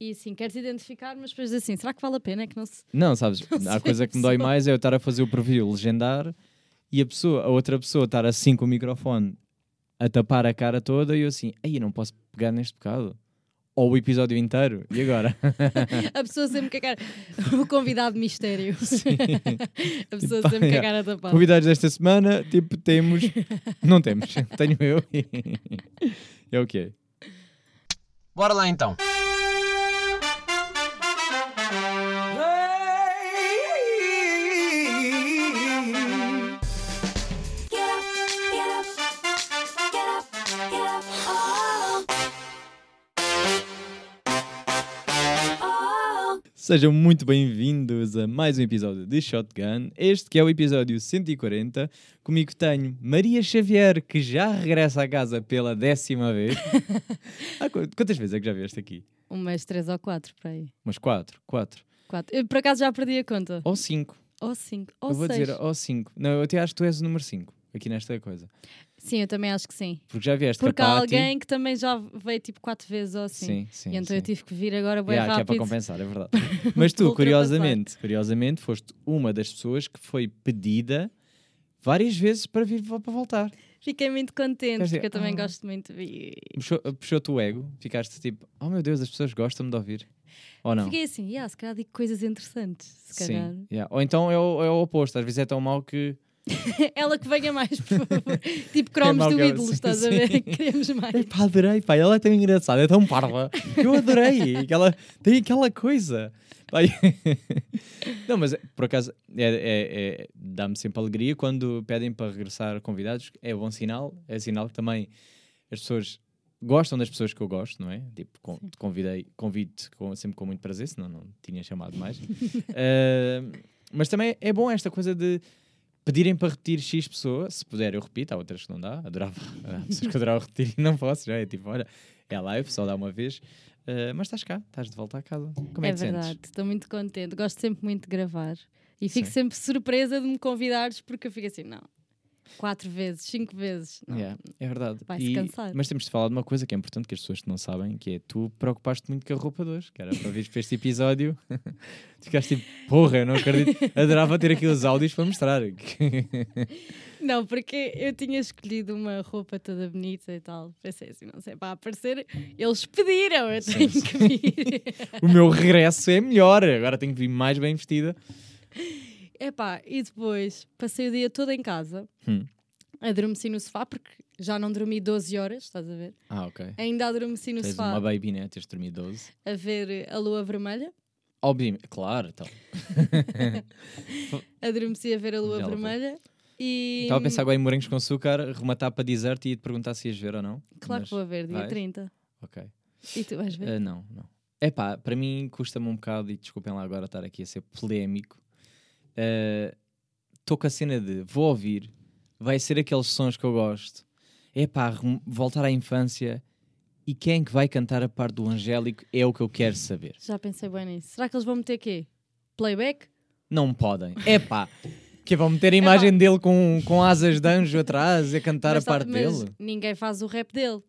e assim, queres identificar, mas depois assim, será que vale a pena? É que não se. Não, sabes, Não a coisa que me dói mais é eu estar a fazer o preview legendar e a, pessoa, a outra pessoa estar assim com o microfone a tapar a cara toda e eu assim, aí não posso pegar neste bocado. Ou o episódio inteiro. E agora? A pessoa sempre com a cara. O convidado mistério. a pessoa Tipo, sempre com a cara tapada. Convidados desta semana, tipo, temos. Não temos, tenho eu. é o que é. Bora lá então. Sejam muito bem-vindos a mais um episódio de Shotgun. Este que é o episódio 140. Comigo tenho Maria Xavier, que já regressa a casa pela décima vez. Qu- quantas vezes é que já vieste aqui? Umas três ou quatro, para aí. Umas quatro, quatro. Quatro. Eu por acaso já perdi a conta. Ou cinco. Ou cinco. Ou eu vou seis. dizer ou cinco. Não, eu até acho que tu és o número cinco aqui nesta coisa. Sim, eu também acho que sim. Porque já vieste Porque há Patti. alguém que também já veio tipo quatro vezes ou assim. Sim, sim. e então sim. eu tive que vir agora bem Yeah, que é para rápido. compensar, é verdade. Mas tu, curiosamente, curiosamente, foste uma das pessoas que foi pedida várias vezes para vir para voltar. Fiquei muito contente, dizer, porque eu também ah. gosto muito de vir. Puxou- Puxou-te o ego, ficaste tipo, oh meu Deus, as pessoas gostam-me de ouvir. Ou não? Fiquei assim, yeah, se calhar digo coisas interessantes. Se calhar. Sim. yeah. Ou então é o, é o oposto, às vezes é tão mau que. Ela que venha mais, por favor. tipo cromos do ela- ídolo, sim, estás a sim. ver? Queremos mais. Pá, adorei, pá, ela é tão engraçada, é tão parva. Eu adorei. Aquela, tem aquela coisa. Não, mas por acaso é, é- é- dá-me sempre alegria quando pedem para regressar convidados. É bom sinal, é sinal que também as pessoas gostam das pessoas que eu gosto, não é? Tipo, con- te convidei, convido com, sempre com muito prazer, senão não tinha chamado mais. Ah, mas também é bom esta coisa de pedirem para repetir X pessoa, se puder eu repito, há outras que não dá, adorava, há pessoas que adorava repetir e não posso, já é tipo, olha, é live, só dá uma vez, Ah, mas estás cá, estás de volta a casa. Como é, É que verdade, sentes? estou muito contente. Gosto sempre muito de gravar. E fico Sim. sempre surpresa de me convidares, porque eu fico assim, não. Quatro vezes, cinco vezes. Não. Yeah, é verdade. Vai-se cansar. Mas temos de falar de uma coisa que é importante que as pessoas não sabem, que é tu preocupaste muito com a roupa de hoje, que era para vir para este episódio. Ficaste tipo, porra, eu não acredito. Adorava ter aqui os áudios para mostrar. Não, porque eu tinha escolhido uma roupa toda bonita e tal. Pensei assim, não sei, para aparecer, eles pediram, eu tenho que vir. o meu regresso é melhor, agora tenho que vir mais bem vestida. Epá, e depois passei o dia todo em casa, Hum. adormeci no sofá, porque já não dormi 12 horas, estás a ver? Ah, ok. Ainda adormeci no Tens sofá uma baby, né? Tens dormido 12. a ver a lua vermelha. Obviamente, claro, então. Adormeci a ver a lua Já vermelha. E Estava a pensar agora em morangos com açúcar, rematar para deserto e te perguntar se ias ver ou não. Claro mas que vou ver, dia vais? 30. Ok. E tu vais ver? Ah, não, não. É pá, para mim custa-me um bocado, e desculpem lá agora estar aqui a ser polémico. Estou com a cena de vou ouvir, vai ser aqueles sons que eu gosto. É pá, voltar à infância e quem é que vai cantar a parte do Angélico é o que eu quero saber. Já pensei bem nisso. Será que eles vão meter quê? Playback? Não podem. É pá, que vão meter a imagem dele com, com asas de anjo atrás a cantar Mas a parte mas dele. Ninguém faz o rap dele.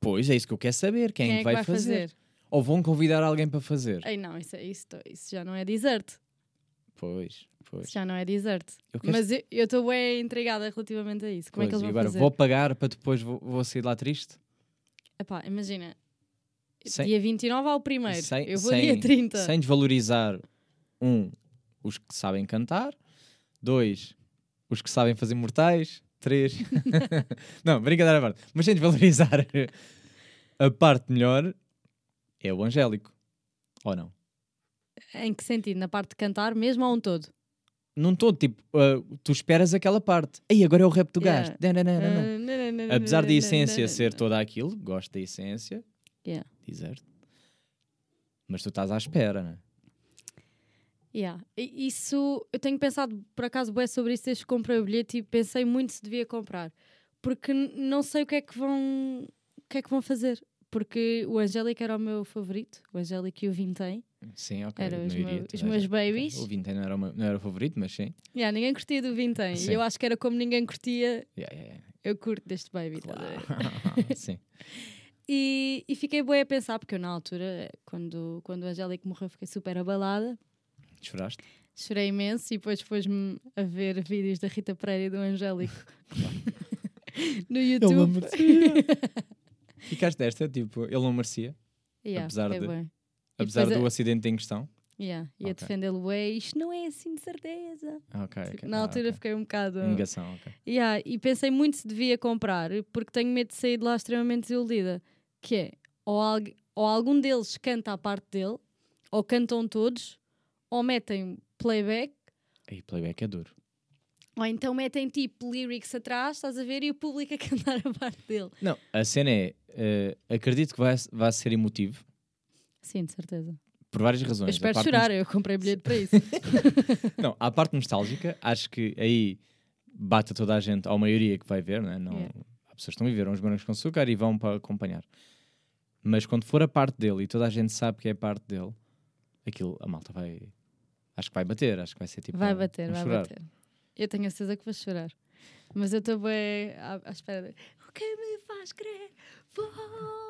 Pois é isso que eu quero saber. Quem, Quem, é que vai, fazer? Ou vão convidar alguém para fazer? Ei, não, isso, é- isso, isso já não é desert. Pois, pois. Isso já não é desert. Eu quero Mas eu estou bem intrigada relativamente a isso. Como é que Pois, eles vão agora fazer? vou pagar para depois vou, vou sair lá triste? Epá, imagina. Sem- Dia 29 ao primeiro. Sem- eu vou sem- dia 30. Sem desvalorizar, um, os que sabem cantar, dois, os que sabem fazer mortais, três. não, brincadeira à parte. Mas sem desvalorizar a parte melhor é o Angélico. Ou não? Em que sentido? Na parte de cantar mesmo ou um todo? Não estou tipo, ah, tu esperas aquela parte. Aí agora é o rap do gajo. Apesar da essência ser toda aquilo, gosto da essência, Yeah. deserto. Mas tu estás à espera, não é? Yeah. Isso, eu tenho pensado por acaso bem sobre isso desde que comprei o bilhete e pensei muito se devia comprar. Porque não sei o que é que vão, o que é que vão fazer. Porque o Angélico era o meu favorito, o Angélico e o Vintém. Sim, ok. Eram os, não meu- os meus babies. O Vintém não era, o meu- não era o favorito, mas sim. Yeah, ninguém curtia do Vintém. E eu acho que era como ninguém curtia, Yeah, yeah, eu curto deste baby. ver? Claro. sim. E, e fiquei boa a pensar, porque eu na altura, quando, quando o Angélico morreu, fiquei super abalada. Choraste? Chorei imenso e depois pôs-me a ver vídeos da Rita Pereira e do Angélico no YouTube. Ficaste desta, tipo, ele não merecia, Yeah, apesar de- bué. E apesar do a- acidente em questão. Yeah, ia Ok. defendê-lo isto não é assim de certeza. Ah, ok, Tipo, ok. Na Ah, altura ok. fiquei um bocado. Negação, ok. Yeah, e pensei muito se devia comprar, porque tenho medo de sair de lá extremamente desiludida. Que é, ou, algu- ou algum deles canta a parte dele, ou cantam todos, ou metem playback, Aí, playback é duro. ou então metem tipo lyrics atrás, estás a ver, e o público a cantar a parte dele. Não, a cena é, eh, acredito que vai, vai ser emotivo, Sim, de certeza. por várias razões. Eu espero chorar, eu comprei bilhete para isso. Não, a parte nostálgica, acho que aí bate a toda a gente, ou a maioria que vai ver, né? não Yeah. Há pessoas que estão a viver uns brancos com açúcar e vão para acompanhar. Mas quando for a parte dele e toda a gente sabe que é a parte dele, aquilo, a malta vai. Acho que vai bater, acho que vai ser tipo. vai bater, vai chorar. bater. Eu tenho a certeza que vou chorar. Mas eu estou bem à, à espera de... O que me faz crer voltar?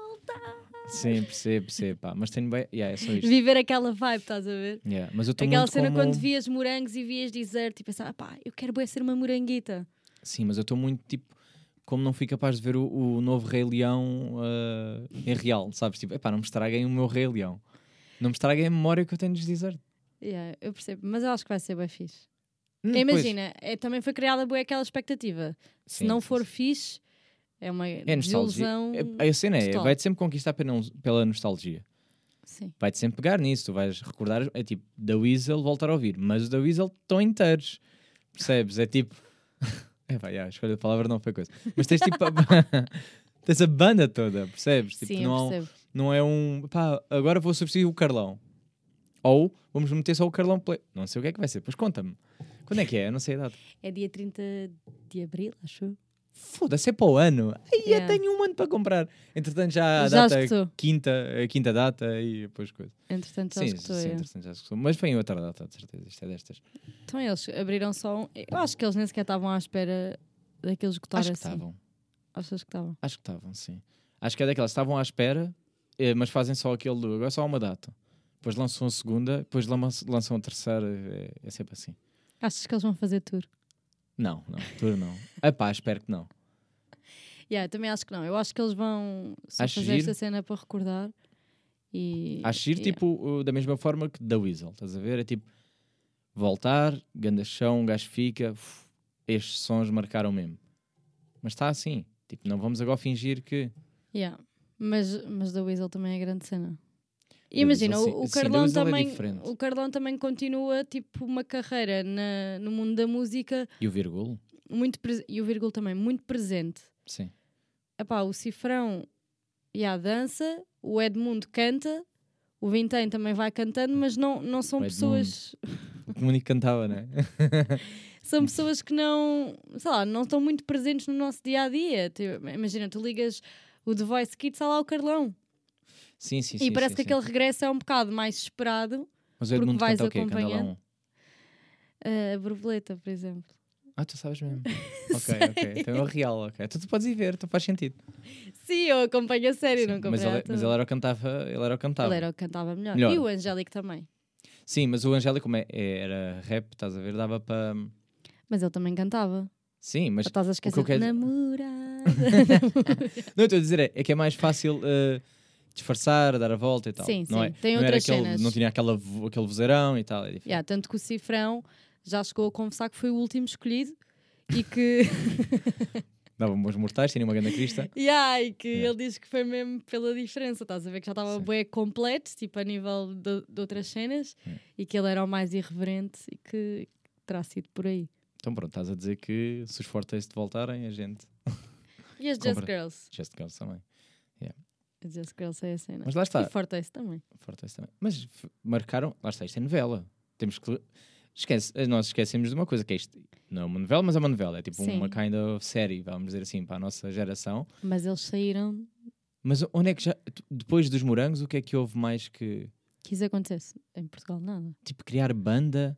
Sim, percebo, percebo, pá. Mas tenho bem. Yeah, é só isto. Viver aquela vibe, estás a ver? Yeah, Mas eu Aquela cena como... quando vias morangos e vias deserto e pensava, pá, eu quero bué ser uma moranguita. Sim, mas eu estou muito tipo. Como não fui capaz de ver o, o novo Rei Leão ah, em real, sabes? Tipo, epá, não me estraguem o meu Rei Leão. Não me estraguem a memória que eu tenho de dizer. Yeah, eu percebo, mas eu acho que vai ser bem fixe. Hum. Imagina, é, também foi criada bué aquela expectativa. Se Sim, não sim, for sim. fixe, é uma É nostalgia. desilusão. É- A cena é, vai-te sempre conquistar pela, nostalgia. Sim. Vai-te sempre pegar nisso. Tu vais recordar, é tipo, da Weasel voltar a ouvir. Mas os da Weasel estão inteiros. Percebes? É tipo. É, vai, a escolha de palavra não foi coisa. Mas tens tipo. A... tens a banda toda, percebes? Tipo, Sim, não, percebo. não é um. Pá, agora vou substituir o Carlão. Ou vamos meter só o Carlão Play. Não sei o que é que vai ser. Pois conta-me. Quando é que é? Eu não sei a data. É dia 30 de abril, acho. Foda-se, é para o ano. Aí Yeah. eu tenho um ano para comprar. Entretanto, já a Já data escutou. quinta, a quinta data e depois coisa. Entretanto, já Sim, escutou. sim, é. entretanto já escutou. Mas vem outra data, de certeza. Isto é destas. Então eles abriram só um. Eu acho que eles nem sequer estavam à espera daqueles esgotar Acho que assim. estavam. Achas que estavam? Acho que estavam, sim. Acho que é daquelas. Estavam à espera, eh, mas fazem só aquele do. Agora só há uma data. Depois lançam a segunda, depois lançam a terceira. É, é sempre assim. Achas que eles vão fazer tour? Não, não, tudo não. Epá, espero que não. Yeah, também acho que não. Eu acho que eles vão só Acho fazer giro. esta cena para recordar. E, Acho giro, yeah. tipo, uh, da mesma forma que da Weasel, estás a ver? É tipo, voltar, ganda chão, um gajo fica, uf, estes sons marcaram mesmo. Mas está assim, tipo, não vamos agora fingir que... Yeah. Mas, mas da Weasel também é grande cena. Imagina, o, o sim. Sim, da Carlão é também, diferente. o Carlão também continua tipo uma carreira na, no mundo da música E o Virgulo? muito e o Virgul também muito presente. Sim. Epá, o Cifrão e a dança, o Edmundo canta, o Vintém também vai cantando, mas não, não são pessoas O que o Monique cantava, não é? são pessoas que não, sei lá, não estão muito presentes no nosso dia a dia. imagina, tu ligas o The Voice Kids, está lá o Carlão. Sim, sim, e sim. parece sim, que sim. aquele regresso é um bocado mais esperado. Mas o Edmundo vais canta o quê? Acompanhando. um... Uh, a borboleta, por exemplo. Ah, tu sabes mesmo. ok, ok. Então é o real, ok. Então tu podes ir ver, então faz sentido. Sim, eu acompanho a série, não acompanho mas, ele, a mas ele era o que cantava, ele era o que cantava. Ele era o que cantava melhor. Melhor. E o Angélico também. Sim, mas o Angélico como é, era rap, estás a ver, dava para... Mas ele também cantava. Sim, mas Estás a esquecer. quero- Namorada. Não, estou a dizer é, é que é mais fácil eh, disfarçar, dar a volta e tal. Sim, não sim. É? Tem não outras aquele, cenas. Não tinha aquela, aquele vozeirão e tal. É. Yeah, tanto que o Cifrão já chegou a confessar que foi o último escolhido e que, Davam bons mortais, tinha uma grande crista. yeah, e que Yeah. ele diz que foi mesmo pela diferença. Estás a ver que já estava bem completo, tipo a nível de, de outras cenas, Yeah. e que ele era o mais irreverente e que terá sido por aí. Então pronto, estás a dizer que se os Fortes te voltarem, a gente... E as Just. Girls? Just Girls também. As Just Girls é a cena. Mas lá está. E Fortes também. Fortes também. Mas marcaram... Lá está, isto é novela. Temos que... Esquece, eh, nós esquecemos de uma coisa, que é isto. Não é uma novela, mas é uma novela. É tipo Sim. uma kind of série, vamos dizer assim, para a nossa geração. Mas eles saíram Mas onde é que já... Depois dos morangos, o que é que houve mais que... que isso acontecesse. Em Portugal, nada. tipo, criar banda.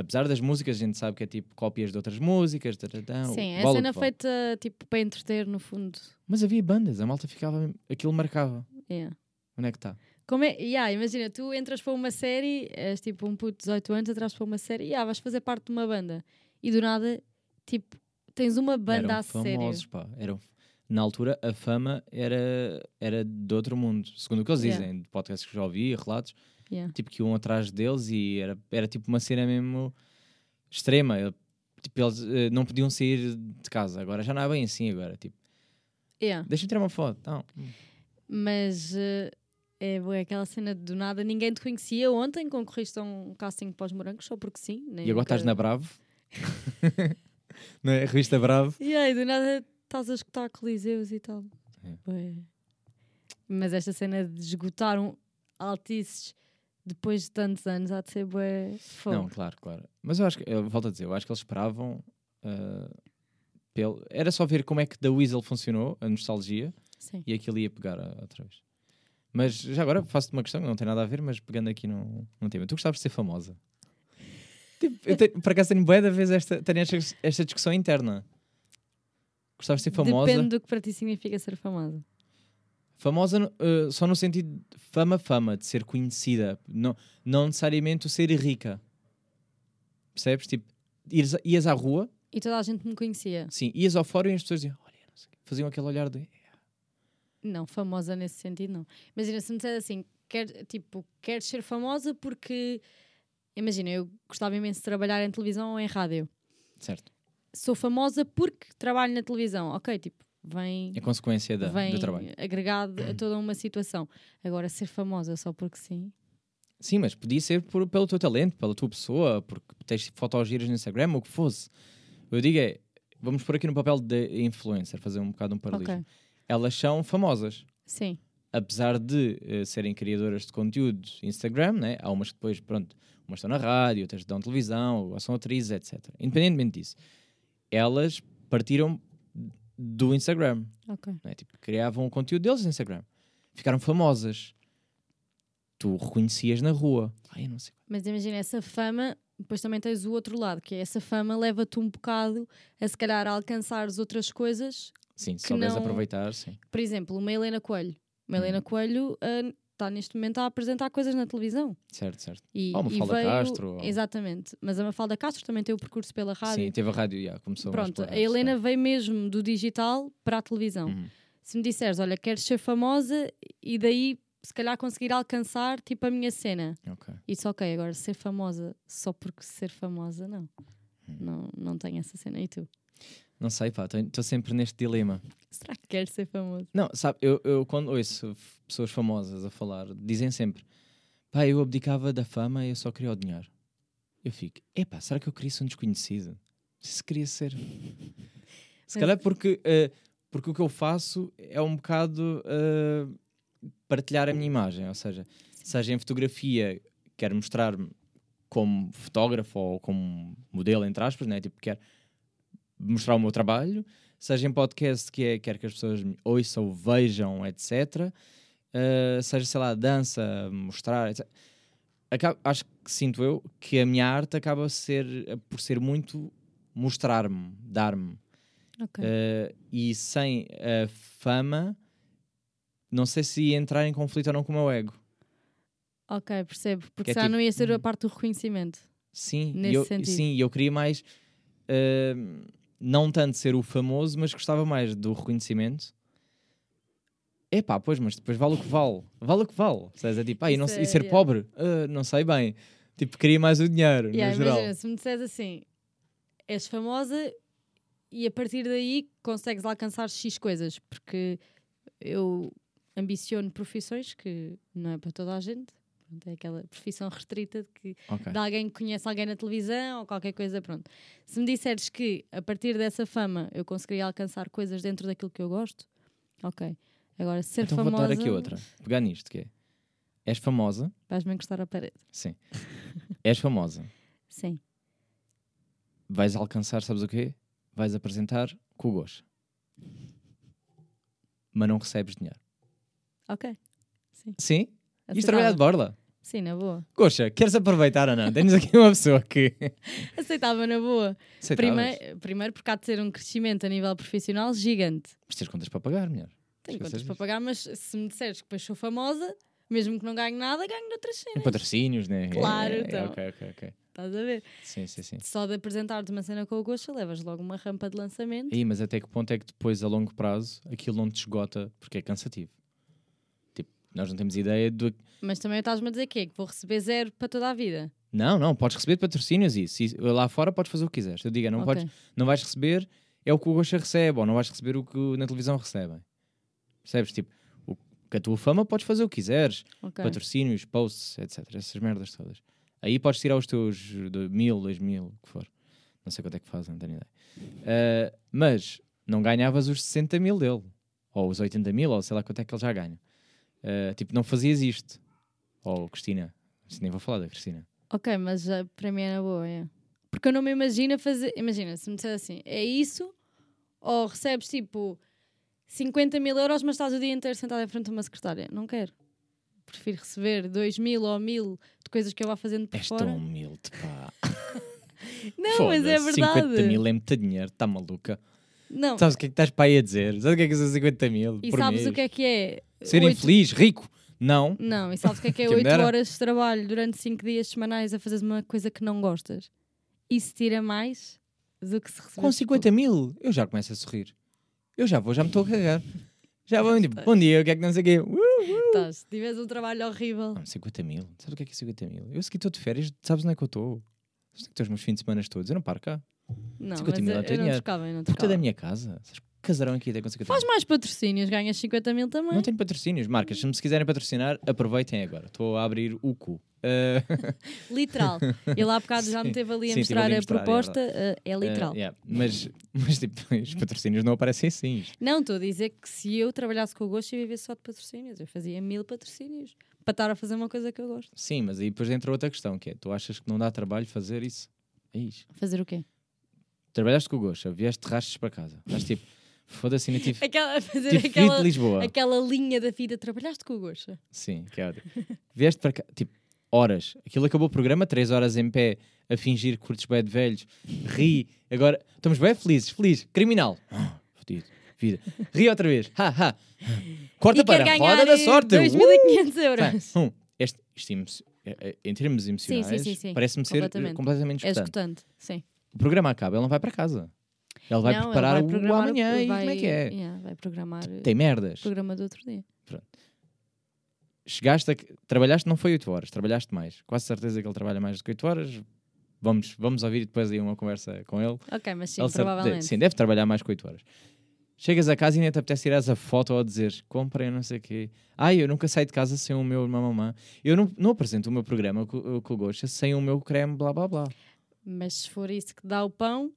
Apesar das músicas, a gente sabe que é tipo cópias de outras músicas. tatatã, Sim, é vale o cena que vale. feita tipo para entreter no fundo. Mas havia bandas, a malta ficava. Aquilo marcava. Yeah. Onde é que está? Como é? Yeah, imagina, tu entras para uma série, és tipo um puto de 18 anos, entras para uma série e yeah, vais fazer parte de uma banda. E do nada, tipo, tens uma banda Eram a sério. famosos, pá. Eram, na altura, a fama era, era de outro mundo. Segundo o que eles Yeah. dizem, de podcasts que já ouvi, relatos, Yeah. tipo que iam atrás deles e era, era tipo uma cena mesmo extrema. Eu- Tipo, eles eh, não podiam sair de casa. Agora já não é bem assim. Agora, tipo, Yeah. deixa-me tirar uma foto. Não. Mas eh, é boa aquela cena de do nada, ninguém te conhecia. Ontem concorriste a um casting para os morangos, só porque sim. nem E agora nunca- estás na Bravo. é? Revista Bravo. Yeah, e do nada estás a escutar coliseus e tal. É. Mas esta cena de esgotar um altices depois de tantos anos há de ser bué fogo. Não, claro, claro. Mas eu acho que, eu volto a dizer, eu acho que eles esperavam. ah, pelo... Era só ver como é que da Weasel funcionou, a nostalgia, Sim. e aquilo ia pegar outra vez. Mas já agora faço-te uma questão, que não tem nada a ver, mas pegando aqui num, num tema. Tu gostavas de ser famosa? Tipo, eu tenho, por acaso tenho bué da vez esta, tenho esta, esta discussão interna. Gostavas de ser famosa? Depende do que para ti significa ser famosa. Famosa eh, só no sentido de fama, fama, de ser conhecida. Não, não necessariamente o ser rica. Percebes? Tipo, ires, ias à rua, E toda a gente me conhecia. sim, ias ao fórum e as pessoas diziam, olha, não sei o quê", faziam aquele olhar de. Não, famosa nesse sentido, não. Imagina, se me disser assim, quer, tipo, queres ser famosa porque. Imagina, eu gostava imenso de trabalhar em televisão ou em rádio. Certo. Sou famosa porque trabalho na televisão. Ok, tipo, vem, É consequência da, vem do trabalho. agregado a toda uma situação. Agora, ser famosa só porque sim. Sim, mas podia ser por- pelo teu talento, pela tua pessoa, porque tens fotogiras no Instagram, ou o que fosse. Eu digo é, vamos pôr aqui no papel de influencer, fazer um bocado um paralelismo. Ok. Elas são famosas. Sim. apesar de eh, serem criadoras de conteúdo Instagram, né? há umas que depois, pronto, umas estão na rádio, outras dão televisão, ou são atrizes, etc. Independentemente disso, elas partiram do Instagram, Ok. né? tipo, criavam o conteúdo deles no Instagram, ficaram famosas. Tu reconhecias na rua. Ai, eu não sei. Mas imagina, essa fama, depois também tens o outro lado, que é essa fama leva-te um bocado a se calhar a alcançares outras coisas. Sim, se souberes não- aproveitar, sim. Por exemplo, uma Helena Coelho. Uma. Helena Coelho ah, está neste momento a apresentar coisas na televisão. Certo, certo. E, e Mafalda veio... Castro, ou- Exatamente. Mas a Mafalda Castro também tem o percurso pela rádio. Sim, teve a rádio, já, começou Pronto, a Helena veio mesmo do digital para a televisão. Uhum. Se me disseres, olha, queres ser famosa e daí se calhar conseguir alcançar tipo a minha cena. Ok. Isso ok, agora ser famosa só porque ser famosa, não. Hum. Não, não tenho essa cena. E tu? Não sei, pá, estou sempre neste dilema. Será que queres ser famoso? Não, sabe, eu, eu quando ouço pessoas famosas a falar, dizem sempre: pá, eu abdicava da fama e eu só queria o dinheiro. Eu fico: epá, será que eu queria ser um desconhecido? Se queria ser. Se calhar porque, eh, porque o que eu faço é um bocado eh, partilhar a minha imagem, ou seja, seja em fotografia, quero mostrar-me como fotógrafo ou como modelo, entre aspas, né? tipo, quero mostrar o meu trabalho, seja em podcast, que é quero que as pessoas me ouçam, vejam, etc. Uh, seja, sei lá, dança, mostrar, etc. Acaba- acho que sinto eu que a minha arte acaba ser, por ser muito mostrar-me, dar-me. Ok. Uh, e sem a fama, não sei se ia entrar em conflito ou não com o meu ego. ok, percebo. Porque é já tipo- não ia ser a parte do reconhecimento. Sim, Nesse eu, sentido. sim, e eu queria mais, uh, não tanto ser o famoso, mas gostava mais do reconhecimento. Epá, pois, mas depois vale o que vale. Vale o que vale. Sabes? É tipo, ah, e, não, Isso e ser yeah. pobre? Ah, não sei bem. Tipo, queria mais o dinheiro, Yeah, no geral. imagina, se me disseres assim, és famosa e a partir daí consegues alcançar X coisas, porque eu ambiciono profissões que não é para toda a gente. Pronto, é aquela profissão restrita de que Ok. de alguém que conhece alguém na televisão ou qualquer coisa, pronto. Se me disseres que a partir dessa fama eu conseguiria alcançar coisas dentro daquilo que eu gosto, ok. Agora, ser Então famosa... vou dar aqui outra. Pegar nisto, que é, és famosa, Vais-me encostar à parede. sim. és famosa. Sim. Vais alcançar, sabes o quê? Vais apresentar com o gosto. Mas não recebes dinheiro. Ok. Sim. Sim? Isto trabalhar de borla. Sim, na boa. Goxa, queres aproveitar ou não? Tens aqui uma pessoa que. Aceitava na boa. Primeiro, primeiro porque há de ser um crescimento a nível profissional gigante. Mas tens contas para pagar, mulher. Tenho Esqueces contas para pagar, mas se me disseres que depois sou famosa, mesmo que não ganhe nada, ganho noutras Em cenas. patrocínios, né? Claro, É, é, então. Ok, ok, ok. Estás a ver? Sim, sim, sim. Só de apresentar-te uma cena com o Gosta, levas logo uma rampa de lançamento. Aí, mas até que ponto é que depois, a longo prazo, aquilo não te esgota porque é cansativo? Nós não temos ideia do. Mas também estás-me a dizer que é que vou receber zero para toda a vida. Não, não, podes receber patrocínios e se, lá fora podes fazer o que quiseres. Eu digo, é, não, Ok. podes, não vais receber é o que o Gosta recebe, ou não vais receber o que na televisão recebem. Percebes? Tipo, o, com a tua fama podes fazer o que quiseres. Ok. patrocínios, posts, etc. Essas merdas todas. Aí podes tirar os teus de mil, dois mil, o que for. Não sei quanto é que fazem, não tenho ideia. Ah, mas não ganhavas os 60 mil dele, ou os 80 mil, ou sei lá quanto é que ele já ganha. Ah, tipo, não fazias isto. Ou Cristina, Isso nem vou falar da Cristina. Ok, mas ah, para mim na boa, é. Porque eu não me imagino fazer. Imagina, se me disser assim, é isso, ou recebes tipo 50 mil euros, mas estás o dia inteiro sentado em frente a uma secretária. Não quero. Prefiro receber 2 mil ou mil de coisas que eu vá fazendo por És fora. tão humilde, pá. Não, mas é verdade. 50 mil é muito dinheiro, está maluca. Não. Sabes o que é que estás para aí a dizer? Sabes o que é que são 50 mil? E sabes mês? o que é que é? Ser Oito- infeliz, rico? Não. Não, e sabes o que é que é Quem me 8 dera. horas de trabalho durante 5 dias semanais a fazer uma coisa que não gostas? Isso tira mais do que se receber. Com 50 mil, eu já começo a sorrir. Eu já vou, já me estou a cagar. Já vou, tipo, bom dia, o que é que não sei o quê? Uh, Estás, se tiveres um trabalho horrível. Não, 50 mil. Sabes o que é que é 50 mil? Eu segui estou de férias, sabes onde é que eu estou? Sabes que estou os meus fins de semana todos. Eu não paro cá. Não, 50 mas mil eu, não tem eu não tocava, eu não Puta tocava. da minha casa. Casarão aqui até com 50 Faz mil? mais patrocínios, ganhas 50 mil também. Não tenho patrocínios. Marcas, se me se quiserem patrocinar, aproveitem agora. Estou a abrir o cu. Ah, Literal. Ele há bocado já me teve ali a Sim, estive ali mostrar a a mostrar, é proposta. eh, É, literal. ah, yeah. Mas, mas tipo, os patrocínios não aparecem assim. Não, estou a dizer que se eu trabalhasse com o gosto, eu vivesse só de patrocínios. Eu fazia mil patrocínios para estar a fazer uma coisa que eu gosto. Sim, mas aí depois entra outra questão, que é, tu achas que não dá trabalho fazer isso? É isso. Fazer o quê? Trabalhaste com o Gosta, vieste de rastos para casa. Estás tipo, foda-se, ainda tive, Aquela, fazer tive aquela, de Lisboa. aquela linha da vida. Trabalhaste com o gosto? Sim, que é ótimo. Vieste para cá, tipo, horas. Aquilo acabou o programa, três horas em pé, a fingir que curtes bem de velhos. Ri. Agora, estamos bem felizes, feliz. Criminal. Ah, Fodido. Vida. Ri outra vez. Ha, ha. Corta e para a roda da sorte. Uh! 2.500 euros. Tá, um, este, eh, em termos emocionais, parece-me ser Completamente. completamente É escutante. escutante, sim. O programa acaba, ele não vai para casa. Ele vai Não, preparar vai o amanhã e vai- como é que é. yeah, vai programar eh, Tem merdas. o programa do outro dia. Chegaste a... Trabalhaste, não foi 8 horas, trabalhaste mais. Quase certeza que ele trabalha mais do que 8 horas. Vamos, vamos ouvir depois aí uma conversa com ele. Ok, mas sim, ele provavelmente. sim, deve trabalhar mais que 8 horas. Chegas a casa e ainda te apetece tirar a foto ou dizer comprem não sei o quê. Ai, eu nunca saio de casa sem o meu mamamã. Eu não, não apresento o meu programa com, com o Gosta sem o meu creme blá blá blá. Mas se for isso que dá o pão,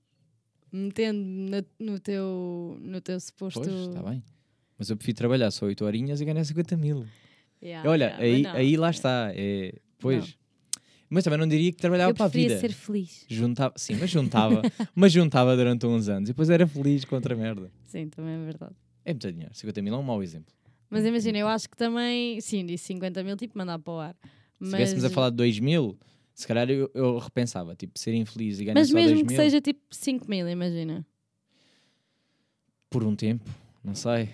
metendo na- no, teu, no teu suposto. Pois, está bem. Mas eu prefiro trabalhar só 8 horinhas e ganhar 50 mil. Yeah, Olha, yeah, aí, não, aí lá está. É, pois. Mas também não diria que trabalhava Eu para a vida. ser feliz. Juntava, sim, mas juntava, mas juntava durante uns anos e depois era feliz contra a merda. Sim, também é verdade. É muito dinheiro, 50 mil é um mau exemplo. Mas imagina, eu acho que também, sim, disse 50 mil, tipo, mandar para o ar. Se Mas, estivéssemos a falar de 2 mil, se calhar eu, eu repensava, tipo, ser infeliz e ganhar mas só 2 mesmo que mil seja tipo 5 mil, imagina. por um tempo, não sei,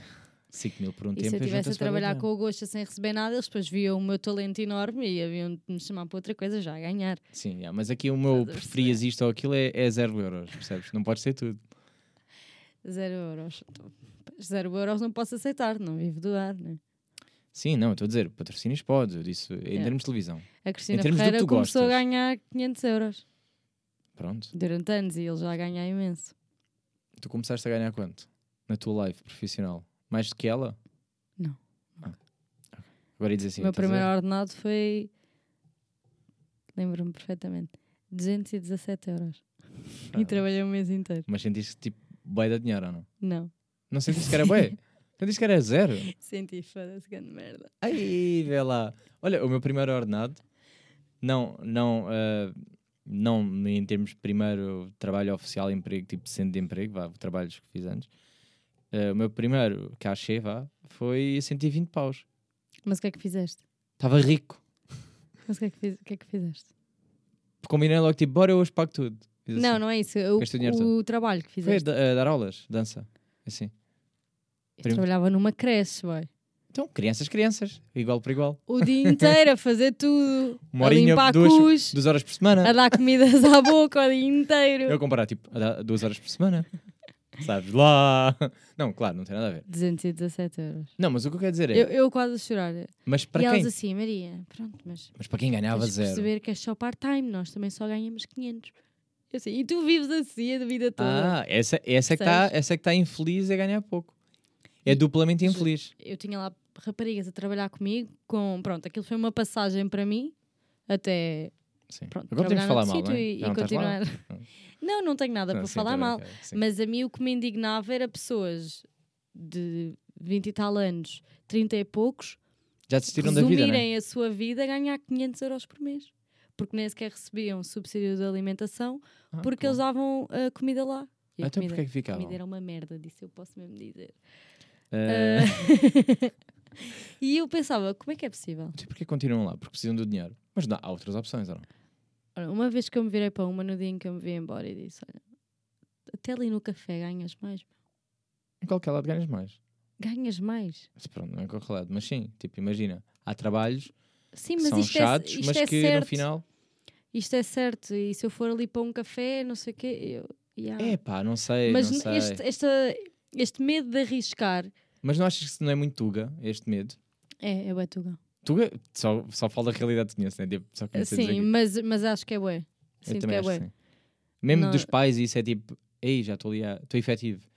5 mil por um E tempo. se eu estivesse a trabalhar com o gosto sem receber nada, eles depois viam o meu talento enorme e haviam de me chamar para outra coisa já a ganhar. Sim, yeah, mas aqui o meu a preferias isto ou aquilo é, é 0 euros, percebes? Não pode ser tudo. Zero euros. Zero euros não posso aceitar, não vivo do ar, né? Sim, não, estou a dizer, patrocínios podes, eu disse em Yeah. termos de televisão. A Cristina Ferreira começou a gostas. ganhar 500 euros Pronto. durante anos e ele já a ganha imenso. Tu começaste a ganhar quanto? Na tua live profissional? Mais do que ela? Não. Ah. Agora ia dizer assim. o meu a primeiro ordenado foi. Lembro-me perfeitamente. 217 euros. Ah. E trabalhei um mês inteiro. Mas sentiste tipo bué de dinheiro ou não? Não. Não sentiste que era bué? Sentiste que era zero? Senti, foda-se, grande merda. Ai, vê lá. Olha, o meu primeiro ordenado, não, não, ah, não em termos de primeiro trabalho oficial, emprego, tipo centro de emprego, vá, trabalhos que fiz antes. Ah, o meu primeiro cachê, vá, foi 120 paus. Mas o que é que fizeste? Estava rico. Mas o que é que, fiz- que, é que fizeste? Combinei logo, tipo, bora, eu hoje pago tudo. Fiz Não, assim. não é isso. O, o o trabalho que Foi fizeste. da- a dar aulas, dança. Assim. Eu prim- trabalhava numa creche, boy. Então, crianças, crianças. Igual por igual. O dia inteiro a fazer tudo. Uma a limpar duas, cus, duas horas por semana. a dar comidas à boca o dia inteiro. Eu comparar, tipo, a dar duas horas por semana. Sabes? Lá. Não, claro, não tem nada a ver. 217 euros. Não, mas o que eu quero dizer é. Eu, eu quase a chorar. Mas e para quem? elas assim, Maria, pronto, mas Mas para quem ganhava tens zero. perceber que é só part-time, nós também só ganhamos 500. Eu assim, e tu vives assim a vida toda. Ah, essa, essa, é que está, essa é que está infeliz a ganhar pouco. É duplamente infeliz. Eu tinha lá raparigas a trabalhar comigo, com, pronto, aquilo foi uma passagem para mim, até Sim. pronto, Agora podemos falar mal, não é? e, e não lá? continuar. Não, não tenho nada Não, para sim, falar mal. Mas a mim o que me indignava era pessoas de 20 e tal anos, 30 e poucos, Já desistiram da vida, é? resumirem a sua vida a ganhar 500 euros por mês. Porque nem sequer recebiam subsídio de alimentação, Ah, porque pô. eles davam a comida lá. E a Então comida, porquê é que a ficavam? comida era uma merda, disse eu posso mesmo dizer. Ah, e eu pensava, como é que é possível? Sim, porque continuam lá? Porque precisam do dinheiro. Mas não, há outras opções, ou não? Ora, uma vez que eu me virei para uma, no dia em que eu me vi embora e disse: Olha, até ali no café ganhas mais. Em qualquer lado ganhas mais. Ganhas mais. Mas pronto, não é em qualquer lado. Mas sim, tipo, imagina. Há trabalhos Sim, que mas são isto, chatos, é, mas é que certo. no final... Isto é certo. E se eu for ali para um café, não sei o quê, eu. yeah. É pá, não sei, mas não sei. este, esta, este medo de arriscar Mas não achas que isso não é muito tuga, este medo? é, é bué tuga. Tuga, só, só fala da realidade que conheço, né? Tipo, só Sim, mas, mas acho que é bué. Eu Sinto que também é acho bué. sim. Mesmo Não- dos pais, isso é tipo, ei, já estou ali, estou efetivo.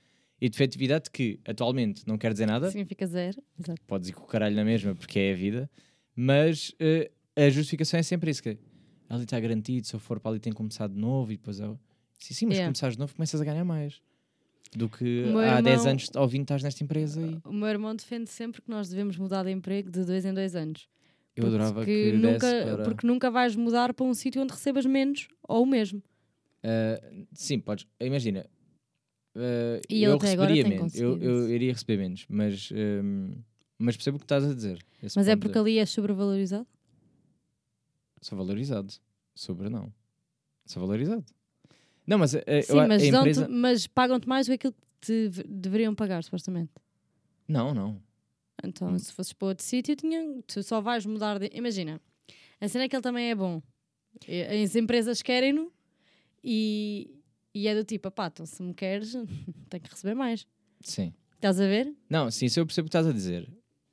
E de efetividade que atualmente não quer dizer nada, Significa zero. Exato. podes ir com o caralho na mesma porque é a vida, mas eh, a justificação é sempre isso: que ali está garantido, se eu for para ali tem que começar de novo e depois eu. Sim, sim, mas Yeah. começares de novo começas a ganhar mais do que há 10 irmão- anos ou 20 estás nesta empresa e O meu irmão defende sempre que nós devemos mudar de emprego de dois em dois anos. eu adorava que nunca, para... porque nunca vais mudar para um sítio onde recebas menos ou o mesmo. Uh, sim, podes. Imagina. uh, E eu receberia menos. Eu, eu iria receber menos, mas, um, mas percebo o que estás a dizer. Mas é porque de- ali é sobrevalorizado? Sou valorizado. Sobre não. Sou valorizado. Não, mas, uh, Sim, eu, mas, empresa. mas pagam-te mais do que aquilo que te deveriam pagar, supostamente. Não, não. Então, Hum. se fosses para outro sítio, tinha... tu só vais mudar de. Imagina, a cena é que ele também é bom. As empresas querem-no e, e é do tipo, pá, então se me queres, tenho que receber mais. Sim. Estás a ver? Não, sim, isso eu percebo o que estás a dizer.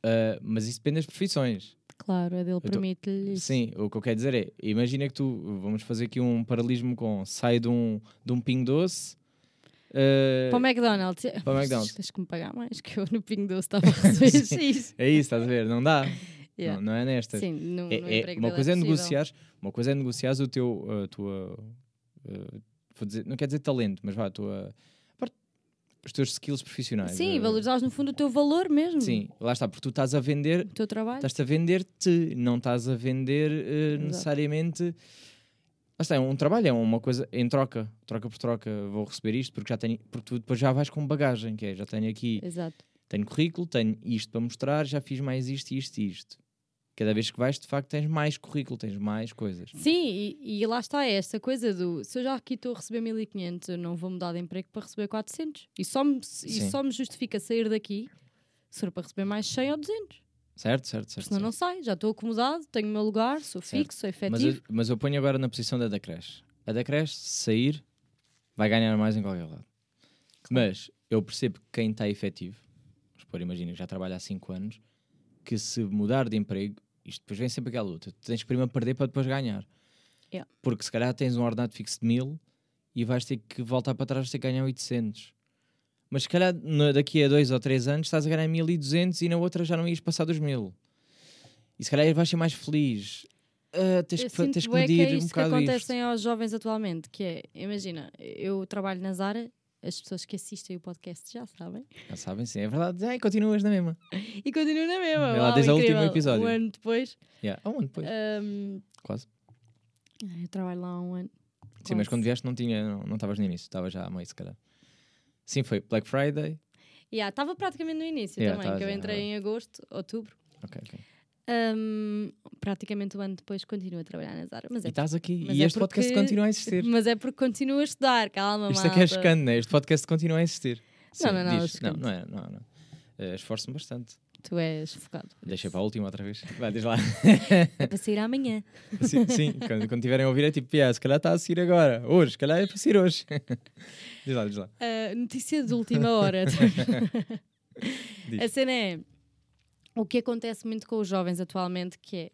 Uh, mas isso depende das profissões. Claro, a dele permite-lhe isso. Sim, o que eu quero dizer é: imagina que tu. Vamos fazer aqui um paralelismo com. Sai de um, de um pingo doce. uh, Para o McDonald's. Para o McDonald's. Tens que me pagar mais, que eu no Pingo Doce estava a receber. X. É isso, estás a ver? Não dá. Yeah. Não, não é nestas. Sim, no, no É- é- emprego uma coisa é, possível. negociar uma coisa é negociar o teu a tua vou dizer, não quer dizer talento mas vá a tua os teus skills profissionais Sim, uh, valorizares no fundo o teu valor mesmo. sim lá está porque tu estás a vender O teu trabalho. estás a vender-te não estás a vender uh, necessariamente lá está é um trabalho é uma coisa em troca troca por troca vou receber isto porque já tenho porque tu depois já vais com bagagem que é já tenho aqui Exato. tenho currículo tenho isto para mostrar já fiz mais isto isto e isto cada vez que vais de facto tens mais currículo tens mais coisas Sim, e, e lá está é esta coisa do se eu já aqui estou a receber 1500, eu não vou mudar de emprego para receber 400. E só me, e só me justifica sair daqui se for para receber mais 100 ou 200. certo certo certo, Senão certo. não sai, já estou acomodado, tenho o meu lugar, sou Certo. fixo, sou Mas eu, efetivo. mas eu ponho agora na posição da da creche. A da creche, se sair, vai ganhar mais em qualquer lado. Mas eu percebo que quem está efetivo, vamos supor, imagina, já trabalha há 5 anos, que se mudar de emprego, isto depois vem sempre aquela luta. Tu tens que primeiro perder para depois ganhar. Yeah. Porque se calhar tens um ordenado fixo de 1000 e vais ter que voltar para trás, ter que ganhar 800. Mas se calhar daqui a 2 ou 3 anos estás a ganhar 1200 e na outra já não ias passar dos 1000. E se calhar vais ser mais feliz. Ah, tens, Eu que, tens que medir é um isto que bocado acontece isto. aos jovens atualmente, que é, imagina, eu trabalho na Zara, as pessoas que assistem o podcast já sabem, Já sabem, sim, é verdade. Ai, continuas na mesma. e continuo na mesma. Vê lá desde o último episódio. Um ano depois, Yeah. Um ano depois, hum, quase. eu trabalho lá há um ano. Sim, mas quando vieste não tinha, não estavas no início, estavas já a meio, se calhar. Sim, foi Black Friday. Yeah, Estava praticamente no início Yeah, também, que eu já, entrei verdade. em agosto, outubro. Ok, ok. Hum, praticamente um ano depois continuo a trabalhar na Zara. Mas E é, estás aqui. mas e é este podcast porque- continua a existir. mas é porque continuo a estudar, calma, Isto é que é chocante, né? Este podcast continua a existir. Não, não é diz. Não, chocante. não é. Não, não. Eh, Esforço-me bastante. Tu és focado. Deixei para a última outra vez. Vai, diz lá. É para sair amanhã. sim, sim, quando, quando tiverem a ouvir é tipo, "Yeah, se calhar está a sair agora. Hoje, se calhar é para sair hoje. diz lá, diz lá. Uh, notícia de última hora. Diz. a cena é o que acontece muito com os jovens atualmente, que é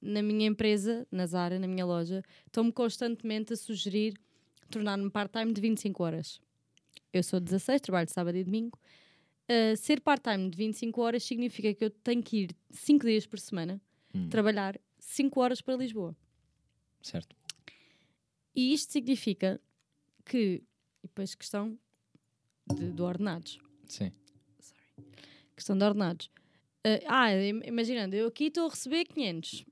na minha empresa, na Zara, na minha loja, estão-me constantemente a sugerir tornar-me part-time de 25 horas. Eu sou 16, trabalho de sábado e domingo. Uh, ser part-time de 25 horas significa que eu tenho que ir 5 dias por semana Hum, trabalhar 5 horas para Lisboa. certo. E isto significa que, e depois questão de, de ordenados, Sim. questão de ordenados. Ah, ah, im- imaginando, eu aqui estou a receber 500.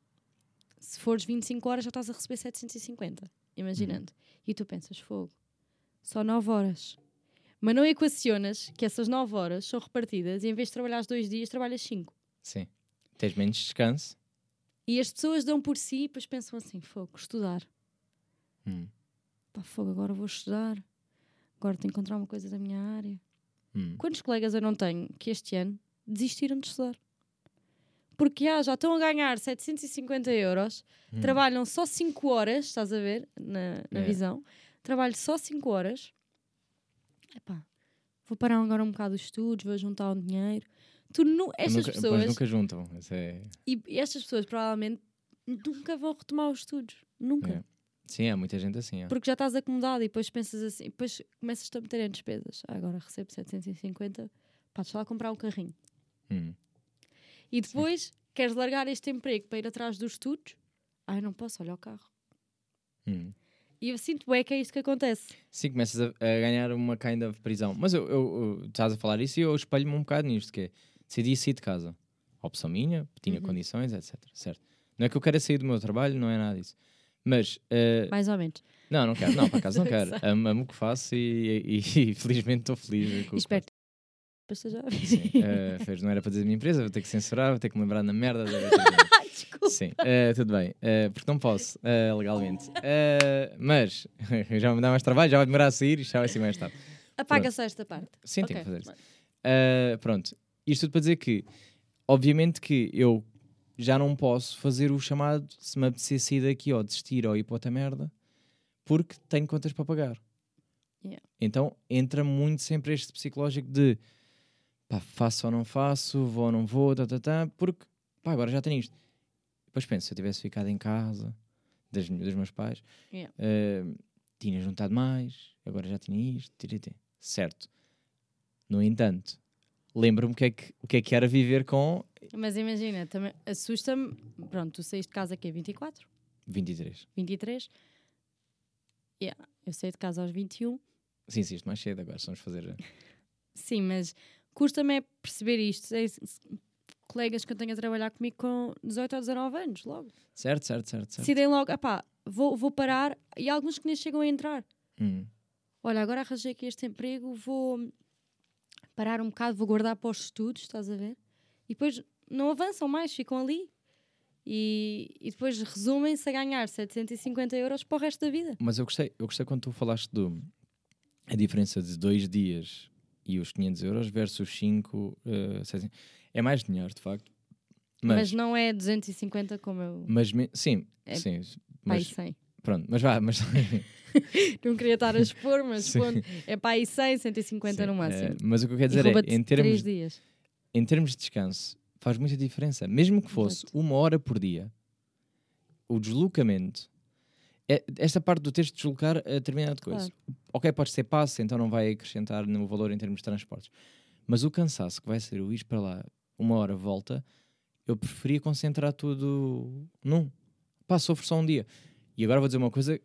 Se fores 25 horas já estás a receber 750. Imaginando. E tu pensas, fogo, só 9 horas. Mas não equacionas que essas 9 horas são repartidas e em vez de trabalhar dois dias, trabalhas 5. Sim. Tens menos descanso. E as pessoas dão por si e depois pensam assim, fogo, estudar. Hum, Pá, fogo, agora vou estudar. Agora tenho que encontrar uma coisa da minha área. hum. Quantos colegas eu não tenho que este ano desistiram de estudar? Porque ah, já estão a ganhar 750 euros, Hum. trabalham só 5 horas, estás a ver, na, na É. visão, trabalho só 5 horas. Epá, vou parar agora um bocado os estudos, vou juntar um dinheiro. Tu nu estas nunca, pessoas, nunca juntam. É... e estas pessoas provavelmente nunca vão retomar os estudos. Nunca. É. Sim, há muita gente assim. é. Porque já estás acomodado e depois pensas assim, depois começas a meter em despesas. Ah, agora recebo 750, pá, deixa lá comprar um carrinho. Hum. E depois queres largar este emprego para ir atrás dos estudos? Ai, não posso, olha o carro. Hum. E eu sinto bem que é isto que acontece. Sim, começas a, a ganhar uma kind of prisão. Mas eu, eu- eu- estás a falar isso e eu espelho-me um bocado nisto, que é, decidi sair de casa. Opção minha, tinha Uhum. condições, etc. Certo. Não é que eu quero sair do meu trabalho, não é nada disso. Mas, eh, Mais ou menos. não, não quero. Não, por acaso não quero. Amo, amo o que faço e, e- e felizmente estou feliz. com espero a ver. Sim, eh, fez, não era para dizer a minha empresa, vou ter que censurar, vou ter que me lembrar na merda. da- desculpa. Sim, eh, tudo bem, eh, porque não posso, legalmente. Mas já me dar mais trabalho, já vai demorar a sair, isto já vai ser mais tarde. Apaga só esta parte. Sim, tenho Ok. que fazer isso. Uh, pronto, isto tudo para dizer que, obviamente que eu já não posso fazer o chamado se me apetecer sair daqui ou desistir ou ir para outra merda, porque tenho contas para pagar. Yeah. Então entra muito sempre este psicológico de pá, faço ou não faço, vou ou não vou, tá, tá, tá, porque pá, agora já tenho isto. Depois penso, se eu tivesse ficado em casa das, dos meus pais, Yeah. uh, tinha juntado mais, agora já tinha isto, tiriti. certo. No entanto, lembro-me o que, é que, o que é que era viver com Mas imagina, também assusta-me. Pronto, tu saíste de casa aqui a 24, 23. 23. Yeah, eu saí de casa aos 21. Sim, sim, isto mais cedo agora, vamos fazer. Sim, mas custa-me é perceber isto. S- colegas que eu tenho a trabalhar comigo com 18 ou 19 anos, logo. Certo, certo, certo. certo. Decidem logo, epá, vou, vou parar. E alguns que nem chegam a entrar. Hum, Olha, agora arranjei aqui este emprego, vou parar um bocado, vou guardar para os estudos, estás a ver? E depois não avançam mais, ficam ali. E, e depois resumem-se a ganhar 750 euros para o resto da vida. Mas eu gostei, eu gostei quando tu falaste do a diferença de dois dias e os 500 euros versus 5. é mais dinheiro, de facto. Mas, Mas, não é 250 como eu. mas, me- sim, É sim. Pai, Mas, 100. pronto, mas vá, mas Não queria estar a expor, mas Sim. ponto, é para aí 100, 150 no Sim, máximo. eh, mas o que eu quero dizer é, em termos, dias. em termos de descanso, faz muita diferença. Mesmo que fosse Exato. uma hora por dia, o deslocamento, é, esta parte do de deslocar a determinada coisa. Ok, pode ser passe, então não vai acrescentar no valor em termos de transportes. Mas o cansaço que vai ser o ir para lá uma hora volta, eu preferia concentrar tudo num. Pá, sofro só um dia. E agora vou dizer uma coisa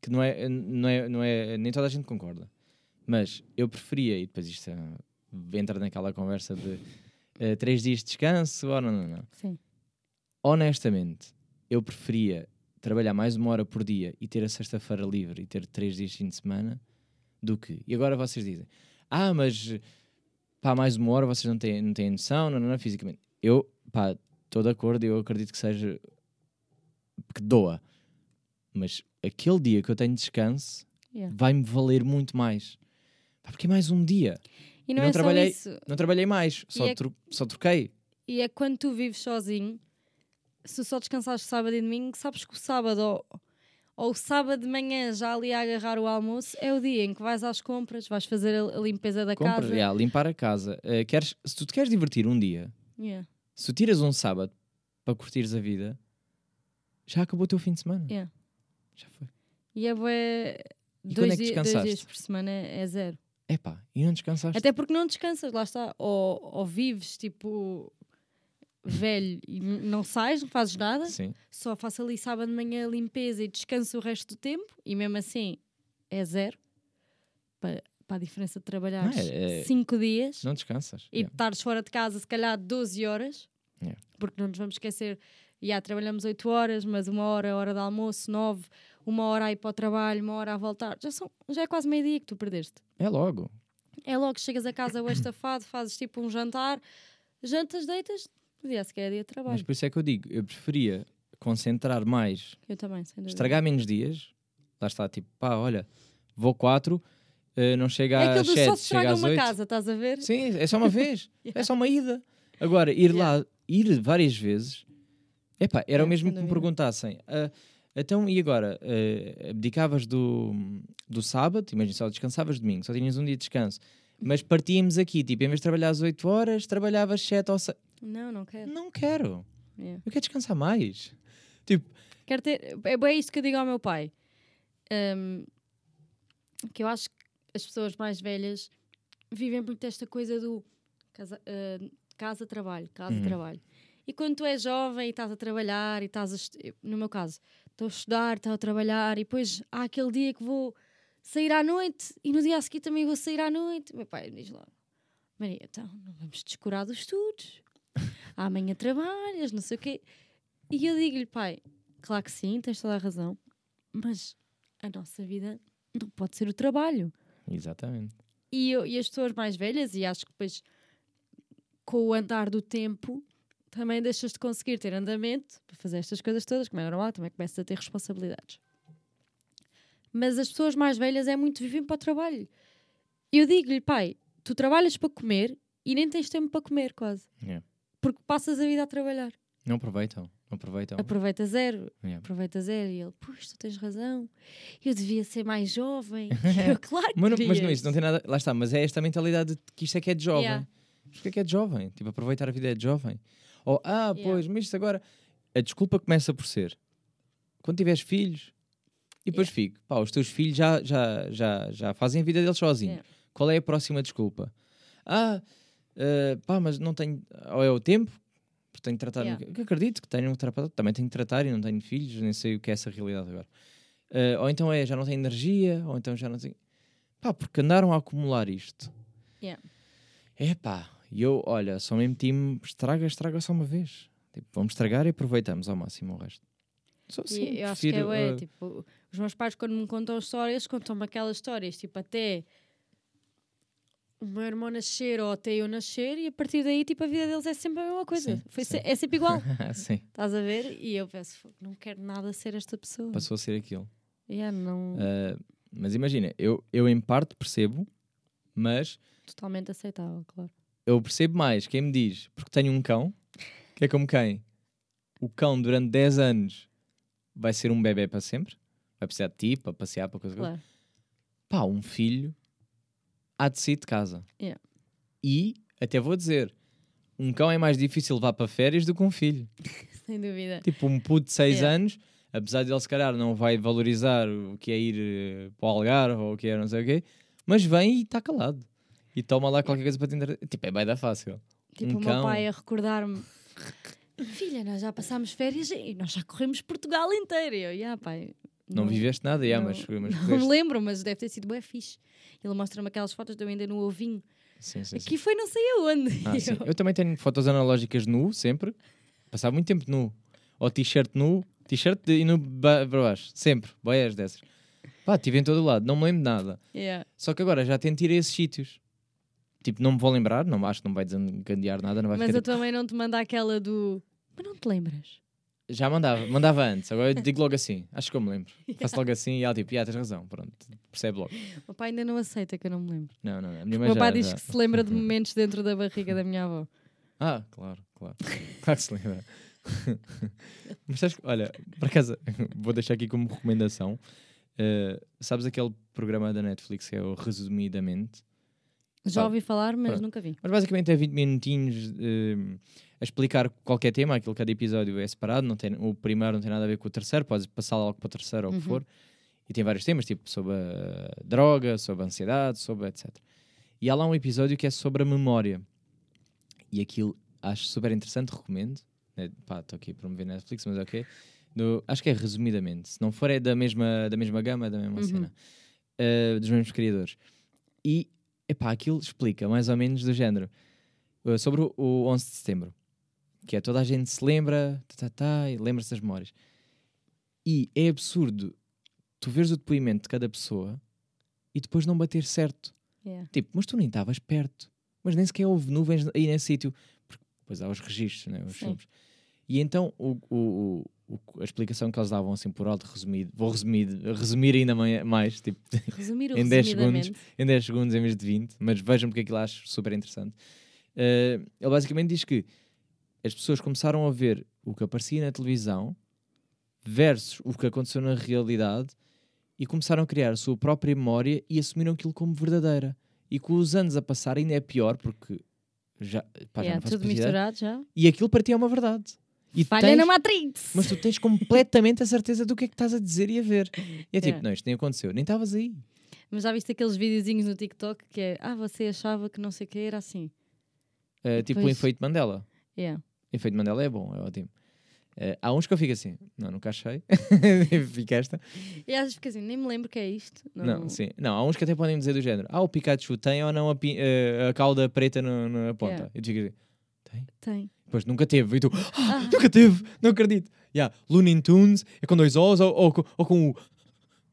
que não é, não é, não é nem toda a gente concorda. Mas eu preferia, e depois isto ah, entra naquela conversa de eh, três dias de descanso, ou não, não, não. Sim. Honestamente, eu preferia trabalhar mais uma hora por dia e ter a sexta-feira livre e ter três dias de fim de semana do que. E agora vocês dizem, ah, mas pá, mais uma hora vocês não têm, não têm noção, não, não, não, fisicamente. Eu, pá, estou de acordo, eu acredito que seja que doa. Mas aquele dia que eu tenho descanso Yeah. vai-me valer muito mais. Pá, Porque é mais um dia. E não, não é trabalhei-. Não trabalhei mais, só, é tro- só troquei. E é quando tu vives sozinho, se só descansaste sábado e domingo, sabes que o sábado ou, ou o sábado de manhã já ali a agarrar o almoço é o dia em que vais às compras, vais fazer a, a limpeza da Compra, casa. yeah, limpar a casa. Eh, queres, se tu te queres divertir um dia, Yeah, se tu tiras um sábado para curtires a vida, já acabou o teu fim de semana. yeah. Já foi. E é bué, E quando dois, é que di- dois descansaste? dias por semana é zero. Epá, e não descansaste? Até porque não descansas, lá está. Ou, ou vives tipo velho e não sais, não fazes nada, Sim. só faço ali sábado de manhã limpeza e descanso o resto do tempo, e mesmo assim é zero. Para, para a diferença de trabalhar Não, é- é- 5 dias Não descansas. e Yeah. estares fora de casa, se calhar 12 horas, Yeah. porque não nos vamos esquecer, já trabalhamos 8 horas, mas uma hora hora de almoço, 9, uma hora a ir para o trabalho, uma hora a voltar. Já, são, já é quase meio-dia que tu perdeste. É logo. É logo chegas a casa o estafado, fazes tipo um jantar, jantas, deitas, no dia a seguir é dia de Mas trabalho. por isso é que eu digo, eu preferia concentrar mais, Eu também, sem dúvida. estragar menos dias. Lá está, tipo, pá, olha, vou quatro, eh, não chega É às do só sete, se chega estraga às uma oito. casa, estás a ver? Sim, é só uma vez. Yeah. É só uma ida. Agora, ir lá, ir várias vezes, epá, era É, o mesmo que me perguntassem. "Ah, então, e agora? Ah, abdicavas do, do sábado, imagina, só descansavas domingo, só tinhas um dia de descanso. Mas partíamos aqui, tipo, em vez de trabalhar às 8 horas, trabalhavas 7 ou 6. Não, não quero. Não quero. Yeah. Eu quero descansar mais. Tipo, Quero ter. É bem isto que eu digo ao meu pai. Hum, que eu acho que as pessoas mais velhas vivem muito esta coisa do casa, ah, casa trabalho, casa Uhum. trabalho. E quando tu és jovem e estás a trabalhar e estás a. No meu caso, estou a estudar, estou a trabalhar e depois há aquele dia que vou sair à noite e no dia a seguir também vou sair à noite. Meu pai diz logo: Maria, então não vamos descurar dos estudos. Amanhã trabalhas, não sei o quê. E eu digo-lhe, pai, claro que sim, tens toda a razão, mas a nossa vida não pode ser o trabalho. exatamente. E, eu- e as pessoas mais velhas, e acho que depois com o andar do tempo também deixas de conseguir ter andamento para fazer estas coisas todas, como é normal, também começas a ter responsabilidades. Mas as pessoas mais velhas é muito vivem para o trabalho. Eu digo-lhe, pai, tu trabalhas para comer e nem tens tempo para comer, quase. Yeah. Porque passas a vida a trabalhar. Não aproveitam. Não aproveitam. Aproveita zero. Yeah. Aproveita zero. E ele, pois, tu tens razão. Eu devia ser mais jovem. eu, claro que Mas não, mas não, isso não tem nada. Lá está, mas é esta mentalidade de que isto é que é de jovem. Yeah. Mas que é que é de jovem? Tipo, aproveitar a vida é de jovem. Ou, ah, Yeah. pois, mas isto agora. A desculpa começa por ser quando tiveres filhos e depois fico, pá, os teus filhos já, já, já, já fazem a vida deles sozinhos. Yeah. Qual é a próxima desculpa? Ah, eh, pá, mas não tenho. Ou é o tempo, porque tenho que tratar. Yeah. Que acredito que tenho um terapeuta, também tenho que tratar e não tenho filhos, nem sei o que é essa realidade agora. Eh, ou então é, já não tenho energia, ou então já não tenho. Pá, porque andaram a acumular isto. Yeah. É pá, e eu, olha, só mesmo time, estraga, estraga só uma vez. Tipo, vamos estragar e aproveitamos ao máximo o resto. Só E eu acho que é, prefiro, eh, tipo, os meus pais quando me contam histórias, contam-me aquelas histórias, tipo, até o meu irmão nascer ou até eu nascer e a partir daí, tipo, a vida deles é sempre a mesma coisa. Sim, Foi se- é sempre igual. Sim, Estás a ver? E eu penso, "Fogo, não quero nada ser esta pessoa. passou a ser aquilo. Yeah, não, Eh, mas imagina, eu, eu em parte percebo, mas totalmente aceitável, claro. eu percebo mais quem me diz, porque tenho um cão, que é como quem? O cão durante 10 anos vai ser um bebê para sempre, vai precisar de ti para passear, para coisa. coisa. claro. Pá, um filho há de sair de casa. Yeah. E, até vou dizer, um cão é mais difícil levar para férias do que um filho. Sem dúvida. Tipo, um puto de 6 Yeah. anos, apesar de ele se calhar não vai valorizar o que é ir eh, para o Algarve ou o que é não sei o quê, mas vem e está calado. E toma lá qualquer coisa para te entreter. Tipo, é bem da fácil. Tipo, Um o meu cão. pai a recordar-me. Filha, nós já passámos férias e nós já corremos Portugal inteiro. E eu, yeah, pai. Não, viveste nada, yeah, não- mas, mas Não me pudeste- lembro, mas deve ter sido bem fixe. Ele mostra-me aquelas fotos de eu ainda no ovinho. Sim, sim, sim. Aqui foi não sei aonde. Ah, sim. eu, Eu também tenho fotos analógicas nu, sempre. Passava muito tempo nu. Ou t-shirt nu, t-shirt e nu para baixo. Sempre. Boias dessas. Pá, estive em todo o lado, não me lembro de nada. yeah. Só que agora já tento ir a esses sítios. Tipo, não me vou lembrar, não, acho que não vai desencandear nada, não vai Mas ficar eu tipo, também não te mando aquela do Mas não te lembras? Já mandava, mandava antes, agora eu digo logo assim, acho que eu me lembro. Faço logo assim e ela tipo, ah, tens razão, pronto, percebe logo. O pai ainda não aceita que eu não me lembro. Não, não, não. O meu já, pai diz já. que se lembra de momentos dentro da barriga da minha avó. Ah, claro, claro. Claro que se lembra. Mas sabes que, olha, por acaso, vou deixar aqui como recomendação. eh, sabes aquele programa da Netflix que é o Resumidamente? Já ouvi falar, mas pronto. nunca vi. Mas basicamente é 20 minutinhos eh, a explicar qualquer tema, aquilo cada episódio é separado, não tem, o primeiro não tem nada a ver com o terceiro, podes passar logo para o terceiro ou o Uhum. que for. E tem vários temas, tipo sobre a droga, sobre a ansiedade, sobre etc. E há lá um episódio que é sobre a memória. E aquilo acho super interessante, recomendo. né, Pá, estou aqui a promover Netflix, mas ok. Do- acho que é resumidamente. Se não for, é da mesma, da mesma gama, da mesma Uhum. cena. Uh, dos mesmos criadores. E, epá, aquilo explica mais ou menos do género. uh, sobre o, o 11 de setembro. Que é toda a gente se lembra, tá, tá, tá, e lembra-se das memórias. E é absurdo tu veres o depoimento de cada pessoa e depois não bater certo. Yeah. Tipo, mas tu nem estavas perto. Mas nem sequer houve nuvens aí nesse sítio. Porque depois há os registros, né, os filmes. E então o- o- a explicação que eles davam assim por alto, resumido, vou resumir, resumir ainda mai- mais, tipo, Em 10 resumidamente. em 10 segundos em vez de 20, mas vejam porque aquilo acho super interessante. Eh, ele basicamente diz que as pessoas começaram a ver o que aparecia na televisão versus o que aconteceu na realidade e começaram a criar a sua própria memória e assumiram aquilo como verdadeira. E com os anos a passar ainda é pior porque já, pá, já Yeah, não faço tudo misturado já. E aquilo para ti é uma verdade. E Falha tens- na Matrix! mas tu tens completamente a certeza do que é que estás a dizer e a ver. E é tipo, Yeah. não, isto nem aconteceu, nem estavas aí. Mas já viste aqueles videozinhos no TikTok que é Ah, você achava que não sei o que era assim. Uh, tipo o efeito Mandela. Yeah. O efeito Mandela é bom, é ótimo. Uh, há uns que eu fico assim, não, nunca achei. Fica esta. E às vezes fica assim, nem me lembro que é isto. Não. sim. Não, há uns que até podem dizer do género: Ah, o Pikachu tem ou não a, uh, a cauda preta no- na ponta? Yeah. E tu ficas assim, tem? Tem. Pois nunca teve. E tu, ah, Ah. nunca teve, não acredito. Yeah. Looney Tunes é com dois O's ou, ou, com- ou com o.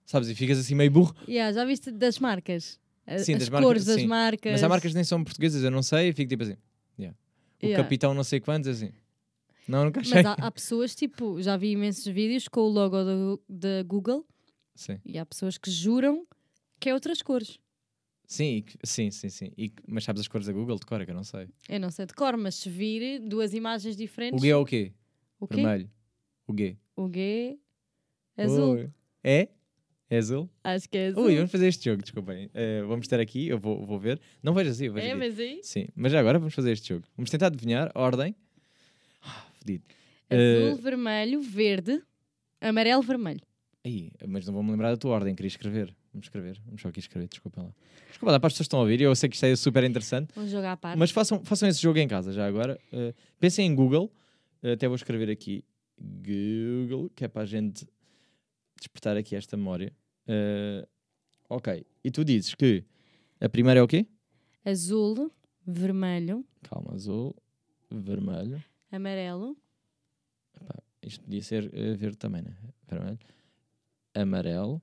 Sabes? E ficas assim meio burro. Yeah, já viste das marcas? A- Sim, As das marcas, cores das sim. marcas. Mas há marcas que nem são portuguesas, eu não sei. E fico tipo assim: yeah. O Yeah. capitão não sei quantos, assim. Não, nunca achei. Mas há, há pessoas, tipo, já vi imensos vídeos com o logo da Google Sim. e há pessoas que juram que é outras cores. Sim, sim, sim, sim. E, mas sabes as cores da Google de cor, é que eu não sei. Eu não sei de cor, mas se vir duas imagens diferentes. O G é o quê? O quê? Vermelho. O G. O G é azul. É? É azul? Acho que é azul. Ui, vamos fazer este jogo, desculpem. Eh, vamos ter aqui, eu vou, vou ver. Não vejo assim, eu vejo é, aqui. mas aí? Sim, mas já agora vamos fazer este jogo. Vamos tentar adivinhar ordem. Ah, fedido. Eh, Azul, vermelho, verde, amarelo, vermelho. Aí, mas não vou-me lembrar da tua ordem, queria escrever. Vamos escrever, vamos só aqui escrever, desculpem lá. Desculpa lá, para as pessoas que estão a ouvir, eu sei que isto é super interessante. Vamos jogar à parte. Mas façam, façam esse jogo em casa já agora. Uh, pensem em Google. Uh, até vou escrever aqui Google, que é para a gente despertar aqui esta memória. Uh, ok. E tu dizes que a primeira é o quê? Azul, vermelho, Calma, azul, vermelho. amarelo, Isto podia ser verde também, né? Vermelho. Amarelo.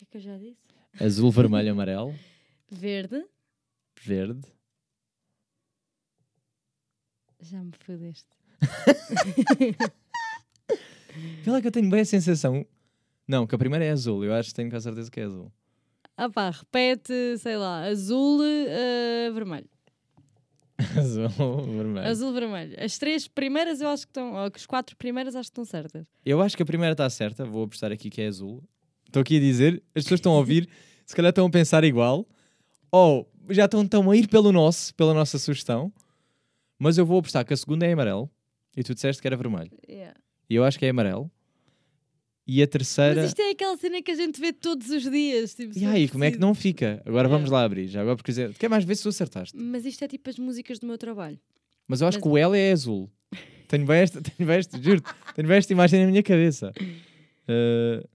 O que é que eu já disse? Azul, vermelho, amarelo. Verde, Verde. já me fodeste. Lá que eu tenho bem a sensação. Não, que a primeira é azul. Eu acho que tenho com a certeza que é azul. Ah pá, repete, sei lá, azul, eh, vermelho. azul, vermelho. Azul, vermelho. As três primeiras eu acho que estão, ou as quatro primeiras acho que estão certas. Eu acho que a primeira está certa, vou apostar aqui que é azul. Estou aqui a dizer, as pessoas estão a ouvir, se calhar estão a pensar igual, ou já estão, estão a ir pelo nosso, pela nossa sugestão, mas eu vou apostar que a segunda é amarelo, e tu disseste que era vermelho. Yeah. E eu acho que é amarelo. E a terceira. Mas isto é aquela cena que a gente vê todos os dias. Tipo, E aí, como é que não fica? Agora vamos lá abrir, já agora porque. Quer mais ver se tu acertaste? Mas isto é tipo as músicas do meu trabalho. Mas eu acho Mas- que o L é azul. Tenho bem esta, tenho bem esta, juro tenho bem esta imagem na minha cabeça. Uh...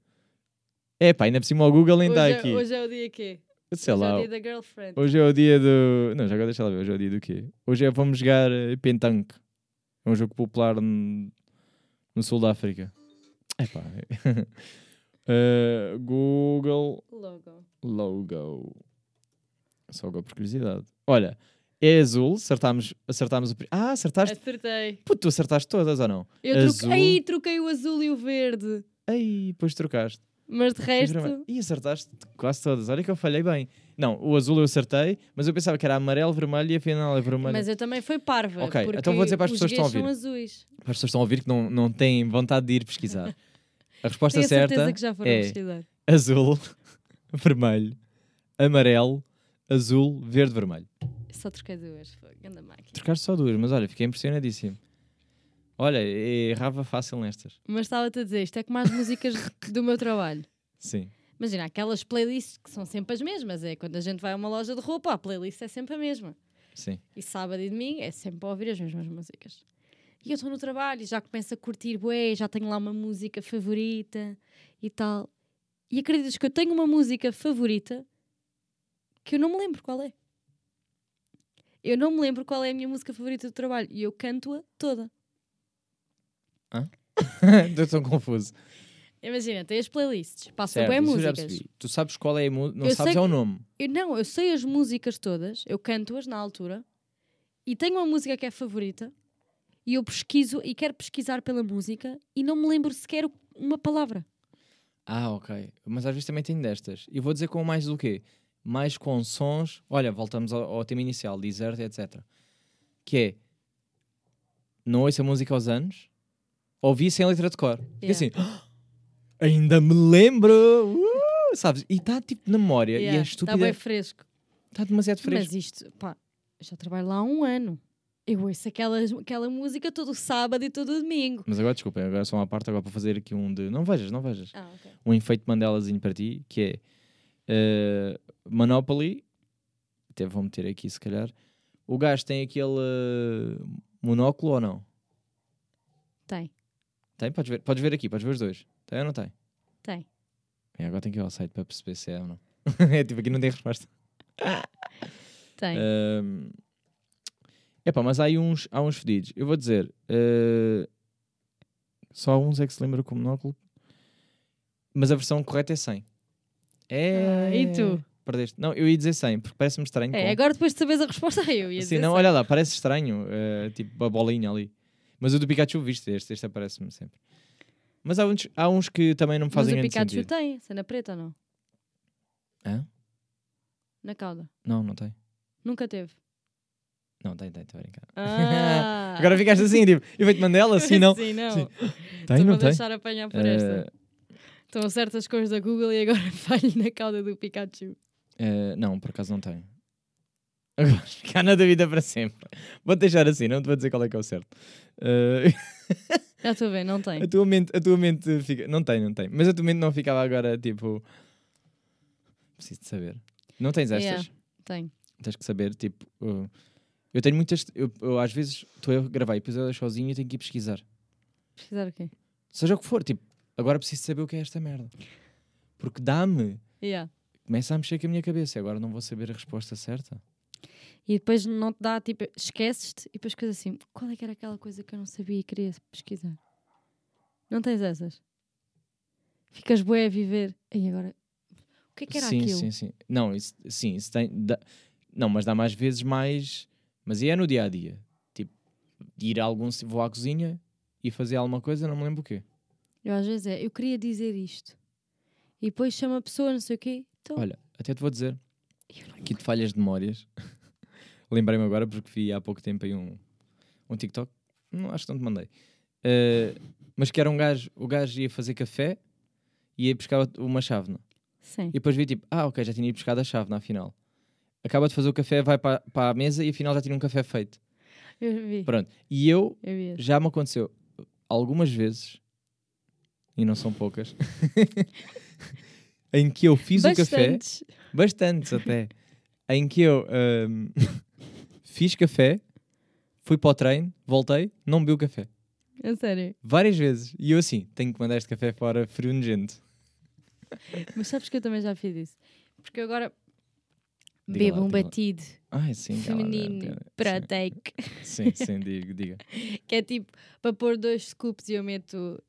É pá, ainda por cima o Google nem Hoje, está é, aqui. hoje é o dia quê? Sei hoje é lá. o dia da girlfriend. Hoje é o dia do. Não, já agora deixa lá ver. Hoje é o dia do quê? Hoje é vamos jogar eh, Pentank. É um jogo popular no, no sul da África. É pá. Eh, Google Logo. Logo. Só agora por curiosidade. Olha, é azul, acertámos, acertámos o. Ah, acertaste. Acertei. Puto, tu acertaste todas ou não? Eu Azul. troquei, Ai, troquei o azul e o verde. Ai, depois trocaste. Mas de resto. E acertaste quase todas. Olha que eu falhei bem. Não, o azul eu acertei, mas eu pensava que era amarelo, vermelho e afinal é vermelho. Mas eu também fui parva. Ok, então vou dizer para as pessoas que estão a ouvir. são azuis. As pessoas estão a ouvir que não, não têm vontade de ir pesquisar. A resposta Tenho a certa que já foram é pesquisar. azul, vermelho, amarelo, azul, verde, vermelho. Só troquei duas. Foi grande máquina. Trocaste só duas, mas olha, fiquei impressionadíssimo. Olha, errava fácil nestas. Mas estava-te a dizer, isto é como as músicas do meu trabalho. Sim. Imagina, aquelas playlists que são sempre as mesmas. É quando a gente vai a uma loja de roupa, a playlist é sempre a mesma. Sim. E sábado e domingo é sempre a ouvir as mesmas músicas. E eu estou no trabalho e já começo a curtir, bué, já tenho lá uma música favorita e tal. E acreditas que eu tenho uma música favorita que eu não me lembro qual é. Eu não me lembro qual é a minha música favorita do trabalho e eu canto-a toda. Estou tão confuso. Imagina, tem as playlists, passam Certo, bem músicas. Tu sabes qual é a música, não Eu sabes é o nome. Eu, não, eu sei as músicas todas, eu canto-as na altura e tenho uma música que é favorita e eu pesquiso e quero pesquisar pela música e não me lembro sequer uma palavra. Ah, ok. Mas às vezes também tenho destas. E vou dizer com mais do quê? Mais com sons. Olha, voltamos ao, ao tema inicial, deserto, etc. Que é. Não ouço a música aos anos, ouvi sem letra de cor. Yeah. assim. "Ah, ainda me lembro! Uh, sabes? E está tipo na memória. E é Está estúpida. bem fresco. Está demasiado fresco. Mas isto, pá, já trabalho lá há um ano. Eu ouço aquela, aquela música todo sábado e todo domingo. Mas agora, desculpem, agora só uma parte agora para fazer aqui um de. Não vejas, não vejas. Ah, ok. um efeito Mandelazinho para ti, que é eh, Monopoly. Até vou meter aqui se calhar. O gajo tem aquele eh, monóculo ou não? Tem, Tem? Podes ver, podes ver aqui, podes ver os dois. Tem ou não tem? tem. É, agora tem que ir ao site para perceber se é ou não. é tipo, aqui não tem resposta. Tem. Ahm, epá, mas há aí uns, há uns fedidos. Eu vou dizer, eh, só uns é que se lembram com monóculo. Mas a versão correta é 100. É. Ah, e tu? Perdeste. Não, eu ia dizer 100, porque parece-me estranho. É, com- agora depois de saberes a resposta, eu ia Sim, dizer não, cem. olha lá, parece estranho. eh, tipo, a bolinha ali. Mas o do Pikachu, viste este, este aparece-me sempre. Mas há uns, há uns que também não me Mas fazem o grande Pikachu sentido. tem, cena preta ou não? Hã? Na cauda. Não, não tem. Nunca teve. Não, tem, tem, estou a brincar. Ah. Agora ficaste assim, tipo, efeito Mandela, assim não. Sim, não. Sim. Tem, não tem? deixar apanhar por esta. Eh, Estão certas coisas da Google e agora falho na cauda do Pikachu. eh, não, por acaso não tem. Agora, ficar na dúvida para sempre. Vou deixar assim, não te vou dizer qual é que é o certo. Eh, Já estou a ver, não tem. a, tua mente, a tua mente fica. Não tem, não tem. Mas a tua mente não ficava agora tipo. Preciso de saber. Não tens estas? Yeah. Tem. Tens que saber, tipo. uh, eu tenho muitas. Eu, eu às vezes estou a gravar episódios sozinho e tenho que ir pesquisar. Pesquisar o quê? Seja o que for, tipo, agora preciso saber o que é esta merda. Porque dá-me. Yeah. Começa a mexer com a minha cabeça e agora não vou saber a resposta certa. E depois não te dá, tipo, esqueces-te e depois coisa assim, qual é que era aquela coisa que eu não sabia e queria pesquisar? Não tens essas? Ficas bué a viver. E agora, o que é que era sim, aquilo? sim, sim. Não, isso, sim, isso tem. dá- não, mas dá mais vezes mais. Mas e é no dia a dia. Tipo, ir a algum. Vou à cozinha e fazer alguma coisa, não me lembro o quê. Eu às vezes é, eu queria dizer isto. E depois chama a pessoa, não sei o quê. Então, Olha, até te vou dizer. Aqui de falhas de memórias. Lembrei-me agora porque vi há pouco tempo aí um, um TikTok. Não, acho que não te mandei. Eh, mas que era um gajo. O gajo ia fazer café e ia buscar uma chávena. Sim. E depois vi tipo, ah, ok, já tinha ido buscar a chávena afinal. Acaba de fazer o café, vai para, para a mesa e afinal já tinha um café feito. Eu vi. Pronto. E eu Eu já me aconteceu algumas vezes, e não são poucas, em que eu fiz o café. Bastantes. Bastantes até. Em que eu ahm, fiz café, fui para o treino, voltei, não bebi o café. A sério. Várias vezes. E eu assim, tenho que mandar este café fora frio nojento. Mas sabes que eu também já fiz isso. Porque eu agora Diga bebo lá, um batido Ai, sim. feminino proteico. Sim, sim, sim diga, diga. Que é tipo, para pôr dois scoops e eu meto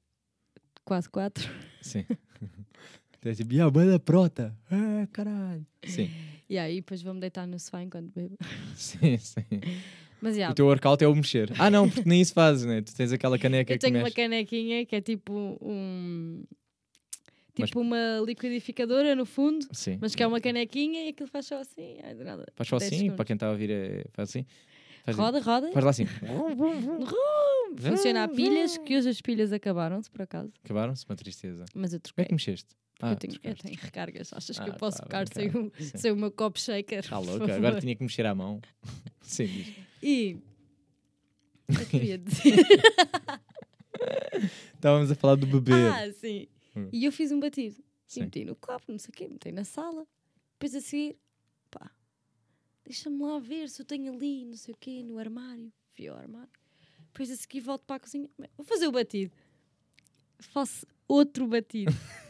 quase quatro. Sim. É tipo, yeah, banda prota. Ah, caralho. Sim, E aí depois vou-me deitar no sofá enquanto bebo. sim, sim. Mas já, O teu workout é o mexer. Ah, não, porque nem isso fazes, né? Tu tens aquela caneca eu que tenho uma mexe. canequinha que é tipo um. Mas- Tipo uma liquidificadora no fundo, Sim. mas que é uma canequinha e aquilo faz só assim. Ai, de nada. Faz só 10 assim, segundos. para quem está a ouvir, é... faz assim. Faz, Roda, roda. faz lá assim. Funciona a pilhas, que hoje as pilhas acabaram-se por acaso. Acabaram-se, uma tristeza. Mas eu Como é troquei. que mexeste? Ah, eu, tenho, eu tenho recargas. Achas que Ah, eu posso tá, tocar sem o, Sim. sem o meu copo shaker? Está louca, agora tinha que mexer à mão. Sim, diz. E. Eu queria dizer. Estávamos a falar do beber. ah, sim. Hum. E eu fiz um batido. E Sim. meti no copo, não sei o quê, meti na sala. Depois a seguir, pá, deixa-me lá ver se eu tenho ali, não sei o quê, no armário. Vi ao armário. Depois a seguir volto para a cozinha. Vou fazer o batido. Faço outro batido.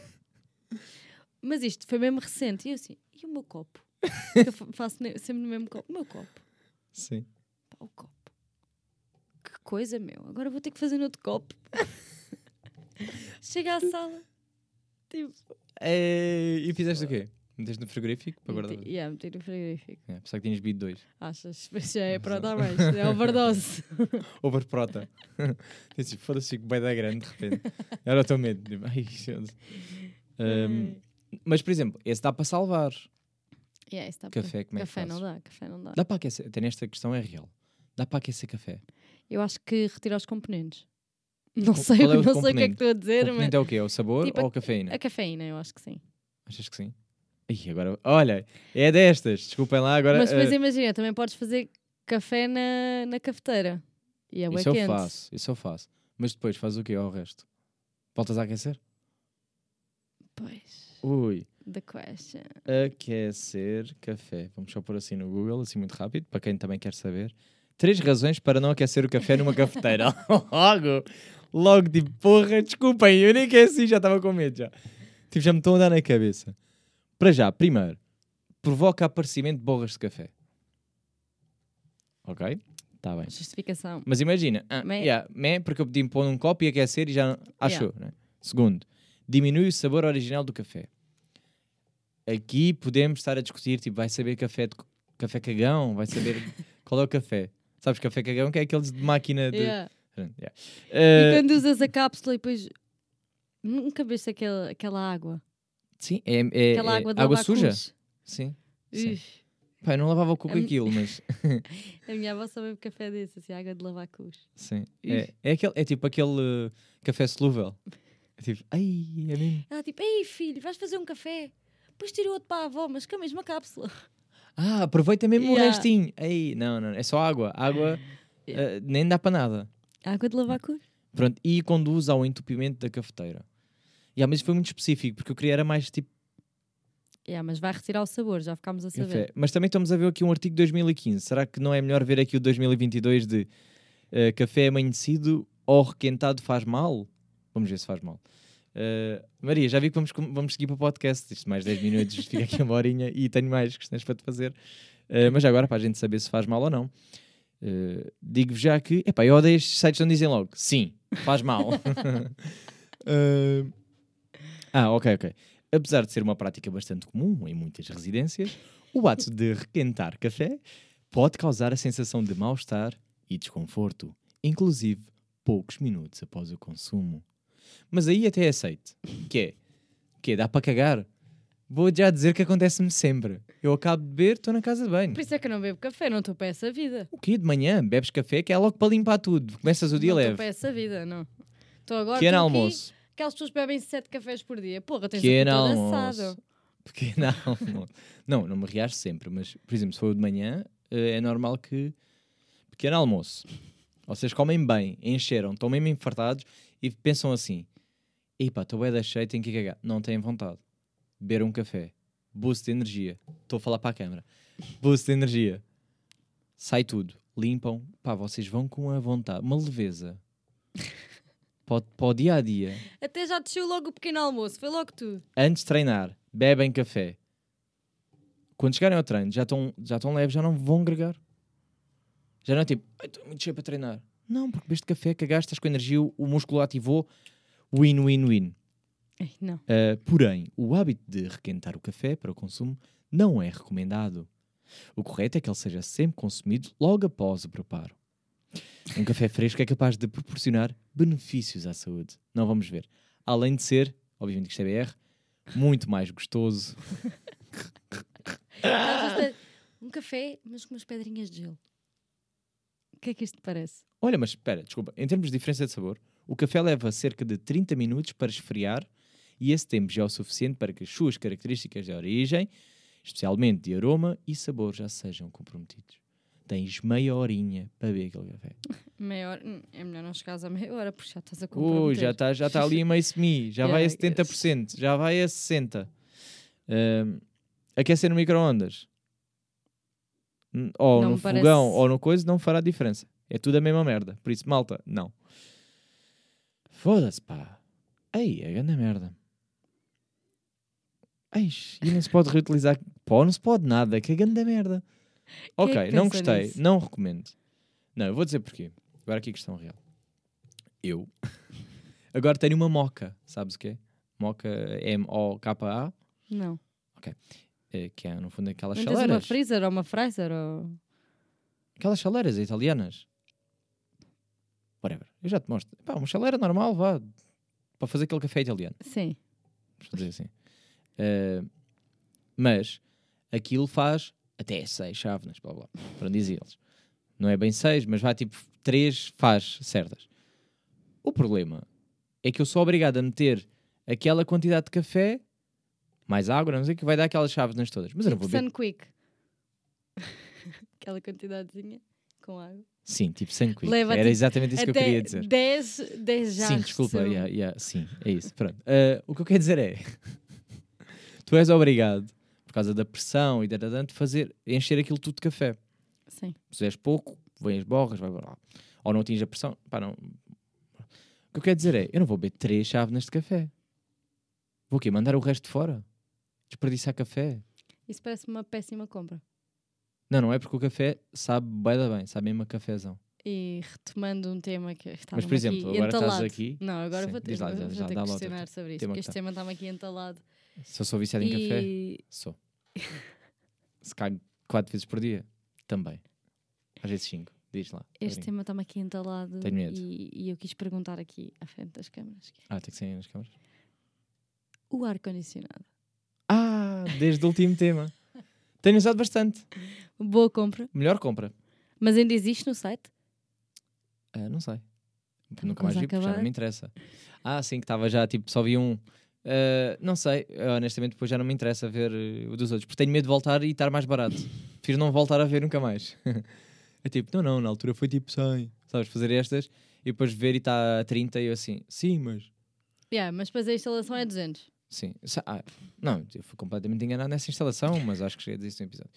Mas isto foi mesmo recente. E eu assim, e o meu copo? Que eu fa- faço sempre no mesmo copo. O meu copo. Sim. Pá, o copo. Que coisa, meu. Agora vou ter que fazer no outro copo. Chega à sala. Tipo, É, E fizeste o quê? Meteste no frigorífico para guardar? meti, yeah, meti no frigorífico. É, pensava que tinhas bebido dois. Achas? Já é dar mais. É overdose. Overprota. Disse, foda-se, fico bem da grande de repente. Era o teu medo. Tipo, ai, Ahm, mas, por exemplo, esse dá para salvar. Yeah, isso tá Café, como é que café não fazes? dá, café não dá. Dá para aquecer. Até nesta questão é real. Dá para aquecer café. Eu acho que retirar os componentes. Não sei, é o não sei o que é que estou a O dizer, mas componente é o quê? É o sabor Tipo, ou a cafeína? a cafeína eu acho que sim. Achas que sim? Ih, agora, olha, é destas. Desculpem lá, agora. mas depois ah, imagina, também podes fazer café na, na cafeteira. E é isso eu quente. faço, isso eu faço. Mas depois faz o quê ao resto? Voltas a aquecer? Pois, Ui. the question. Aquecer café. Vamos só pôr assim no Google, assim muito rápido, para quem também quer saber. Três razões para não aquecer o café numa cafeteira. logo, logo, tipo, porra, desculpem, eu nem aqueci, já estava com medo já. Tipo, já me estão a dar na cabeça. Para já, primeiro, provoca aparecimento de borras de café. Ok? Está bem. Justificação. Mas imagina, ah, Mé. yeah, mé, porque eu pedi-me pôr num copo e aquecer e já não- achou. né? Segundo, diminui o sabor original do café. Aqui podemos estar a discutir, tipo, vai saber café de café cagão, vai saber qual é o café. Sabes café cagão que é aqueles de máquina de. Yeah. Yeah. E Eh, quando usas a cápsula e depois nunca viste aquela, aquela água. Sim, é, é- Aquela é água suja. Sim. sim. Eu não lavava o cu com A mi- aquilo, mas a minha avó só bebe café desse, assim, água de lavar cus. sim. É, é, aquele, é tipo aquele eh, café solúvel. É tipo, ai, é mesmo. Ela tipo, ei filho, vais fazer um café? Depois tira outro para a avó, mas com a mesma cápsula. Ah, aproveita mesmo o Yeah. restinho. Ei, não, não, é só água. Água eh, nem dá para nada. Água de lavar cus? Pronto, e conduz ao entupimento da cafeteira. Yeah, mas foi muito específico, porque eu queria era mais tipo Yeah, mas vai retirar o sabor, já ficámos a saber. café. Mas também estamos a ver aqui um artigo de 2015. Será que não é melhor ver aqui o 2022 de eh, café amanhecido ou requentado faz mal? Vamos ver se faz mal. Eh, Maria, já vi que vamos, vamos seguir para o podcast. Isto mais 10 minutos, fica aqui uma horinha e tenho mais questões para te fazer. Eh, mas agora, para a gente saber se faz mal ou não, eh, digo-vos já que, epá, eu odeio estes sites onde dizem logo, sim, faz mal. Eh, ah, ok, ok. Apesar de ser uma prática bastante comum em muitas residências, o ato de requentar café pode causar a sensação de mal-estar e desconforto, inclusive poucos minutos após o consumo. Mas aí até aceito. Que é? Que é? Dá para cagar? Vou já dizer que acontece-me sempre. Eu acabo de beber, estou na casa de banho. Por isso é que eu não bebo café, não estou para essa vida. O quê? De manhã? Bebes café que é logo para limpar tudo. Começas o dia não estou leve. para essa vida, não. Estou agora. Pequeno estou aqui, almoço. Aquelas pessoas bebem sete cafés por dia. Porra, tens Pequeno todo almoço. assado. Pequeno almoço. Não, não me reajo sempre, mas, por exemplo, se for de manhã, eh, é normal que. Pequeno almoço. Vocês comem bem, encheram, estão mesmo infartados e pensam assim: Ei pá, estou bem da cheio, tenho que cagar. Não têm vontade. Beber um café. Boost de energia. Estou a falar para a câmara. Boost de energia. Sai tudo. Limpam. Pá, vocês vão com a vontade. Uma leveza. Para, o- para o dia a dia. Até já desceu logo o pequeno almoço, foi logo tudo. antes de treinar, bebem café. Quando chegarem ao treino, já estão já estão leves, já não vão gregar. Já não é tipo, "Ai, estou muito cheio para treinar. Não, porque bebeste café, cagaste, estás com energia, o, músculo ativou, win, win, win. Não. Uh, porém, o hábito de requentar o café para o consumo não é recomendado. O correto é que ele seja sempre consumido logo após o preparo. Um café fresco é capaz de proporcionar benefícios à saúde. Não vamos ver. Além de ser, obviamente que isto é BR, muito mais gostoso. Um café, mas com umas pedrinhas de gelo. O que é que isto te parece? Olha, mas espera, desculpa, em termos de diferença de sabor, o café leva cerca de 30 minutos para esfriar e esse tempo já é o suficiente para que as suas características de origem, especialmente de aroma e sabor, já sejam comprometidos. Tens meia horinha para beber aquele café. Meia hora. Hum, É melhor não chegares a meia hora, porque já estás a Ui, comprometer. já está já tá ali meio semi, já vai a Yeah, 70%, já vai a 60%. Ahm, aquecer no micro-ondas ou Não no parece- fogão ou no coisa não fará diferença. É tudo a mesma merda. Por isso, malta, não. Foda-se, pá. Ei, é grande merda. Eis, e não se pode reutilizar. Pô, não se pode nada, que é grande merda. Quem Ok, é não gostei, nisso? não recomendo. Não, eu vou dizer porquê. Agora aqui a questão real. Eu agora tenho uma moca, sabes o que é? Moca M-O-K-A, Não. Eh, que é no fundo aquelas Não tens uma chaleiras. freezer ou uma freezer ou... Aquelas chaleiras italianas. Whatever, eu já te mostro. Pá, uma chaleira normal, vá. Para fazer aquele café italiano. Sim. Vamos dizer assim. Eh, mas aquilo faz até seis chávenas, blá blá. Para dizer eles. Não é bem seis, mas vai tipo três faz certas. O problema é que eu sou obrigado a meter aquela quantidade de café, mais água, não sei o que, vai dar aquelas chávenas todas. Mas eu não Tipo vou beber. Sun Quick. Aquela quantidadezinha com água. Sim, tipo sem quick. Leva, Era tipo, exatamente isso que eu queria dizer. 10, 10 já. Sim, desculpa, yeah, yeah, sim, é isso. Pronto. Uh, o que eu quero dizer é: tu és obrigado, por causa da pressão e da de fazer, encher aquilo tudo de café. Sim. Se fizeres pouco, vem as borras, vai lá. Ou não atinge a pressão, pá, não. O que eu quero dizer é: eu não vou beber três chávenas de café. Vou o quê? Mandar o resto fora? Desperdiçar café? Isso parece uma péssima compra. Não, não é porque o café sabe bem da bem, sabe mesmo a cafezão. E retomando um tema que estava Mas, por exemplo, aqui agora estás entalado. aqui- Não, agora Sim, vou ter, lá, vou- já- vou já ter que questionar sobre isso, tema porque que este tá. tema está-me aqui entalado. Se eu sou viciado em café, E sou. Se cago quatro vezes por dia, também. Às vezes cinco. Diz lá. este tema está-me aqui entalado Tenho medo. e, e eu quis perguntar aqui à frente das câmaras. Ah, tem que ser nas câmaras. O ar-condicionado. Ah, desde o último tema. Tenho usado bastante. Boa compra. Melhor compra. Mas ainda existe no site? Ah, não sei. Tá Nunca mais vi, porque já não me interessa. Ah, sim, que estava já, tipo, só vi um. Ah, não sei, Eu, honestamente, depois já não me interessa ver eh, o dos outros, porque tenho medo de voltar e estar mais barato. Prefiro não voltar a ver nunca mais. é tipo, não, não, na altura foi tipo 100, sabes, fazer estas e depois ver e está a 30 e eu assim, sim, mas. Yeah, mas depois a instalação é 200. Sim. Ah, não, eu fui completamente enganado nessa instalação, mas acho que cheguei a dizer isso no episódio.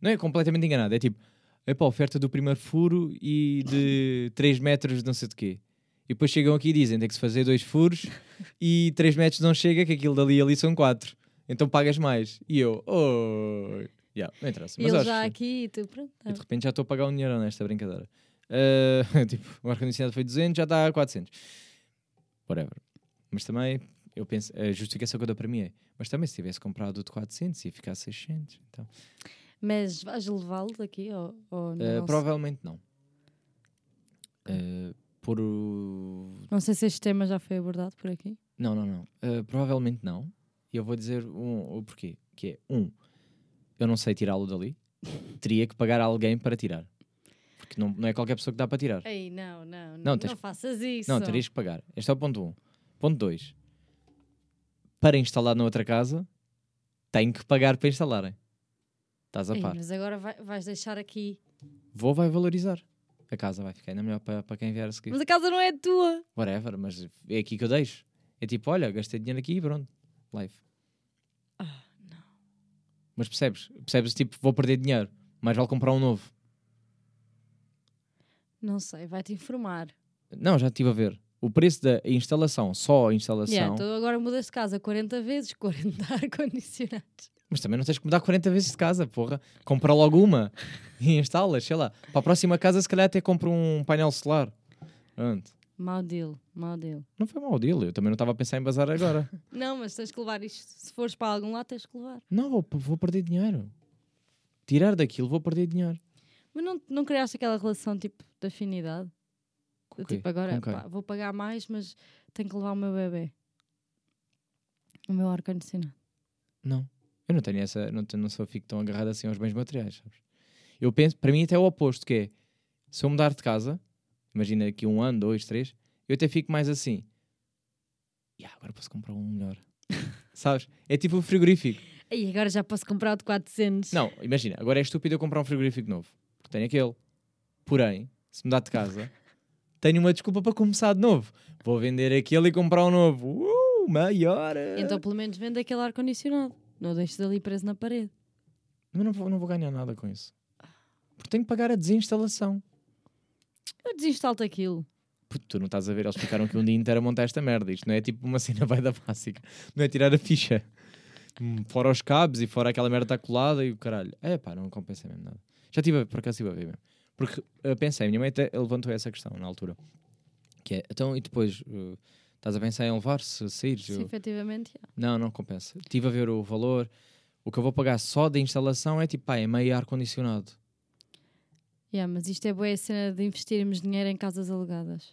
Não é completamente enganado, é tipo, é para a oferta do primeiro furo e de 3 metros de não sei de quê. E depois chegam aqui e dizem tem que se fazer dois furos e 3 metros não chega, que aquilo dali e ali são 4. Então pagas mais. E eu, oh, yeah, não interessa. Mas ele acho já aqui e tu, pronto. tá e de repente já estou a pagar um dinheiro nesta brincadeira. Ah, tipo, o ar-condicionado foi 200, já está a 400. Whatever. Mas também, eu penso, a justificação que eu dou para mim é, mas também se tivesse comprado o de 400 ia ficar a 600. Então, Mas vais levá-lo daqui ou, ou Ah, não? provavelmente não. Ah, por o... Não sei se este tema já foi abordado por aqui. Não, não, não. Ah, provavelmente não. E eu vou dizer um, o porquê. Que é, um, eu não sei tirá-lo dali. Teria que pagar alguém para tirar. Porque não, não é qualquer pessoa que dá para tirar. Ei, não, não, não, Não, não, tens- faças isso. Não, terias que pagar. Este é o ponto 1. Um. Ponto 2. Para instalar na outra casa, tenho que pagar para instalarem. Estás a Ei, par. mas agora vai- vais deixar aqui. Vou, vai valorizar. A casa vai ficar ainda melhor para, para quem vier a seguir. Mas a casa não é tua. Whatever, mas é aqui que eu deixo. É tipo, olha, gastei dinheiro aqui e pronto. Live. Ah, não. Mas percebes? Percebes, tipo, vou perder dinheiro. Mais vale comprar um novo. Não sei, vai-te informar. Não, já estive a ver. O preço da instalação, só a instalação. Yeah, tu agora mudas de casa 40 vezes, 40 ar-condicionados. Mas também não tens que mudar 40 vezes de casa, porra. Compra logo uma e instalas, sei lá. Para a próxima casa, se calhar até compro um painel solar. Pronto. Mau deal, mau deal. Não foi mau deal, eu também não estava a pensar em bazar agora. Não, mas tens que levar isto. Se fores para algum lado, tens que levar. não, vou, vou perder dinheiro. Tirar daquilo, vou perder dinheiro. Mas não, não criaste aquela relação tipo de afinidade? Quê? tipo, agora quem? pá, vou pagar mais, mas tenho que levar o meu bebê. O meu ar-condicionado. Não. Eu não tenho essa, não, tenho, não sou fico tão agarrado assim aos bens materiais, sabes? Eu penso, para mim até é o oposto, que é, se eu mudar de casa, imagina aqui um ano, dois, três, eu até fico mais assim. "Ya, agora posso comprar um melhor. sabes? É tipo um frigorífico. E agora já posso comprar o de 400. Não, imagina, agora é estúpido eu comprar um frigorífico novo, porque tenho aquele. Porém, se mudar de casa, tenho uma desculpa para começar de novo. Vou vender aquele e comprar um novo. Uh, maior! Então pelo menos vende aquele ar-condicionado. Não deixes ali preso na parede. Mas não vou, não vou ganhar nada com isso. Porque tenho que pagar a desinstalação. Eu desinstalo-te aquilo. Puto, tu não estás a ver, eles ficaram aqui um dia inteiro a montar esta merda. Isto não é tipo uma cena vai da básica. Não é tirar a ficha. Hum, Fora os cabos e fora aquela merda está colada e o caralho. É pá, não compensa mesmo nada. Já tive, a- por acaso estive a ver mesmo. Porque eu pensei, a minha mãe até levantou essa questão na altura. Que é, então e depois uh, estás a pensar em levar se saíres? Sim, Eu- efetivamente. já. Não, não compensa. Estive a ver o valor. O que eu vou pagar só da instalação é tipo, pá, é meio ar-condicionado. Yeah, mas isto é boa a cena de investirmos dinheiro em casas alugadas.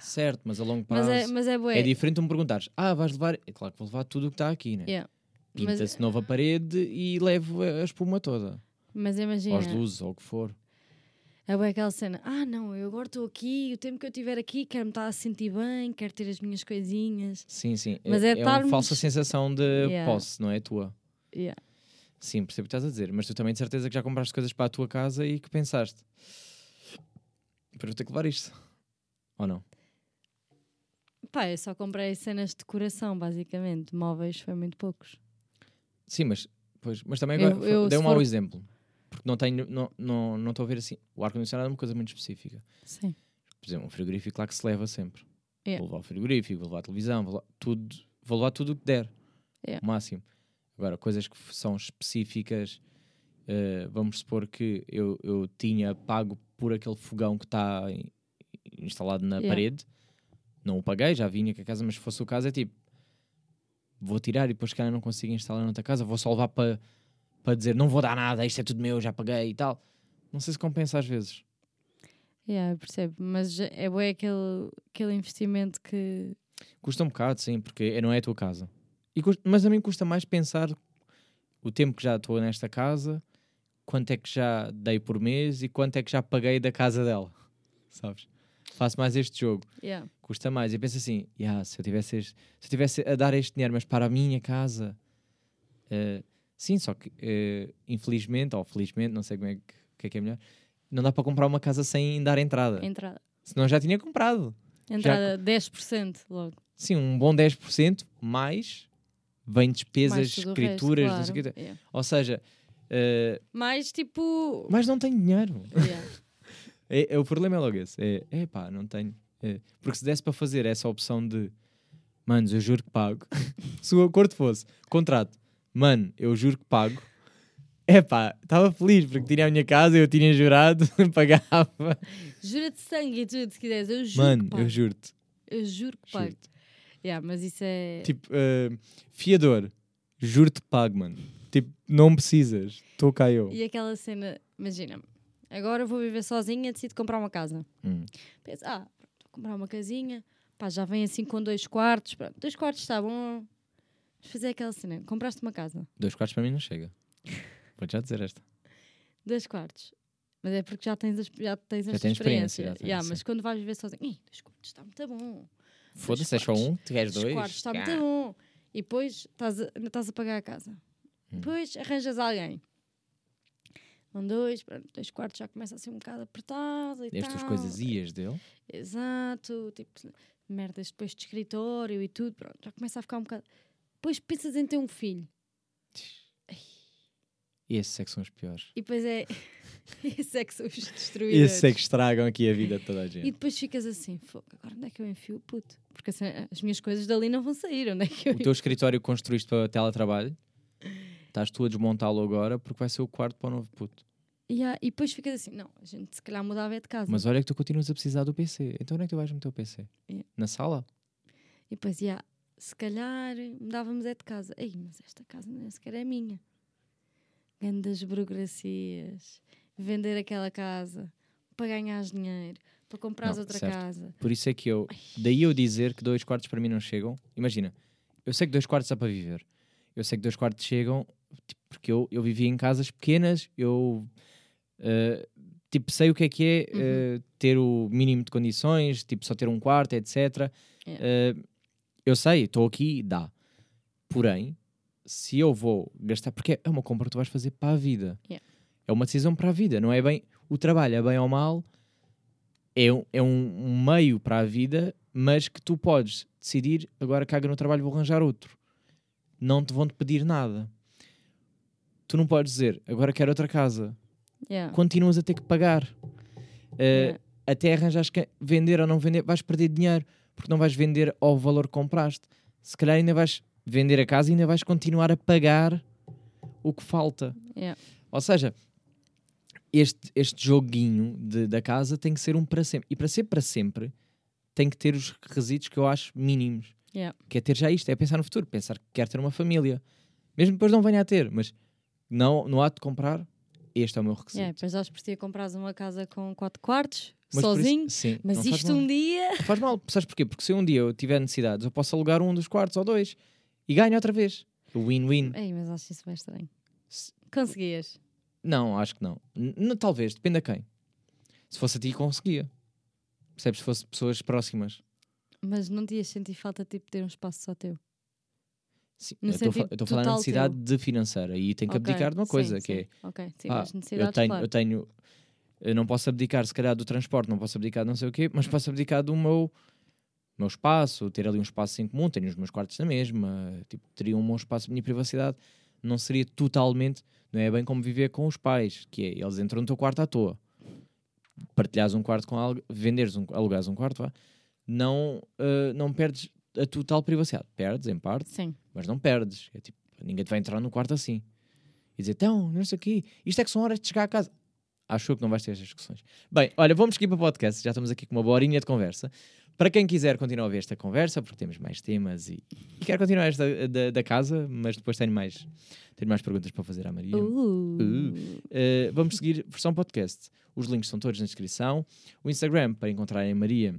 Certo, mas a longo Mas prazo. é, mas é. É diferente tu me perguntares, ah, vais levar. É claro que vou levar tudo o que está aqui, né? Yeah. Mas- Pinta-se nova parede e levo a espuma toda. Mas imagina, as luzes, ou o que for. É boa aquela cena. Ah, não, eu agora estou aqui, o tempo que eu estiver aqui, quero-me estar a sentir bem, quero ter as minhas coisinhas. Sim, sim. Mas é, é é uma falsa sensação de Yeah. posse, não é tua. Yeah. Sim, percebo o que estás a dizer. Mas tu também de certeza que já compraste coisas para a tua casa e que pensaste. Para eu ter que levar isto. Ou não? Pá, eu só comprei cenas de decoração, basicamente. Móveis foi muito poucos. Sim, mas, pois, mas também Eu- agora eu, dei um mau for- exemplo. Porque não tenho, não, não, não estou a ver assim. O ar-condicionado é uma coisa muito específica. Sim. Por exemplo, um frigorífico lá que se leva sempre. Yeah. Vou levar o frigorífico, vou levar a televisão, vou levar tudo, vou levar tudo o que der. Yeah. O máximo. Agora, coisas que são específicas, eh, vamos supor que eu, eu tinha pago por aquele fogão que está in- instalado na Yeah. parede, não o paguei, já vinha com a casa, mas se fosse o caso é tipo, vou tirar e depois se calhar não consigo instalar noutra casa, vou só levar para para dizer não vou dar nada, isto é tudo meu, já paguei e tal. Não sei se compensa às vezes. Yeah, percebo. Mas é bom aquele, aquele investimento que. Custa um bocado, sim, porque é- não é a tua casa. E custa- mas também custa mais pensar o tempo que já estou nesta casa, quanto é que já dei por mês e quanto é que já paguei da casa dela. Sabes? Faço mais este jogo. Yeah. Custa mais. E penso assim, "Ya, se, eu tivesse este- se eu tivesse a dar este dinheiro, mas para a minha casa. eh, sim, só que eh, infelizmente, ou felizmente, não sei como é que, que é que é melhor, não dá para comprar uma casa sem dar entrada. Entrada. Senão já tinha comprado. Entrada 10% logo. Sim, um bom 10% mais vem despesas, Mais o resto, escrituras, não sei o claro. quê. Yeah. Ou seja, eh, Mais tipo. mas não tenho dinheiro. Yeah. É, é- o problema é logo esse. É, é pá, não tenho. É, porque se desse para fazer essa opção de manos, eu juro que pago. se o acordo fosse contrato, mano, eu juro que pago. É pá, estava feliz porque tinha a minha casa, eu tinha jurado, pagava. Jura de sangue e tudo, se quiseres. Eu juro Mano, que pago. eu juro-te. Eu juro que pago. Juro-te. Yeah, mas isso é. Tipo, eh, fiador, juro-te pago, mano. Tipo, não precisas, estou cá eu. E aquela cena, imagina, agora vou viver sozinha, decido comprar uma casa. Hum. Penso, ah, vou comprar uma casinha, pá, já vem assim com dois quartos, pronto, dois quartos está bom. Vamos fazer aquela cena, compraste uma casa, Dois quartos para mim não chega. Vou já dizer esta. dois quartos. Mas é porque já tens, as- já tens Já esta tens experiência, experiência. já tens, Yeah, sim. mas quando vais viver sozinho, "Ih, dois quartos está muito bom. Foda-se, é só um, tu queres Dois dois? quartos está muito bom. E depois estás a, estás a pagar a casa. Hum. Depois arranjas alguém. Um, dois, pronto, dois quartos já começa a ser um bocado apertado e Estas tal. coisas ias dele. Exato, tipo, merdas depois de escritório e tudo, pronto, já começa a ficar um bocado. Depois pensas em ter um filho E esses é que são os piores. e depois é. Esse é que são os destruidores. Esses é que estragam aqui a vida de toda a E gente. depois ficas assim, fogo, agora onde é que eu enfio o puto? Porque assim, as minhas coisas dali não vão sair, onde é que eu O teu escritório construíste para teletrabalho, estás tu a desmontá-lo agora porque vai ser o quarto para o novo puto. Yeah, e depois ficas assim, não, a gente se calhar mudava é de casa. Mas olha que tu continuas a precisar do PC. Então onde é que tu vais meter o PC? Yeah. Na sala? E depois, yeah, se calhar mudávamos é de casa. Ei, mas esta casa nem sequer é minha. Grandes burocracias. Vender aquela casa para ganhar dinheiro, para comprar Não, outra certo. casa. Por isso é que eu. Daí eu dizer que dois quartos para mim não chegam. Imagina, eu sei que dois quartos dá para viver. Eu sei que dois quartos chegam tipo, porque eu, eu vivia em casas pequenas, eu eh, tipo, sei o que é que é Uhum. eh, ter o mínimo de condições, tipo, só ter um quarto, etc. Yeah. Eh, eu sei, estou aqui, dá. Porém, se eu vou gastar, porque é uma compra que tu vais fazer para a vida. Yeah. É uma decisão para a vida, não é bem. O trabalho é bem ou mal, é um, é um um meio para a vida, mas que tu podes decidir agora caga no trabalho, vou arranjar outro. Não te vão te pedir nada. Tu não podes dizer agora quero outra casa. Yeah. Continuas a ter que pagar. Uh, Yeah. Até arranjares que vender ou não vender, vais perder dinheiro porque não vais vender ao valor que compraste. Se calhar ainda vais vender a casa e ainda vais continuar a pagar o que falta. Yeah. Ou seja, este, este joguinho de- da casa tem que ser um para sempre. E para ser para sempre, tem que ter os requisitos que eu acho mínimos. Yeah. Que é ter já isto, é pensar no futuro, pensar que quer ter uma família. Mesmo depois não venha a ter, mas não, no ato de comprar, este é o meu requisito. Depois aos por ti compras uma casa com quatro quartos, Mas por isso- sozinho. sim, Mas isto um dia. Não faz mal, sabes porquê? Porque se um dia eu tiver necessidades, eu posso alugar um dos quartos ou dois e ganho outra vez. O Win-win. Ei, mas acho isso bem estranho. Se- Conseguias. Não, acho que não. N- talvez, depende a quem. Se fosse a ti, conseguia. Percebes? Se fosse pessoas próximas. Mas não te ias sentir falta tipo, de ter um espaço só teu. Sim, No eu estou a falar na necessidade de financeira e tenho que Ok, abdicar de uma sim, coisa, sim. que é Ok, sim, Ah, eu tenho, eu tenho, eu não posso abdicar se calhar do transporte, não posso abdicar de não sei o quê, mas posso abdicar do meu, meu espaço, ter ali um espaço em comum, tenho os meus quartos na mesma, tipo, teria um bom espaço de minha privacidade, não seria totalmente, não é bem como viver com os pais, que é, eles entram no teu quarto à toa, partilhares um quarto com alguém, venderes um, alugares um quarto, vá, não, ah, não perdes a total privacidade, perdes em parte, Sim. mas não perdes. É tipo, ninguém te vai entrar no quarto assim e dizer, então, não sei o quê, isto é que são horas de chegar a casa. Acho que não vais ter estas discussões. Bem, olha, vamos seguir para o podcast, já estamos aqui com uma boa horinha de conversa. Para quem quiser continuar a ver esta conversa, porque temos mais temas e, e quero continuar esta da, da casa, mas depois tenho mais, tenho mais perguntas para fazer à Maria. Uh. Uh, vamos seguir versão podcast. Os links estão todos na descrição. O Instagram para encontrarem a Maria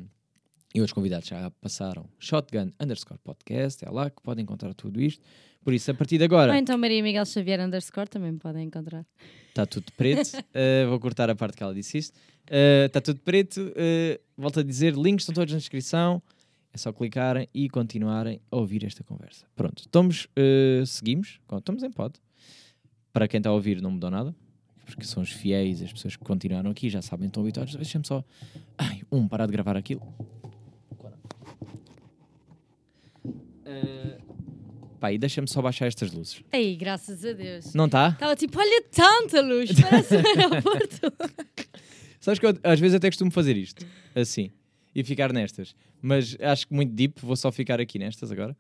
e outros convidados já passaram. Shotgun underscore podcast. É lá que podem encontrar tudo isto. Por isso, a partir de agora, Ou então Maria Miguel Xavier underscore também me podem encontrar. está tudo preto. Uh, vou cortar a parte que ela disse isto. Uh, Está tudo preto. Uh, volto a dizer, links estão todos na descrição. É só clicarem e continuarem a ouvir esta conversa. Pronto, estamos, uh, seguimos. Estamos em pod. Para quem está a ouvir, não mudou nada. Porque são os fiéis, as pessoas que continuaram aqui, já sabem, estão habituados. Deixa-me só. Ai, um, parar de gravar aquilo. Uh, pá, e deixa-me só baixar estas luzes. Ei, graças a Deus. Não está? Estava tipo, olha tanta luz, parece um aeroporto. Sabes que eu, às vezes até costumo fazer isto, assim, e ficar nestas. Mas acho que muito deep, vou só ficar aqui nestas agora.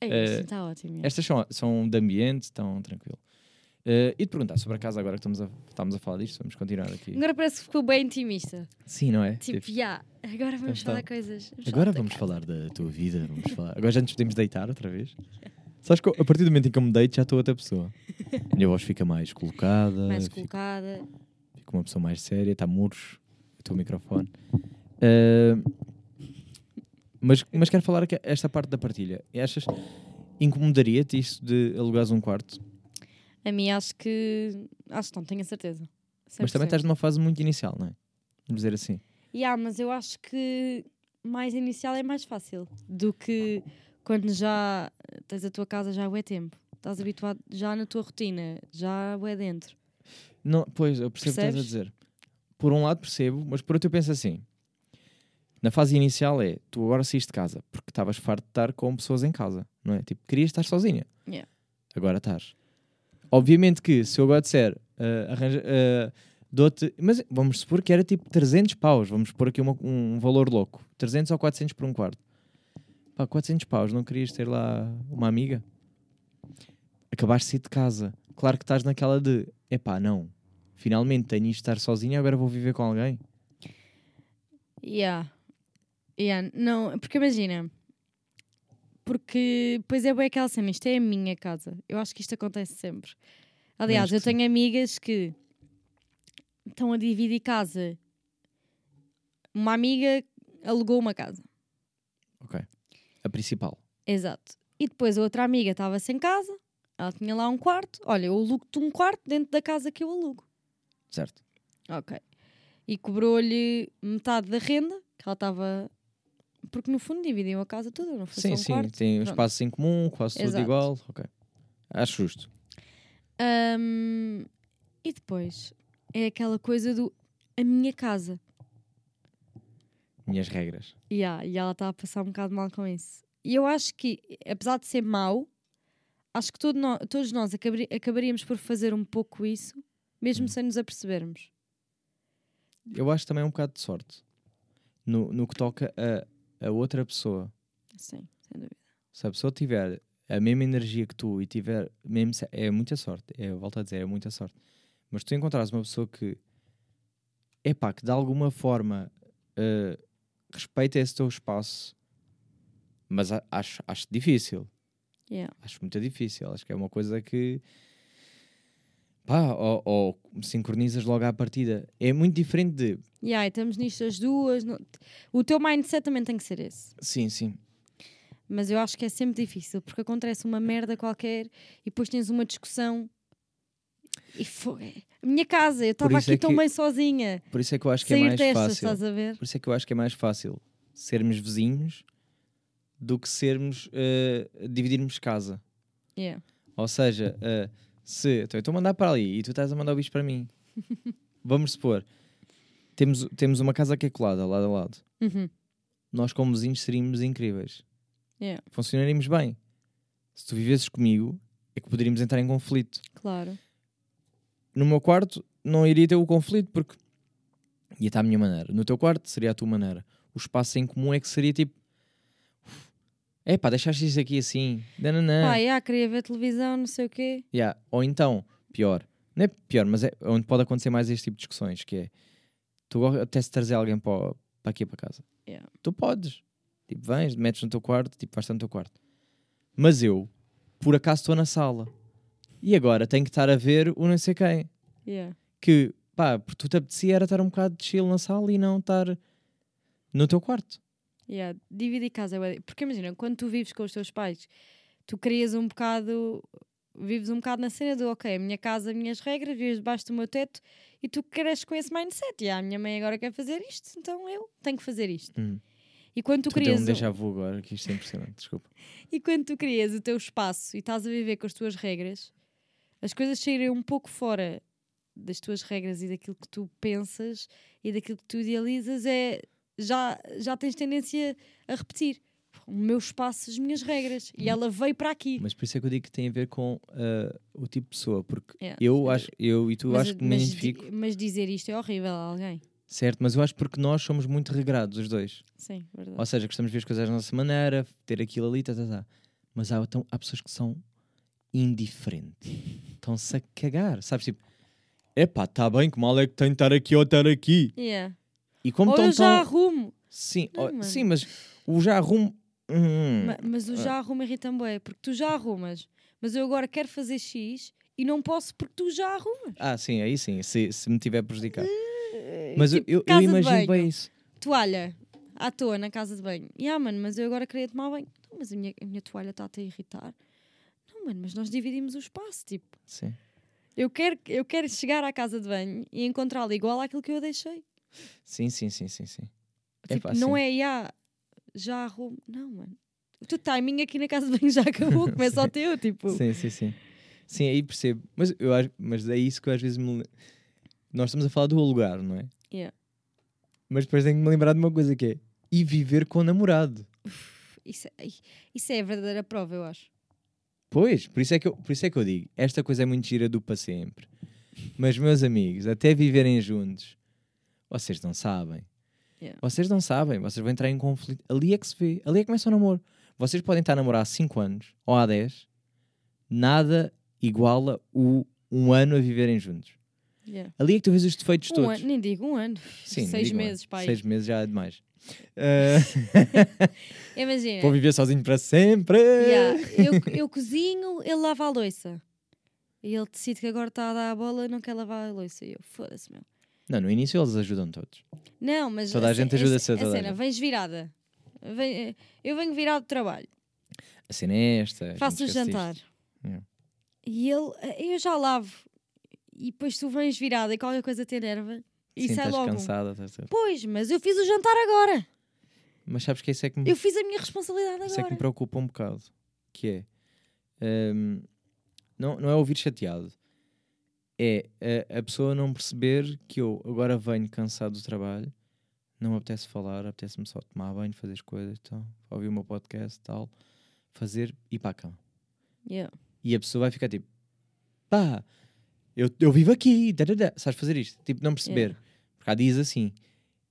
Eh, isto está ótimo. é. Estas são, são de ambiente, estão tranquilo. Eh, e te perguntar sobre a casa agora que estamos a, estamos a falar disto, vamos continuar aqui. Agora parece que ficou bem intimista. Sim, não é? Tipo, já, agora vamos Então, falar coisas. Vamos agora falar vamos falar da tua vida, vamos falar. Agora já nos podemos deitar outra vez. Sabes que eu, a partir do momento em que eu me deito já estou outra pessoa. A minha voz fica mais colocada, Mais colocada. fica uma pessoa mais séria, está muros, o teu microfone. Eh, mas, mas quero falar aqui esta parte da partilha. Achas, incomodaria-te isto de alugares um quarto? A mim acho que. Acho que não, tenho a certeza. Mas também estás numa fase muito inicial, não é? Vamos dizer assim. Yeah, mas eu acho que mais inicial é mais fácil do que quando já tens a tua casa já é tempo. Estás habituado já na tua rotina, já é dentro. Não, pois, eu percebo o que estás a Percebes? dizer. Por um lado percebo, mas por outro eu penso assim. Na fase inicial é, tu agora saíste de casa, porque estavas farto de estar com pessoas em casa, não é? Tipo, querias estar sozinha. Yeah. Agora estás. Obviamente que, se eu agora disser, ah, arranja, ah, dou-te... Mas vamos supor que era tipo 300 paus, vamos pôr aqui uma- um valor louco. 300 ou 400 por um quarto. Pá, 400 paus, não querias ter lá uma amiga? Acabaste de sair de casa. Claro que estás naquela de, epá, não, finalmente tenho isto de estar sozinho, agora vou viver com alguém. Yeah. Yeah. Não, porque imagina. Porque, pois é, bem aquela cena, isto é a minha casa. Eu acho que isto acontece sempre. Aliás, eu sim. tenho amigas que estão a dividir casa. Uma amiga alugou uma casa. Ok. A principal. Exato. E depois a outra amiga estava sem casa, ela tinha lá um quarto. Olha, eu alugo-te um quarto dentro da casa que eu alugo. Certo. Ok. E cobrou-lhe metade da renda, que ela estava. Porque no fundo dividiam a casa toda, não foi sim, só um sim. quarto. Tem Pronto. espaços em comum, quase tudo Exato. igual. Ok. Acho justo. Ahm, e depois é aquela coisa do a minha casa. Minhas regras. Yeah, e ela está a passar um bocado mal com isso. E eu acho que, apesar de ser mau, acho que todo nó- todos nós acabaríamos por fazer um pouco isso, mesmo sem nos apercebermos. Eu acho também um bocado de sorte. No, no que toca a, a outra pessoa. Sim, sem dúvida. Se a pessoa tiver a mesma energia que tu e tiver mesmo. É muita sorte. É, eu volto a dizer, é muita sorte. Mas tu encontrares uma pessoa que. É pá, que de alguma forma eh, respeita esse teu espaço. Mas acho, acho difícil. Yeah. Acho muito difícil. Acho que é uma coisa que. Pá, ou, ou sincronizas logo à partida. É muito diferente de. Yeah, estamos nisto as duas. não- O teu mindset também tem que ser esse. Sim, sim. Mas eu acho que é sempre difícil, porque acontece uma merda qualquer e depois tens uma discussão. E foi. A minha casa, eu estava aqui é tão que- bem sozinha. Por isso é que eu acho que é mais fácil. estás a ver? Por isso é que eu acho que é mais fácil sermos vizinhos do que sermos eh, dividirmos casa. Yeah. Ou seja, eh, se então eu estou a mandar para ali e tu estás a mandar o bicho para mim, vamos supor, temos, temos uma casa que é colada lado a lado. Uhum. Nós, como vizinhos, seríamos incríveis. Yeah. Funcionaríamos bem. Se tu vivesses comigo, é que poderíamos entrar em conflito. Claro. No meu quarto, não iria ter o conflito porque ia estar à minha maneira. No teu quarto, seria a tua maneira. O espaço em comum é que seria tipo. É pá, deixaste isso aqui assim. Nananã. Pá, yeah, queria ver televisão, não sei o quê. Yeah. Ou então, pior. Não é pior, mas é onde pode acontecer mais este tipo de discussões, que é tu até se trazer alguém para, para aqui para casa. Yeah. Tu podes. Tipo, vens, metes no teu quarto, tipo, vais estar no teu quarto. Mas eu, por acaso, estou na sala. E agora tenho que estar a ver o não sei quem. Yeah. Que, pá, porque tu te apetecia era estar um bocado de chill na sala e não estar no teu quarto. Yeah. Dividir casa. é Porque imagina, quando tu vives com os teus pais, tu crias um bocado. Vives um bocado na cena do ok, a minha casa, minhas regras, vives debaixo do meu teto e tu cresces com esse mindset. E ah, a minha mãe agora quer fazer isto, então eu tenho que fazer isto. Hum. E quando tu Tu crias. um um- déjà vu agora, que isto é impressionante, desculpa. E quando tu crias o teu espaço e estás a viver com as tuas regras, as coisas saírem um pouco fora das tuas regras e daquilo que tu pensas e daquilo que tu idealizas, é já, já tens tendência a repetir. O meu espaço, as minhas regras. E ela veio para aqui. Mas por isso é que eu digo que tem a ver com ah, o tipo de pessoa, porque Yeah, eu acho, eu e tu Mas- acho que me identifico, mas dizer isto é horrível a alguém. certo? Mas eu acho porque nós somos muito regrados, os dois. Sim, verdade. Ou seja, gostamos de ver as coisas da nossa maneira, ter aquilo ali, tá, tá, tá. Mas há, então, há pessoas que são indiferentes. Estão-se a cagar, sabes? Tipo, epá, está bem, que mal é que tenho de estar aqui ou estar aqui. Yeah. E como Ou estão eu já tão... arrumo. Sim, Não, mano. sim, mas o já arrumo... Hum, Ma- Mas o já arrumo irrita-me bué, porque tu já arrumas. Mas eu agora quero fazer X e não posso porque tu já arrumas. Ah, sim, aí sim, se, se me tiver prejudicado. Mas eu, tipo, eu, eu de imagino bem isso. Toalha à toa na casa de banho. E ah, mano, mas eu agora queria tomar banho. Não, mas a minha, a minha toalha está-te a irritar. Não, mano, mas nós dividimos o espaço. Tipo, Sim. eu quero, eu quero chegar à casa de banho e encontrá-la igual àquilo que eu deixei. Sim, sim, sim, sim, sim. Tipo, Epá, não sim. é, já, já arrumo. Não, mano. O teu timing aqui na casa de banho já acabou, começa ao teu, tipo. Sim, sim, sim. Sim, aí percebo. Mas, eu, acho- mas é isso que eu às vezes me... Nós estamos a falar do alugar, não é? Yeah. Mas depois tenho que me lembrar de uma coisa que é... E viver com o namorado. Isso, é- isso é a verdadeira prova, eu acho. Pois, por isso, é que eu, por isso é que eu digo. Esta coisa é muito gira do para sempre. Mas, meus amigos, até viverem juntos, vocês não sabem. Yeah. Vocês não sabem. Vocês vão entrar em conflito. Ali é que se vê. Ali é que começa o namoro. Vocês podem estar a namorar há 5 anos ou há 10. Nada iguala o um ano a viverem juntos. Yeah. Ali é que tu vês os defeitos Um todos. ano, nem digo um ano. Sim, seis digo, meses, pai. Seis meses já é demais. Eh, Imagina. vou viver sozinho para sempre. Yeah, eu, eu cozinho, ele lava a louça. E ele decide que agora está a dar a bola e não quer lavar a louça. E eu, foda-se, meu. Não, no início eles ajudam todos. Não, mas. Toda a ce- gente ajuda-se a a toda a cena, gente. vens virada. Eh, eu venho virado do trabalho, A cena é esta. a faço o jantar. Yeah. E ele, eh, eu já lavo. E depois tu vens virada e qualquer coisa te enerva. E Sim, sai estás logo. um. cansada. estás Pois, mas eu fiz o jantar agora. Mas sabes que isso é que me, Eu fiz a minha responsabilidade isso é que me agora. preocupa um bocado. Que é. hum, não, não é ouvir chateado. É a, a pessoa não perceber que eu agora venho cansado do trabalho, não me apetece falar, apetece-me só tomar banho, fazer as coisas, então, ouvir o meu podcast tal, fazer e para cama. Yeah. E a pessoa vai ficar tipo, pá, eu, eu vivo aqui, dadada. sabes fazer isto? Tipo, não perceber. Yeah. Porque há dias assim.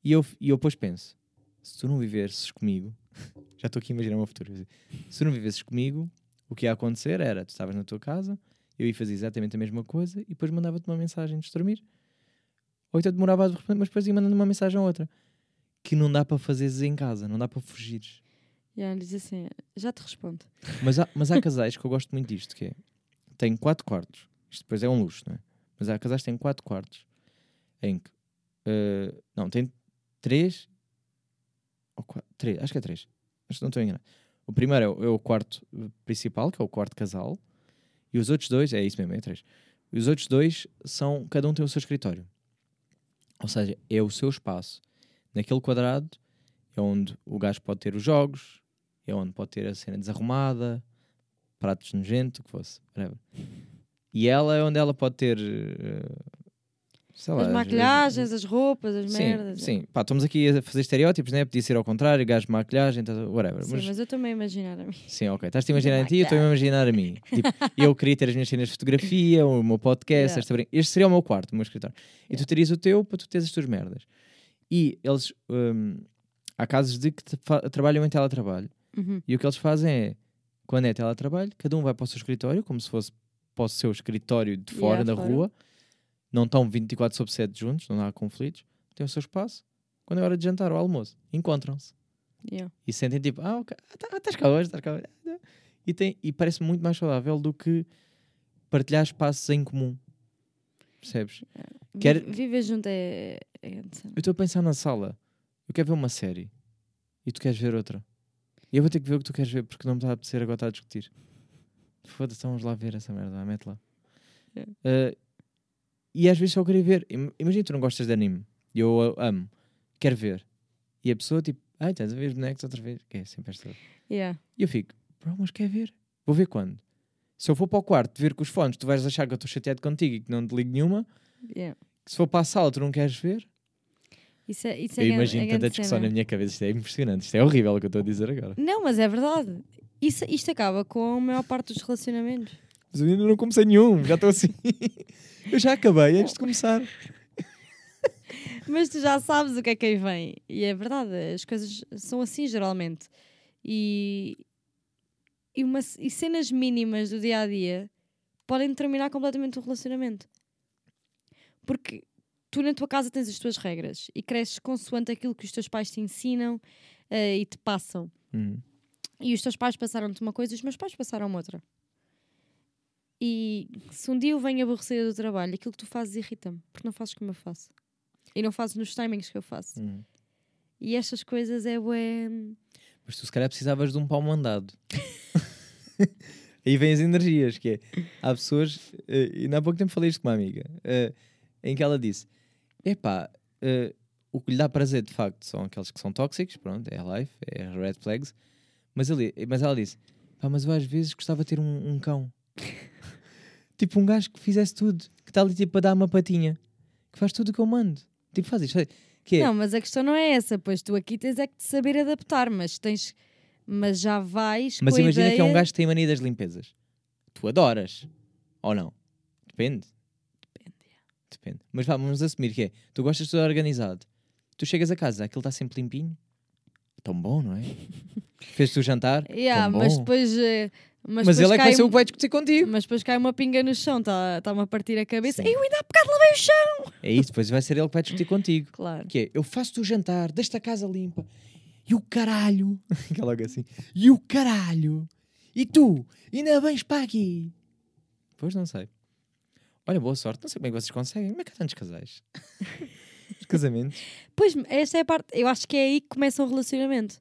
E eu, e eu depois penso, se tu não vivesses comigo, já estou aqui a imaginar o meu futuro. Se tu não vivesses comigo, o que ia acontecer era, tu estavas na tua casa, eu ia fazer exatamente a mesma coisa e depois mandava-te uma mensagem antes de dormir. Ou então demorava a responder, mas depois ia mandando uma mensagem a outra. Que não dá para fazeres em casa, não dá para fugires. Yeah, diz assim, já te respondo. Mas há, mas há casais que eu gosto muito disto, que é, tem quatro quartos. Isto depois é um luxo, não é? Mas há casais que têm quatro quartos em que, eh, não, tem três, ou três, acho que é três, acho que não estou enganado. O primeiro é o, é o quarto principal, que é o quarto casal, e os outros dois, é isso mesmo, é três. E os outros dois são, cada um tem o seu escritório. Ou seja, é o seu espaço. Naquele quadrado é onde o gajo pode ter os jogos, é onde pode ter a cena desarrumada, pratos nojentos, o que fosse, whatever. E ela é onde ela pode ter, eh, sei lá, As maquilhagens, as roupas, as sim, merdas. é. Sim, pá, estamos aqui a fazer estereótipos, né? Podia ser ao contrário, gajo de maquilhagem, tá- whatever. Sim, mas, mas eu meio a imaginar a mim. sim, ok. Estás-te a imaginar a ti, eu estou a imaginar a mim. Tipo, eu queria ter as minhas cenas de fotografia, o meu podcast, Yeah. esta brin- este seria o meu quarto, o meu escritório. E tu terias o teu para tu teres as tuas merdas. E eles, hum, há casos de que trabalham em teletrabalho. Uhum. E o que eles fazem é, quando é teletrabalho, cada um vai para o seu escritório, como se fosse para o seu escritório de fora, Yeah, da fora. rua. Não estão 24 sobre 7 juntos, não há conflitos. Têm o seu espaço. Quando é hora de jantar ou almoço, encontram-se. Yeah. E sentem tipo, ah, ok, ah, tá- ah, estás cá hoje, estás cá hoje. E, tem, e parece muito mais saudável do que partilhar espaços em comum. Percebes? Quer- Vi- Viver junto é, é interessante. Eu estou a pensar na sala. Eu quero ver uma série. E tu queres ver outra. E eu vou ter que ver o que tu queres ver porque não me está a apetecer agora estar a discutir. Foda-se, então vamos lá ver essa merda. Mete lá. É. Uh, e às vezes só queria ver. Im- Imagina tu não gostas de anime. E eu amo. Quero ver. E a pessoa tipo, ai, estás a ver os bonecos outra vez. Que é sempre esta. Yeah. E eu fico, bro, mas quer ver? Vou ver quando? Se eu for para o quarto ver com os fones, tu vais achar que eu estou chateado contigo e que não te ligo nenhuma. Yeah. Se for para a sala, tu não queres ver. Isso é, isso é Eu gran- imagino é tanta discussão cena. na minha cabeça. Isto é impressionante. Isto é horrível o que eu estou a dizer agora. Não, mas é verdade. Isso, isto acaba com a maior parte dos relacionamentos. Mas eu ainda não comecei nenhum. Já estou assim. eu já acabei antes de começar. Mas tu já sabes o que é que aí vem. E é verdade, as coisas são assim geralmente. E, e, uma, e cenas mínimas do dia a dia podem determinar completamente o relacionamento. Porque tu na tua casa tens as tuas regras e cresces consoante aquilo que os teus pais te ensinam eh, e te passam. Hum. E os teus pais passaram-te uma coisa e os meus pais passaram outra. E se um dia eu venho aborrecida do trabalho, aquilo que tu fazes irrita-me, porque não fazes como eu faço. E não fazes nos timings que eu faço. Hum. E estas coisas é bué... Mas tu se calhar precisavas de um pau mandado. Aí vêm as energias, que é, há pessoas, eh, e há pouco tempo falei isto com uma amiga, eh, em que ela disse, epá, eh, o que lhe dá prazer de facto são aqueles que são tóxicos, pronto, é a life, é red flags, mas, ele, mas ela disse, pá, mas eu às vezes gostava de ter um, um cão. tipo um gajo que fizesse tudo, que está ali tipo a dar uma patinha, que faz tudo o que eu mando. Tipo, faz isto. Que é, Não, mas a questão não é essa, pois tu aqui tens é que te saber adaptar, mas tens... Mas já vais Mas imagina ideia... que é um gajo que tem mania das limpezas. Tu adoras. Ou não? Depende. Depende, Depende. Mas vá, vamos assumir que é. Tu gostas de tudo organizado. Tu chegas a casa, aquilo está sempre limpinho. Tão bom, não é? Fez-te o jantar. Yeah, Tão mas bom. depois eh, Mas, depois ele é que vai cai ser o que vai discutir contigo. Mas depois cai uma pinga no chão, está-me a partir a cabeça. Sim. Eu ainda há bocado lavei o chão! É isso, depois vai ser ele que vai discutir contigo. Claro. Que é, eu faço-te o jantar, deixo a casa limpa. E o caralho. que é logo assim. E o caralho. E tu, ainda vens para aqui. Pois não sei. Olha, boa sorte. Não sei como é que vocês conseguem. Como é que há tantos casais? Os casamentos. Pois, esta é a parte. Eu acho que é aí que começa um relacionamento.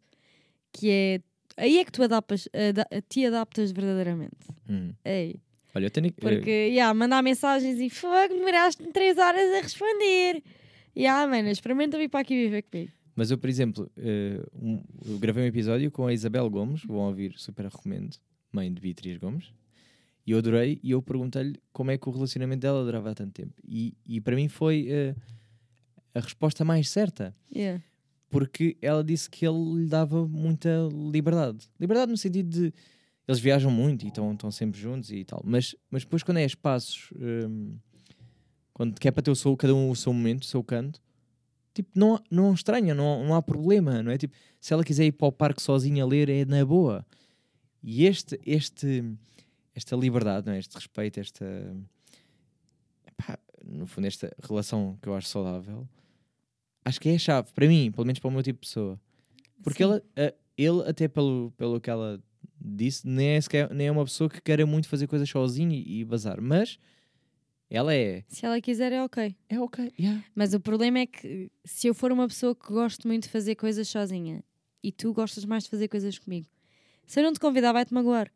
Que é. Aí é que tu adaptas, ada- te adaptas verdadeiramente. Hum. É aí. Olha, eu tenho... eh, Porque, yeah, mandar mensagens e fogo, demoraste 3 horas a responder. Yeah, mano, experimenta vir para aqui viver comigo. Mas eu, por exemplo, eh, um- eu gravei um episódio com a Isabel Gomes, vão ouvir, super recomendo, mãe de Beatriz Gomes, e eu adorei, e eu perguntei-lhe como é que o relacionamento dela durava há tanto tempo. E, e para mim foi eh, a resposta mais certa, Yeah. porque ela disse que ele lhe dava muita liberdade. Liberdade no sentido de eles viajam muito e estão, sempre juntos e tal, mas, mas depois quando é espaços, hum, quando quer para ter o seu, cada um o seu momento, o seu canto, tipo, não, não estranha, não, não há problema, não é? Tipo, se ela quiser ir para o parque sozinha a ler, é na boa. E este, este, esta liberdade, não é? este respeito, esta, epá, no fundo, esta relação que eu acho saudável, acho que é a chave, para mim, pelo menos para o meu tipo de pessoa. Porque Sim. ela, a- ele, até pelo, pelo que ela disse, nem é, sequer- nem é uma pessoa que queira muito fazer coisas sozinha e, e bazar, mas ela é. Se ela quiser, é ok. É ok, yeah. Mas o problema é que se eu for uma pessoa que gosto muito de fazer coisas sozinha e tu gostas mais de fazer coisas comigo, se eu não te convidar, vai-te magoar.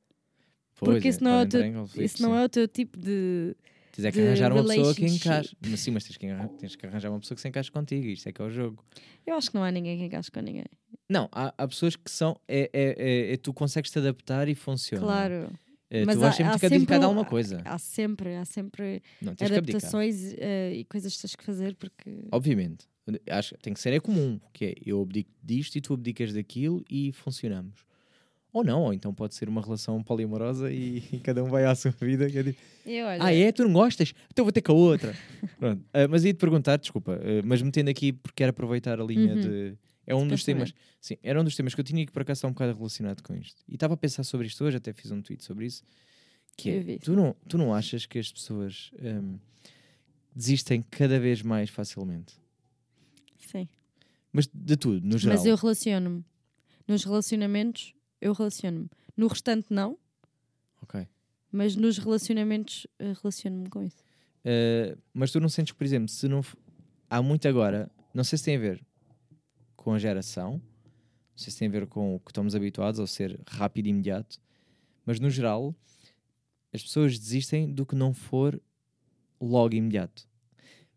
Pois Porque isso não é o teu- Isso não é o teu tipo de. Tens é que arranjar uma pessoa que encaixe. Mas sim, mas tens que, arran- tens que arranjar uma pessoa que se encaixe contigo. Isto é que é o jogo. Eu acho que não há ninguém que encaixe com ninguém. Não, há, há pessoas que são. É, é, é- é- tu consegues te adaptar e funciona. Claro. É, Mas tu vais há- sempre há ter que abdicar de um- alguma coisa. Há sempre, há sempre Não, adaptações eh, e coisas que tens que fazer porque. Obviamente. Acho que tem que ser é comum. Que é eu abdico disto e tu abdicas daquilo e funcionamos. Ou não, ou então pode ser uma relação poliamorosa e, e cada um vai à sua vida. que é tipo, olha, Ah, é? Tu não gostas? Então vou ter com a outra. Pronto. Ah, mas ia-te perguntar, desculpa, ah, mas metendo aqui porque quero aproveitar a linha Uhum. de. É um dos temas. Sim, era um dos temas que eu tinha que por acaso estar um bocado relacionado com isto. E estava a pensar sobre isto hoje, até fiz um tweet sobre isso. Que é, tu não, tu não achas que as pessoas ahm, desistem cada vez mais facilmente? Sim. Mas de tudo, no geral. Mas eu relaciono-me. Nos relacionamentos, eu relaciono-me. No restante, não. Ok. Mas nos relacionamentos, eh, relaciono-me com isso. Uh, mas tu não sentes que, por exemplo, se não há muito agora, não sei se tem a ver com a geração, não sei se tem a ver com o que estamos habituados ao ser rápido e imediato, mas no geral as pessoas desistem do que não for logo imediato.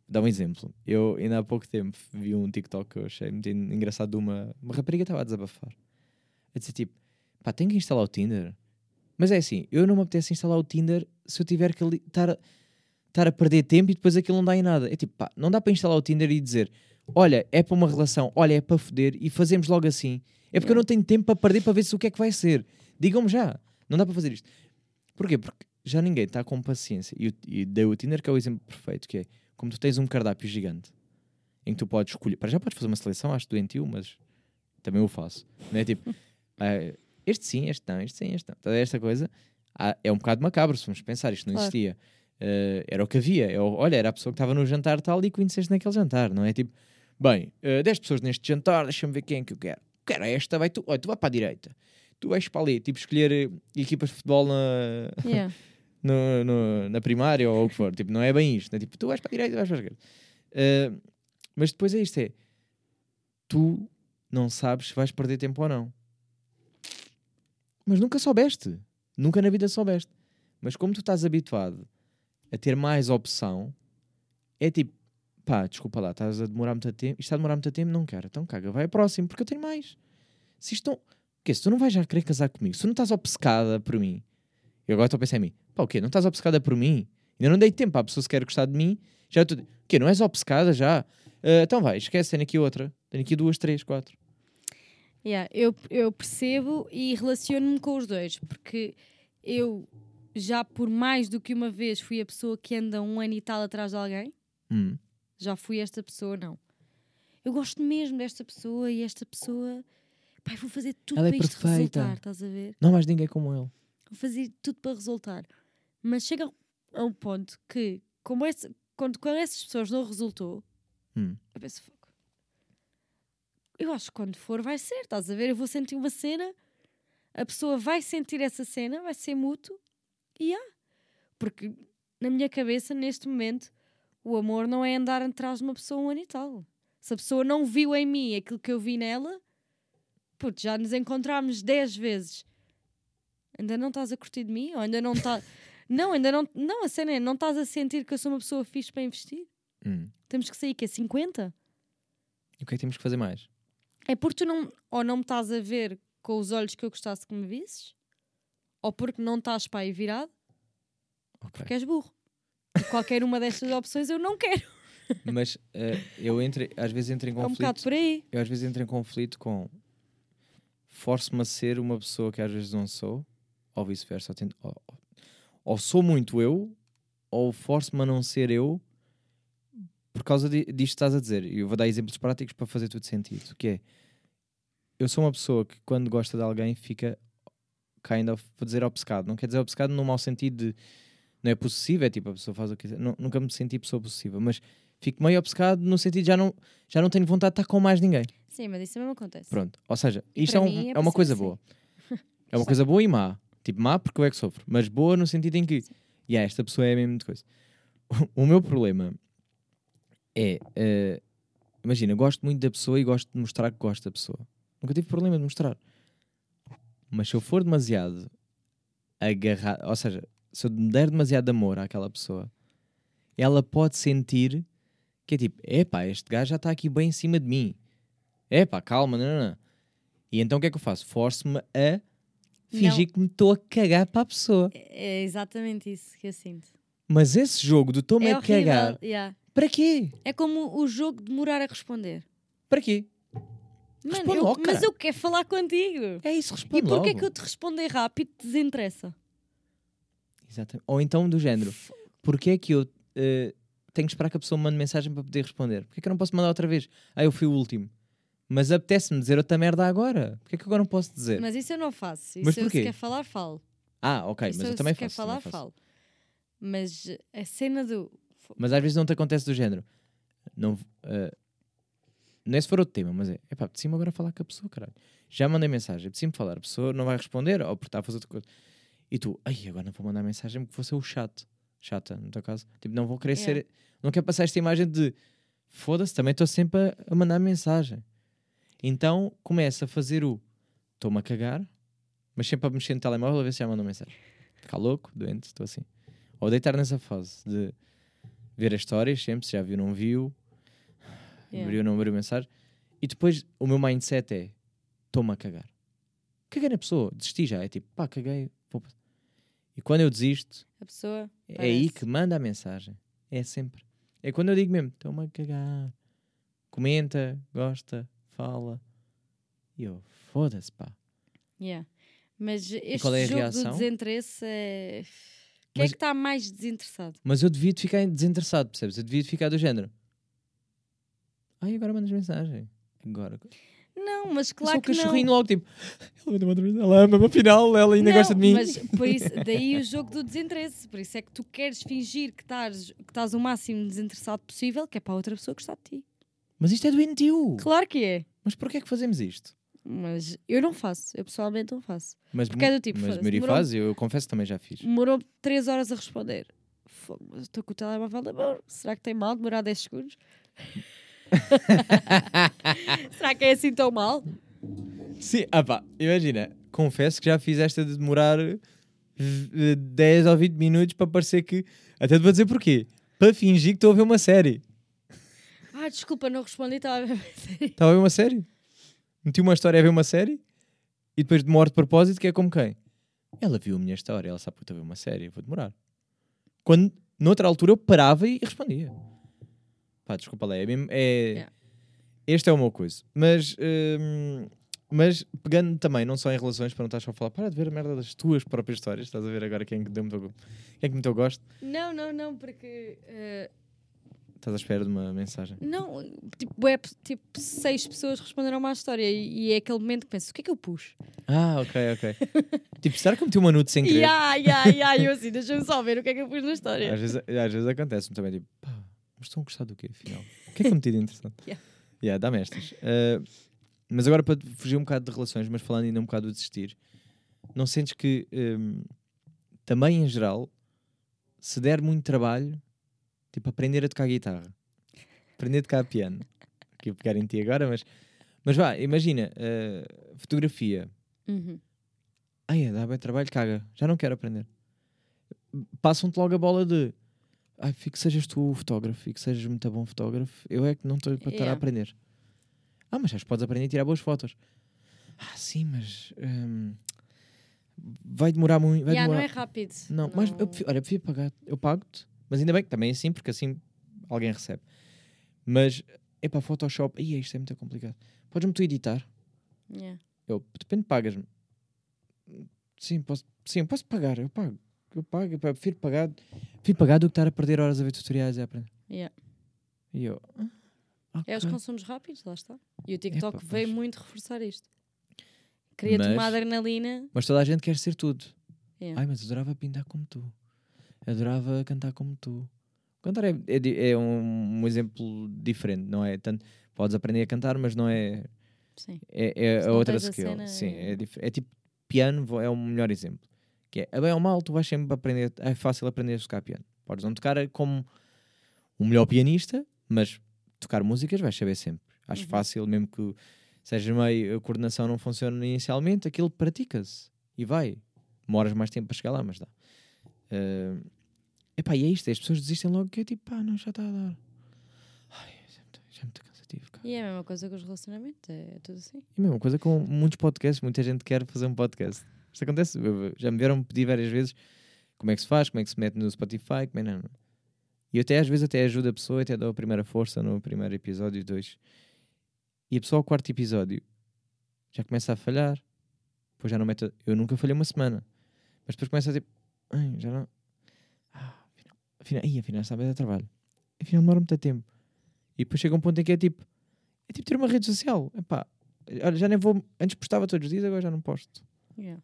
Dar um exemplo. Eu ainda há pouco tempo vi um TikTok que eu achei muito en- engraçado de uma, uma rapariga estava a desabafar. A dizer tipo, pá, tenho que instalar o Tinder. Mas é assim, eu não me apetece instalar o Tinder se eu tiver que estar a- estar a perder tempo e depois aquilo não dá em nada. É tipo, pá, não dá para instalar o Tinder e dizer, olha, é para uma relação, olha, é para foder e fazemos logo assim. É porque eu não tenho tempo para perder para ver se o que é que vai ser. Digam-me já, não dá para fazer isto. Porquê? Porque já ninguém está com paciência. E, e dei o Tinder que é o exemplo perfeito, que é como tu tens um cardápio gigante em que tu podes escolher, para já podes fazer uma seleção, acho doentio, mas também o faço. Não é tipo, ah, este sim, este não, este sim, este não. Toda esta coisa ah, é um bocado macabro, se vamos pensar, isto não Claro. existia. Ah, era o que havia. É o- olha, era a pessoa que estava no jantar tal e conheceste naquele jantar, não é? Tipo, bem, ah, 10 pessoas neste jantar, deixa-me ver quem é que eu quero. Quero esta, vai tu, olha, tu vai para a direita. Tu vais para ali, tipo, escolher eh, equipas de futebol na, Yeah. no- no- na primária ou o que for. Tipo, não é bem isto. Né? Tipo, tu vais para a direita, vais para a esquerda. Ah, mas depois é isto: é tu não sabes se vais perder tempo ou não. Mas nunca soubeste. Nunca na vida soubeste. Mas como tu estás habituado a ter mais opção, é tipo, pá, desculpa lá, estás a demorar muito tempo. Isto está a demorar muito tempo, não quero. Então caga, vai ao próximo, porque eu tenho mais. Se isto não. Quê? Se tu não vais já querer casar comigo, se tu não estás obcecada por mim, eu agora estou a pensar em mim, pá, o quê? Não estás obcecada por mim? Ainda não dei tempo à pessoa se quer gostar de mim, já estou. O quê? Não és obcecada já? Ah, então vai, esquece, tenho aqui outra. Tenho aqui duas, três, quatro. Yeah, eu, eu percebo e relaciono-me com os dois, porque eu já por mais do que uma vez fui a pessoa que anda um ano e tal atrás de alguém, Hum. já fui esta pessoa, não. Eu gosto mesmo desta pessoa e esta pessoa, pai, vou fazer tudo Ela é para isto perfeita. resultar, estás a ver? Não mais ninguém como ele. vou fazer tudo para resultar. Mas chega a um ponto que, como esse, quando com essas pessoas não resultou, Hum. eu penso, "Fogo. Eu acho que quando for vai ser, estás a ver? Eu vou sentir uma cena, a pessoa vai sentir essa cena, vai ser mútuo, e há. Porque na minha cabeça, neste momento, o amor não é andar atrás de uma pessoa um ano e tal. Se a pessoa não viu em mim aquilo que eu vi nela, putz, já nos encontramos 10 vezes. Ainda não estás a curtir de mim? Ou ainda não estás. não, ainda não. Não, a cena é, não estás a sentir que eu sou uma pessoa fixe para investir? Hum. Temos que sair que é 50? E o que é que temos que fazer mais? É porque tu não. Ou não me estás a ver com os olhos que eu gostasse que me visses, ou porque não estás para aí virado, Ok. porque és burro. E qualquer uma destas opções eu não quero. Mas eh, eu entre, às vezes entro em É um conflito. bocado por aí. eu às vezes entro em conflito com forço-me a ser uma pessoa que às vezes não sou, ou vice-versa. Ou- ou- ou sou muito eu, ou forço-me a não ser eu por causa di- disto que estás a dizer. E eu vou dar exemplos práticos para fazer tudo sentido. Que é, eu sou uma pessoa que quando gosta de alguém fica kind of, vou dizer obcecado. Não quer dizer obcecado no mau sentido de não é possessivo, é tipo a pessoa faz o que quiser. Nu- Nunca me senti pessoa possessiva, mas fico meio obcecado no sentido de já não, já não tenho vontade de estar com mais ninguém. Sim, mas isso mesmo acontece. Pronto. Ou seja, E isto é, um- é é uma coisa boa. É uma coisa boa e má. Tipo, má porque eu é que sofro. Mas boa no sentido em que, yeah, esta pessoa é a mesma coisa. O, meu problema é, eh, imagina, gosto muito da pessoa e gosto de mostrar que gosto da pessoa. Nunca tive problema de mostrar. Mas se eu for demasiado agarrado, ou seja, se eu der demasiado amor àquela pessoa, ela pode sentir que é tipo, epá, este gajo já está aqui bem em cima de mim. Epá, calma, não, não, não. E então o que é que eu faço? Forço-me a fingir que me estou a cagar para a pessoa. É exatamente isso que eu sinto. Mas esse jogo do estou-me é a horrível. cagar, yeah. Para quê? É como o jogo demorar a responder. Para quê? Mano, Responde eu- logo, mas eu quero falar contigo. É isso, E responde porquê logo. que eu te responder rápido te desinteressa? Exatamente. Ou então do género, porquê é que eu eh, tenho que esperar que a pessoa me mande mensagem para poder responder? Porquê é que eu não posso mandar outra vez? Ah, eu fui o último. Mas apetece-me dizer outra merda agora. Porquê é que agora não posso dizer? Mas isso eu não faço. Isso Mas eu porquê? se quer falar, falo. Ah, ok, isso mas eu se também quer faço. falar, também faço. falo. Mas a cena do. Mas às vezes não te acontece do género. Não, eh, não é se for outro tema, mas é. Epá, apetecia-me agora falar com a pessoa, caralho. Já mandei mensagem, apetecia-me falar. A pessoa não vai responder ou porque está a fazer outra coisa. E tu, ai, agora não vou mandar mensagem porque vou ser o chato. Chata, no teu caso. Tipo, não vou querer Yeah. ser. Não quero passar esta imagem de foda-se, também estou sempre a, a mandar mensagem. Então começa a fazer o estou-me a cagar, mas sempre a mexer no telemóvel a ver se já mandou mensagem. Ficar louco, doente, estou assim. Ou deitar nessa fase de ver as histórias, sempre, se já viu, não viu, Yeah. abriu, não abriu mensagem. E depois o meu mindset é: estou-me a cagar. Caguei na pessoa, desisti já. É tipo, pá, caguei. vou E quando eu desisto, A pessoa. é aí que manda a mensagem. É sempre. É quando eu digo mesmo: estou-me a cagar. Comenta, gosta, fala. E eu, foda-se, pá. Yeah. Mas este qual é a jogo reação? do desinteresse é. Quem é Mas- que está mais desinteressado? Mas eu devia de ficar desinteressado, percebes? Eu devia de ficar do género. Ai, agora mandas mensagem. Agora. Não, mas Claro claro Só o que não. cachorrinho logo, tipo, ela ama-me, afinal, ela ainda Não, gosta de mim. Mas por isso, daí o jogo do desinteresse. Por isso é que tu queres fingir que estás, que estás o máximo desinteressado possível, que é para a outra pessoa gostar de ti. Mas isto é doentio. Claro que é. Mas porquê é que fazemos isto? Mas eu não faço. Eu pessoalmente não faço. Mas, Porque é do tipo, mas demorou- faz, eu confesso que também já fiz. Demorou 3 horas a responder. Estou com o telemóvel na mão. Será que tem mal demorar 10 segundos? Será que é assim tão mal? Sim, ah pá, imagina, confesso que já fiz esta de demorar eh, 10 ou 20 minutos para parecer que. Até te vou dizer porquê. Para fingir que estou a ver uma série. Ah, desculpa, não respondi. Estava a ver. Estava a ver uma série. Meti uma história a ver uma série e depois demoro de propósito, que é como quem? Ela viu a minha história, ela sabe que eu estou a ver uma série, vou demorar. Quando, noutra altura, eu parava e respondia. Pá, desculpa lá, é mesmo. É... Yeah. Este é meu coisa. Mas, hum, mas pegando também, não só em relações, para não estar só a falar, para de ver a merda das tuas próprias histórias, estás a ver agora quem é que deu muito, quem é que meteu gosto. Não, não, não, porque. eh, Estás à espera de uma mensagem. Não, tipo, é, tipo, seis pessoas responderam uma história e, e é aquele momento que penso, o que é que eu pus? Ah, ok, ok. tipo, será que eu meti uma nude sem querer? Ya, ya, ya, eu assim, deixa-me só ver o que é que eu pus na história. Às vezes, às vezes acontece-me também, tipo, pá, mas estão a gostar do quê, afinal? O que é que eu meti de interessante? Yeah. Yeah, dá-me estas. Uh, mas agora para fugir um bocado de relações, mas falando ainda um bocado do desistir, não sentes que um, também em geral, se der muito trabalho, tipo aprender a tocar guitarra, aprender a tocar piano, aqui a pegar em ti agora, mas, mas vá, imagina, uh, fotografia, Uhum. Ai, dá bem trabalho, caga. Já não quero aprender. Passam-te logo a bola de ai, fico que sejas tu o fotógrafo, fico que sejas muito bom fotógrafo. Eu é que não estou para estar a Yeah. aprender. Ah, mas já podes aprender a tirar boas fotos. Ah, sim, mas hum, vai demorar muito. Vai não demorar. é rápido. Não, mas eu prefiro, olha, eu prefiro pagar. Eu pago-te, mas ainda bem que também é assim, porque assim alguém recebe. Mas é para Photoshop, Ih, isto é muito complicado. Podes-me tu editar? Ya. Eu, depende, pagas-me. Sim, posso, sim, posso pagar, eu pago. Eu pago, eu prefiro pagar, prefiro pagar do que estar a perder horas a ver tutoriais e a aprender. Ya. E eu, ah, É os consumos rápidos, lá está. E o TikTok Epá, veio pois. muito reforçar isto. Cria-te uma Mas- adrenalina. Mas toda a gente quer ser tudo. Yeah. Ai, mas adorava pintar como tu. Adorava cantar como tu. Cantar é, é, é um, um exemplo diferente, não é? Tanto, podes aprender a cantar, mas não é. Sim. É, é outra skill. cena, Sim, é- é, é tipo piano, é o melhor exemplo. Que é, a bem ou mal, tu vais sempre aprender. É fácil aprender a tocar piano. Podes não tocar como o melhor pianista, mas tocar músicas vais saber sempre. Acho Uhum. fácil, mesmo que seja meio a coordenação não funcione inicialmente, aquilo pratica-se e vai. Demoras mais tempo para chegar lá, mas dá. Uh, epá, e é isto, as pessoas desistem logo que é tipo, pá, não, já está a dar. Ai, já é muito, já é muito cansativo, cara. E é a mesma coisa com os relacionamentos, é tudo assim. E a mesma coisa com muitos podcasts, muita gente quer fazer um podcast. Isto acontece, já me vieram pedir várias vezes como é que se faz, como é que se mete no Spotify, como é não. E eu até às vezes até ajudo a pessoa, até dou a primeira força no primeiro episódio, dois. E a pessoa ao quarto episódio já começa a falhar. Depois já não mete. Eu nunca falhei uma semana. Mas depois começa a tipo. Ai, já não. Afinal, ih, afinal sabe dar trabalho. Afinal demora muito tempo. E depois chega um ponto em que é tipo. É tipo ter uma rede social. Epá, olha, já nem vou. Antes postava todos os dias, agora já não posto. Yeah.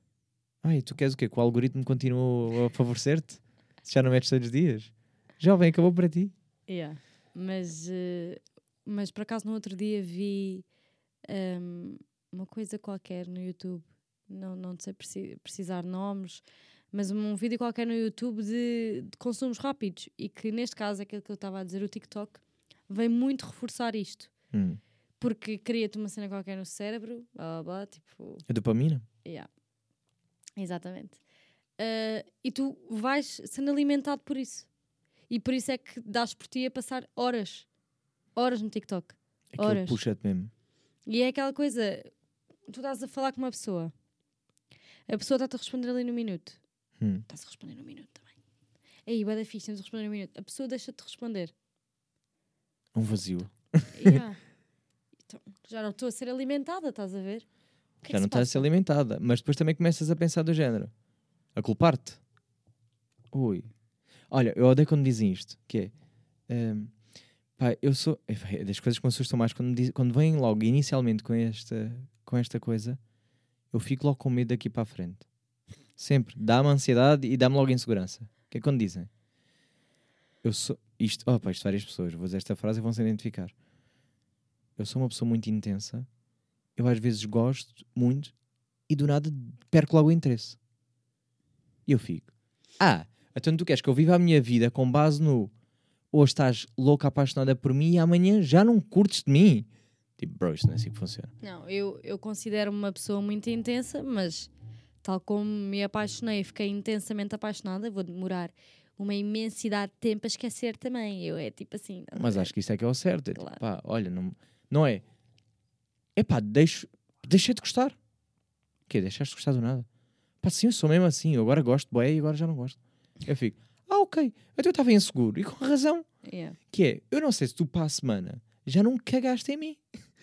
Ai, tu queres o quê? Que o algoritmo continua a favorecer-te? Se já não metes todos os dias? Jovem, acabou para ti. Yeah. Mas, eh, mas por acaso no outro dia vi ehm, uma coisa qualquer no YouTube, não, não sei preci- precisar nomes, mas um vídeo qualquer no YouTube de, de consumos rápidos e que neste caso, aquilo que eu estava a dizer, o TikTok, vem muito reforçar isto. Hum. Porque cria-te uma cena qualquer no cérebro, blá blá blá, tipo, A dopamina? Yeah. Exatamente. Ah, e tu vais sendo alimentado por isso. E por isso é que dás por ti a passar horas. Horas no TikTok. Aquilo Horas. puxa-te mesmo. E é aquela coisa. Tu estás a falar com uma pessoa. A pessoa está-te a responder ali no minuto. Hum. Estás a responder no minuto também. Aí, vai da fixe, temos a responder no minuto. A pessoa deixa-te responder. Um vazio. Yeah. Então, já não estou a ser alimentada, estás a ver? O que é já que não estás a ser alimentada. Mas depois também começas a pensar do género. A culpar-te. Ui. Olha, eu odeio quando dizem isto. Que é... pá, eu sou... É das coisas que me assustam mais. Quando, diz- quando vêm logo inicialmente com esta, com esta coisa, eu fico logo com medo daqui para a frente. Sempre. Dá-me ansiedade e dá-me logo insegurança. Que é quando dizem... Eu sou... Isto... Pá, isto várias pessoas. Vou dizer esta frase e vão se identificar. Eu sou uma pessoa muito intensa eu às vezes gosto muito e do nada perco logo o interesse. E eu fico, ah, então tu queres que eu viva a minha vida com base no ou estás louca apaixonada por mim e amanhã já não curtes de mim? Tipo, bro, isto não é assim que funciona. Não, eu, eu considero-me uma pessoa muito intensa, mas tal como me apaixonei e fiquei intensamente apaixonada, vou demorar uma imensidade de tempo a esquecer também. Eu é tipo assim. Mas acho que isso é que é o certo. É tipo, Claro. pá, olha, não, não é. É pá, deixo, deixei de gostar. O quê? Deixaste de gostar do nada? Pá, sim, eu sou mesmo assim. Eu agora gosto, boé, e agora já não gosto. Eu fico, ah, ok. Então eu estava inseguro. E com razão. Yeah. Que é, eu não sei se tu para a semana já não cagaste em mim.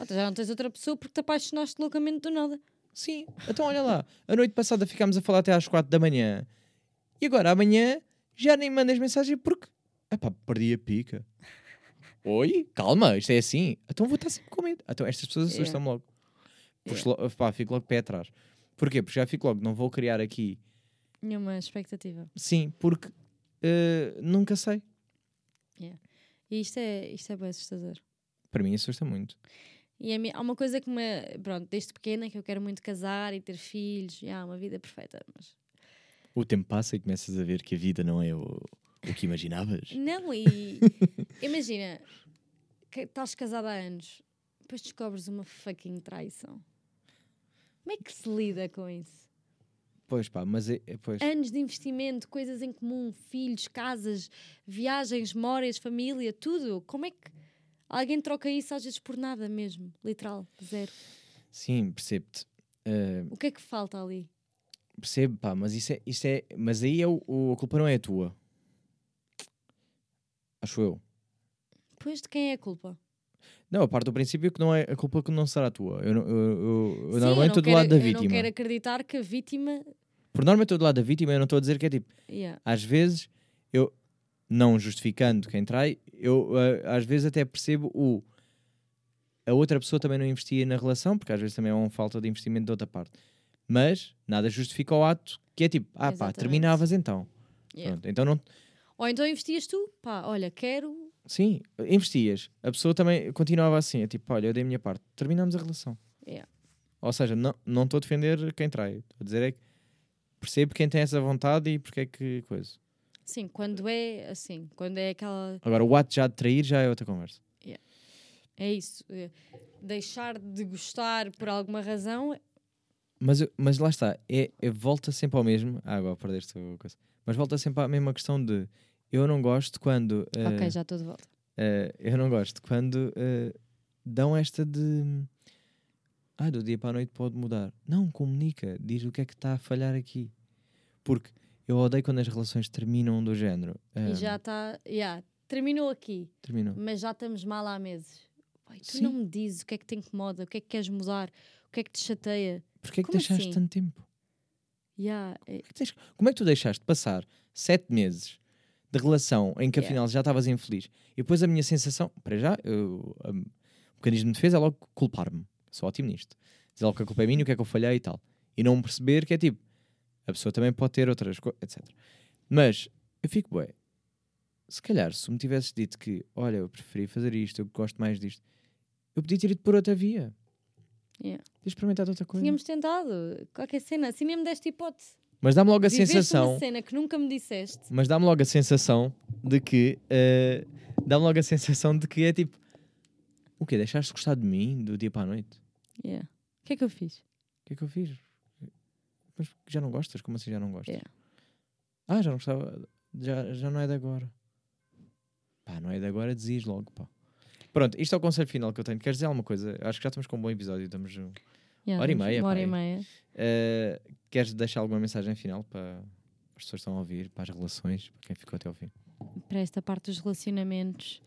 Já não tens outra pessoa porque te apaixonaste loucamente do nada. Sim. Então olha lá. A noite passada ficámos a falar até às quatro da manhã. E agora amanhã já nem mandas mensagem porque. Epá, perdi a pica. Oi? Calma, isto é assim. Então vou estar sempre com medo. Então estas pessoas Yeah. assustam-me logo. Puxo lo- pá, fico logo pé atrás. Porquê? Porque já fico logo, não vou criar aqui. Nenhuma expectativa. Sim, porque eh, nunca sei. E isto é, isto é bem assustador. Para mim assusta muito. E mim, há uma coisa que me. Pronto, desde pequena que eu quero muito casar e ter filhos. E há uma vida perfeita. Mas O tempo passa e começas a ver que a vida não é o, o que imaginavas. Não, e imagina, que estás casada há anos, depois descobres uma fucking traição. Como é que se lida com isso? Pois pá, mas é, é- pois. Anos de investimento, coisas em comum, filhos, casas, viagens, memórias, família, tudo. Como é que alguém troca isso às vezes por nada mesmo? Literal, zero. Sim, percebo-te. Eh, O que é que falta ali? percebo, pá, mas isso é, isso é. Mas aí é o, o- a culpa não é a tua. Acho eu. Depois de quem é a culpa? Não, a parte do princípio é que não é a culpa que não será tua. Eu, eu, eu- eu Sim, normalmente estou do lado da Eu não vítima. quero acreditar que a vítima. Por norma estou do lado da vítima, eu não estou a dizer que é tipo. Yeah. Às vezes, eu, não justificando quem trai, eu eh, às vezes até percebo o. A outra pessoa também não investia na relação, porque às vezes também é uma falta de investimento da outra parte. Mas nada justifica o ato que é tipo, ah pá, Exatamente. terminavas então. Yeah. Pronto, então não. Ou então investias tu, pá, olha, quero. Sim, investias. A pessoa também continuava assim, é tipo, olha, eu dei a minha parte, terminamos a relação. Yeah. Ou seja, não não estou a defender quem trai. Estou a dizer é que percebo quem tem essa vontade e porque é que coisa. Sim, quando é assim, quando é aquela. Agora, o ato já de trair já é outra conversa. É isso. é deixar de gostar por alguma razão. Mas, eu- mas lá está, é, é- volta sempre ao mesmo. Ah, agora perdeste a coisa. Mas volta sempre à mesma questão de eu não gosto quando. eh, Ok, já estou de volta. eh, eu não gosto quando eh, dão esta de. Ah, do dia para a noite pode mudar. Não, comunica, diz o que é que está a falhar aqui. Porque eu odeio quando as relações terminam do género. E eh, já está. Yeah, terminou aqui, Terminam. mas já estamos mal há meses. Pai, tu Sim. não me dizes o que é que te incomoda, o que é que queres mudar, o que é que te chateia. Porquê é que Como deixaste assim? tanto tempo? Yeah, é- Porquê que tens- Como é que tu deixaste passar sete meses de relação em que Yeah. afinal já estavas infeliz e depois a minha sensação, para já, eu, um, o mecanismo de defesa é logo culpar-me. Sou ótimo nisto. Dizer logo que a culpa é minha, o que é que eu falhei e tal. E não perceber que é tipo, a pessoa também pode ter outras coisas, etc. Mas eu fico, bué, se calhar se me tivesses dito que, olha, eu preferi fazer isto, eu gosto mais disto, eu podia ter ido por outra via. Yeah. Ter experimentado outra coisa. Tínhamos tentado qualquer cena, assim nem me deste hipótese. Mas dá-me logo a Viveste sensação. uma cena que nunca me disseste. Mas dá-me logo a sensação de que. eh, dá-me logo a sensação de que é tipo. O quê? Deixaste de gostar de mim do dia para a noite? Yeah. O que é que eu fiz? O que é que eu fiz? Mas já não gostas? Como assim já não gostas? Yeah. Ah, já não gostava. Já, já não é de agora. Pá, não é de agora, dizes logo, pá. Pronto, isto é o conselho final que eu tenho. Queres dizer alguma coisa? Acho que já estamos com um bom episódio. Estamos. uh, Yeah, Hora e meia, Uma hora e aí. meia. eh, queres deixar alguma mensagem final para as pessoas que estão a ouvir, para as relações, para quem ficou até ao fim? para esta parte dos relacionamentos.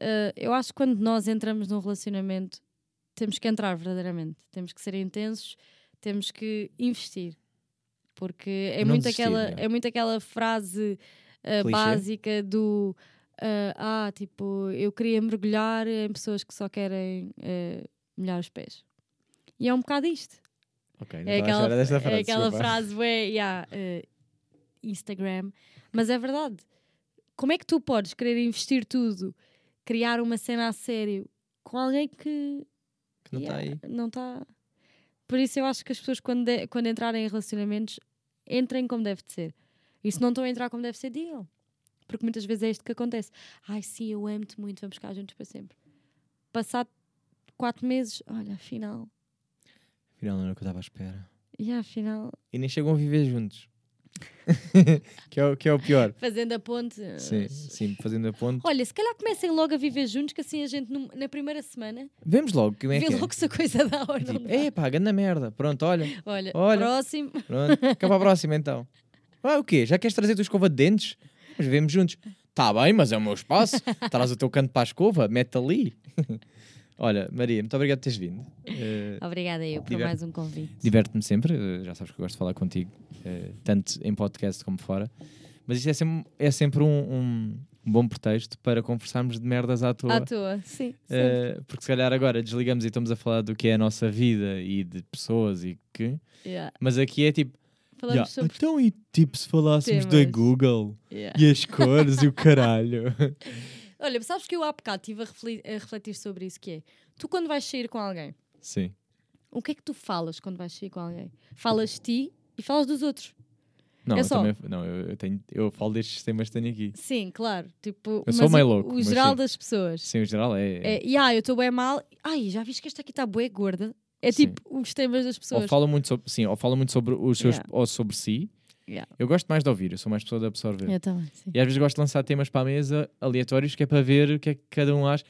Uh, eu acho que quando nós entramos num relacionamento, temos que entrar verdadeiramente. Temos que ser intensos, temos que investir. Porque é, Não muito, desistir, aquela, é. é muito aquela frase uh, básica do uh, ah, tipo, eu queria mergulhar em pessoas que só querem uh, molhar os pés. E é um bocado isto. É aquela, desta é frase, aquela desculpa. frase, ué, yeah, eh, Instagram. Mas é verdade. Como é que tu podes querer investir tudo, criar uma cena a sério com alguém que Que não está yeah, aí. não está. Por isso eu acho que as pessoas, quando, de- quando entrarem em relacionamentos, entrem como deve de ser. E se não estão a entrar como deve ser, digam. Porque muitas vezes é isto que acontece. Ai, sim, eu amo-te muito, vamos ficar juntos para sempre. Passado quatro meses, olha, afinal. Afinal, não era o que eu estava à espera. E afinal, E nem chegam a viver juntos. que, é o, que é o pior. fazendo a ponte. Sim, sim, fazendo a ponte. Olha, se calhar comecem logo a viver juntos, que assim a gente num- na primeira semana Vemos logo como é vê que é. logo se a coisa dá ou não Tipo, dá. é pá, grande merda. Pronto, olha. Olha, olha. próximo. Pronto, acaba a próxima então. Ah, o quê? Já queres trazer a tua escova de dentes? Mas vivemos juntos. Tá bem, mas é o meu espaço. Traz o teu canto para a escova, mete ali. Olha, Maria, muito obrigado por teres vindo. Eh, Obrigada eu por mais um convite. Diverte-me sempre, eh, já sabes que eu gosto de falar contigo, eh, tanto em podcast como fora. Mas isto é sempre, é sempre um, um- bom pretexto para conversarmos de merdas à toa. À toa, sim. porque se calhar agora desligamos e estamos a falar do que é a nossa vida e de pessoas e que. Yeah. Mas aqui é tipo. Falamos "Ya, sobre Então, e tipo, se falássemos da temas." Google Yeah. e as cores e o caralho. Olha, sabes que eu há bocado estive a refle- a refletir sobre isso, que é, tu quando vais sair com alguém, Sim. o que é que tu falas quando vais sair com alguém? Falas de ti e falas dos outros. Não, É eu só. também. Não, eu, tenho, eu falo destes temas que tenho aqui. Sim, claro. Tipo, Eu sou meio o- louco, O geral sim. das pessoas. Sim, o geral é. É, e ah, eu estou bem mal. Ai, já viste que esta aqui está bué gorda? É Sim. tipo os temas das ou pessoas. fala muito sobre, sim, ou fala muito sobre os seus Yeah. ou sobre si. Yeah. Eu gosto mais de ouvir, eu sou mais pessoa de absorver. Eu também, sim. E às vezes gosto de lançar temas para a mesa aleatórios que é para ver o que é que cada um acha.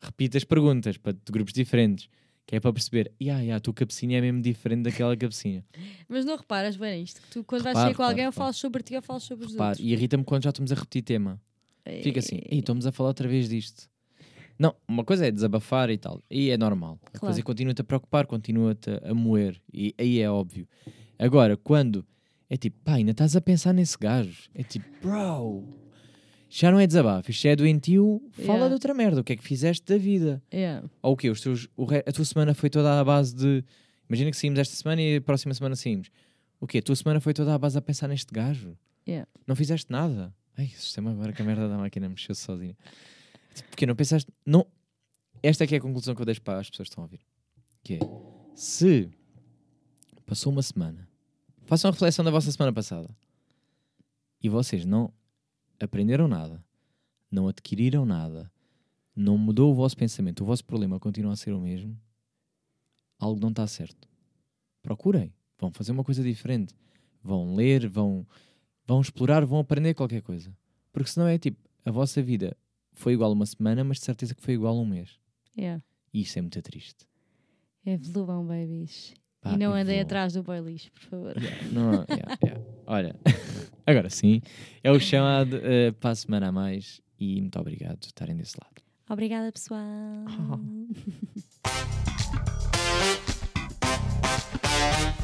Repito as perguntas para de grupos diferentes, que é para perceber, ya, ya, a tua cabecinha é mesmo diferente daquela cabecinha. Mas não reparas bem nisto? Que tu, quando vais sair com alguém, reparo, ou falas sobre ti ou falas sobre os outros. e irrita-me quando já estamos a repetir tema. Fica assim, ei, estamos a falar outra vez disto. Não, uma coisa é desabafar e tal, aí é normal. A Claro. coisa continua-te a preocupar, continua-te a moer, e aí é óbvio. Agora, quando é tipo, pá, ainda estás a pensar nesse gajo, é tipo, bro, já não é desabafo, isto é doentio, fala Yeah. de outra merda, o que é que fizeste da vida? Yeah. Ou o quê? Os teus, o re- a tua semana foi toda à base de. Imagina que saímos esta semana e a próxima semana saímos. O quê? A tua semana foi toda à base a pensar neste gajo? Yeah. Não fizeste nada? Ai, o sistema agora que a merda da máquina mexeu-se sozinha. Porque não pensaste. Não. Esta é que é a conclusão que eu deixo para as pessoas que estão a ouvir. Que é: se passou uma semana, façam a reflexão da vossa semana passada e vocês não aprenderam nada, não adquiriram nada, não mudou o vosso pensamento, o vosso problema continua a ser o mesmo, algo não está certo. Procurem, vão fazer uma coisa diferente, vão ler, vão, vão explorar, vão aprender qualquer coisa. Porque senão é tipo, a vossa vida foi igual uma semana, mas de certeza que foi igual um mês. Yeah. E isso é muito triste. Evoluam, babies. Pá, e não andem vou... atrás do boilish, por favor. Yeah, não, yeah, yeah. Olha, agora sim, é o chamado uh, para a semana a mais e muito obrigado por estarem desse lado. Obrigada, pessoal. Oh.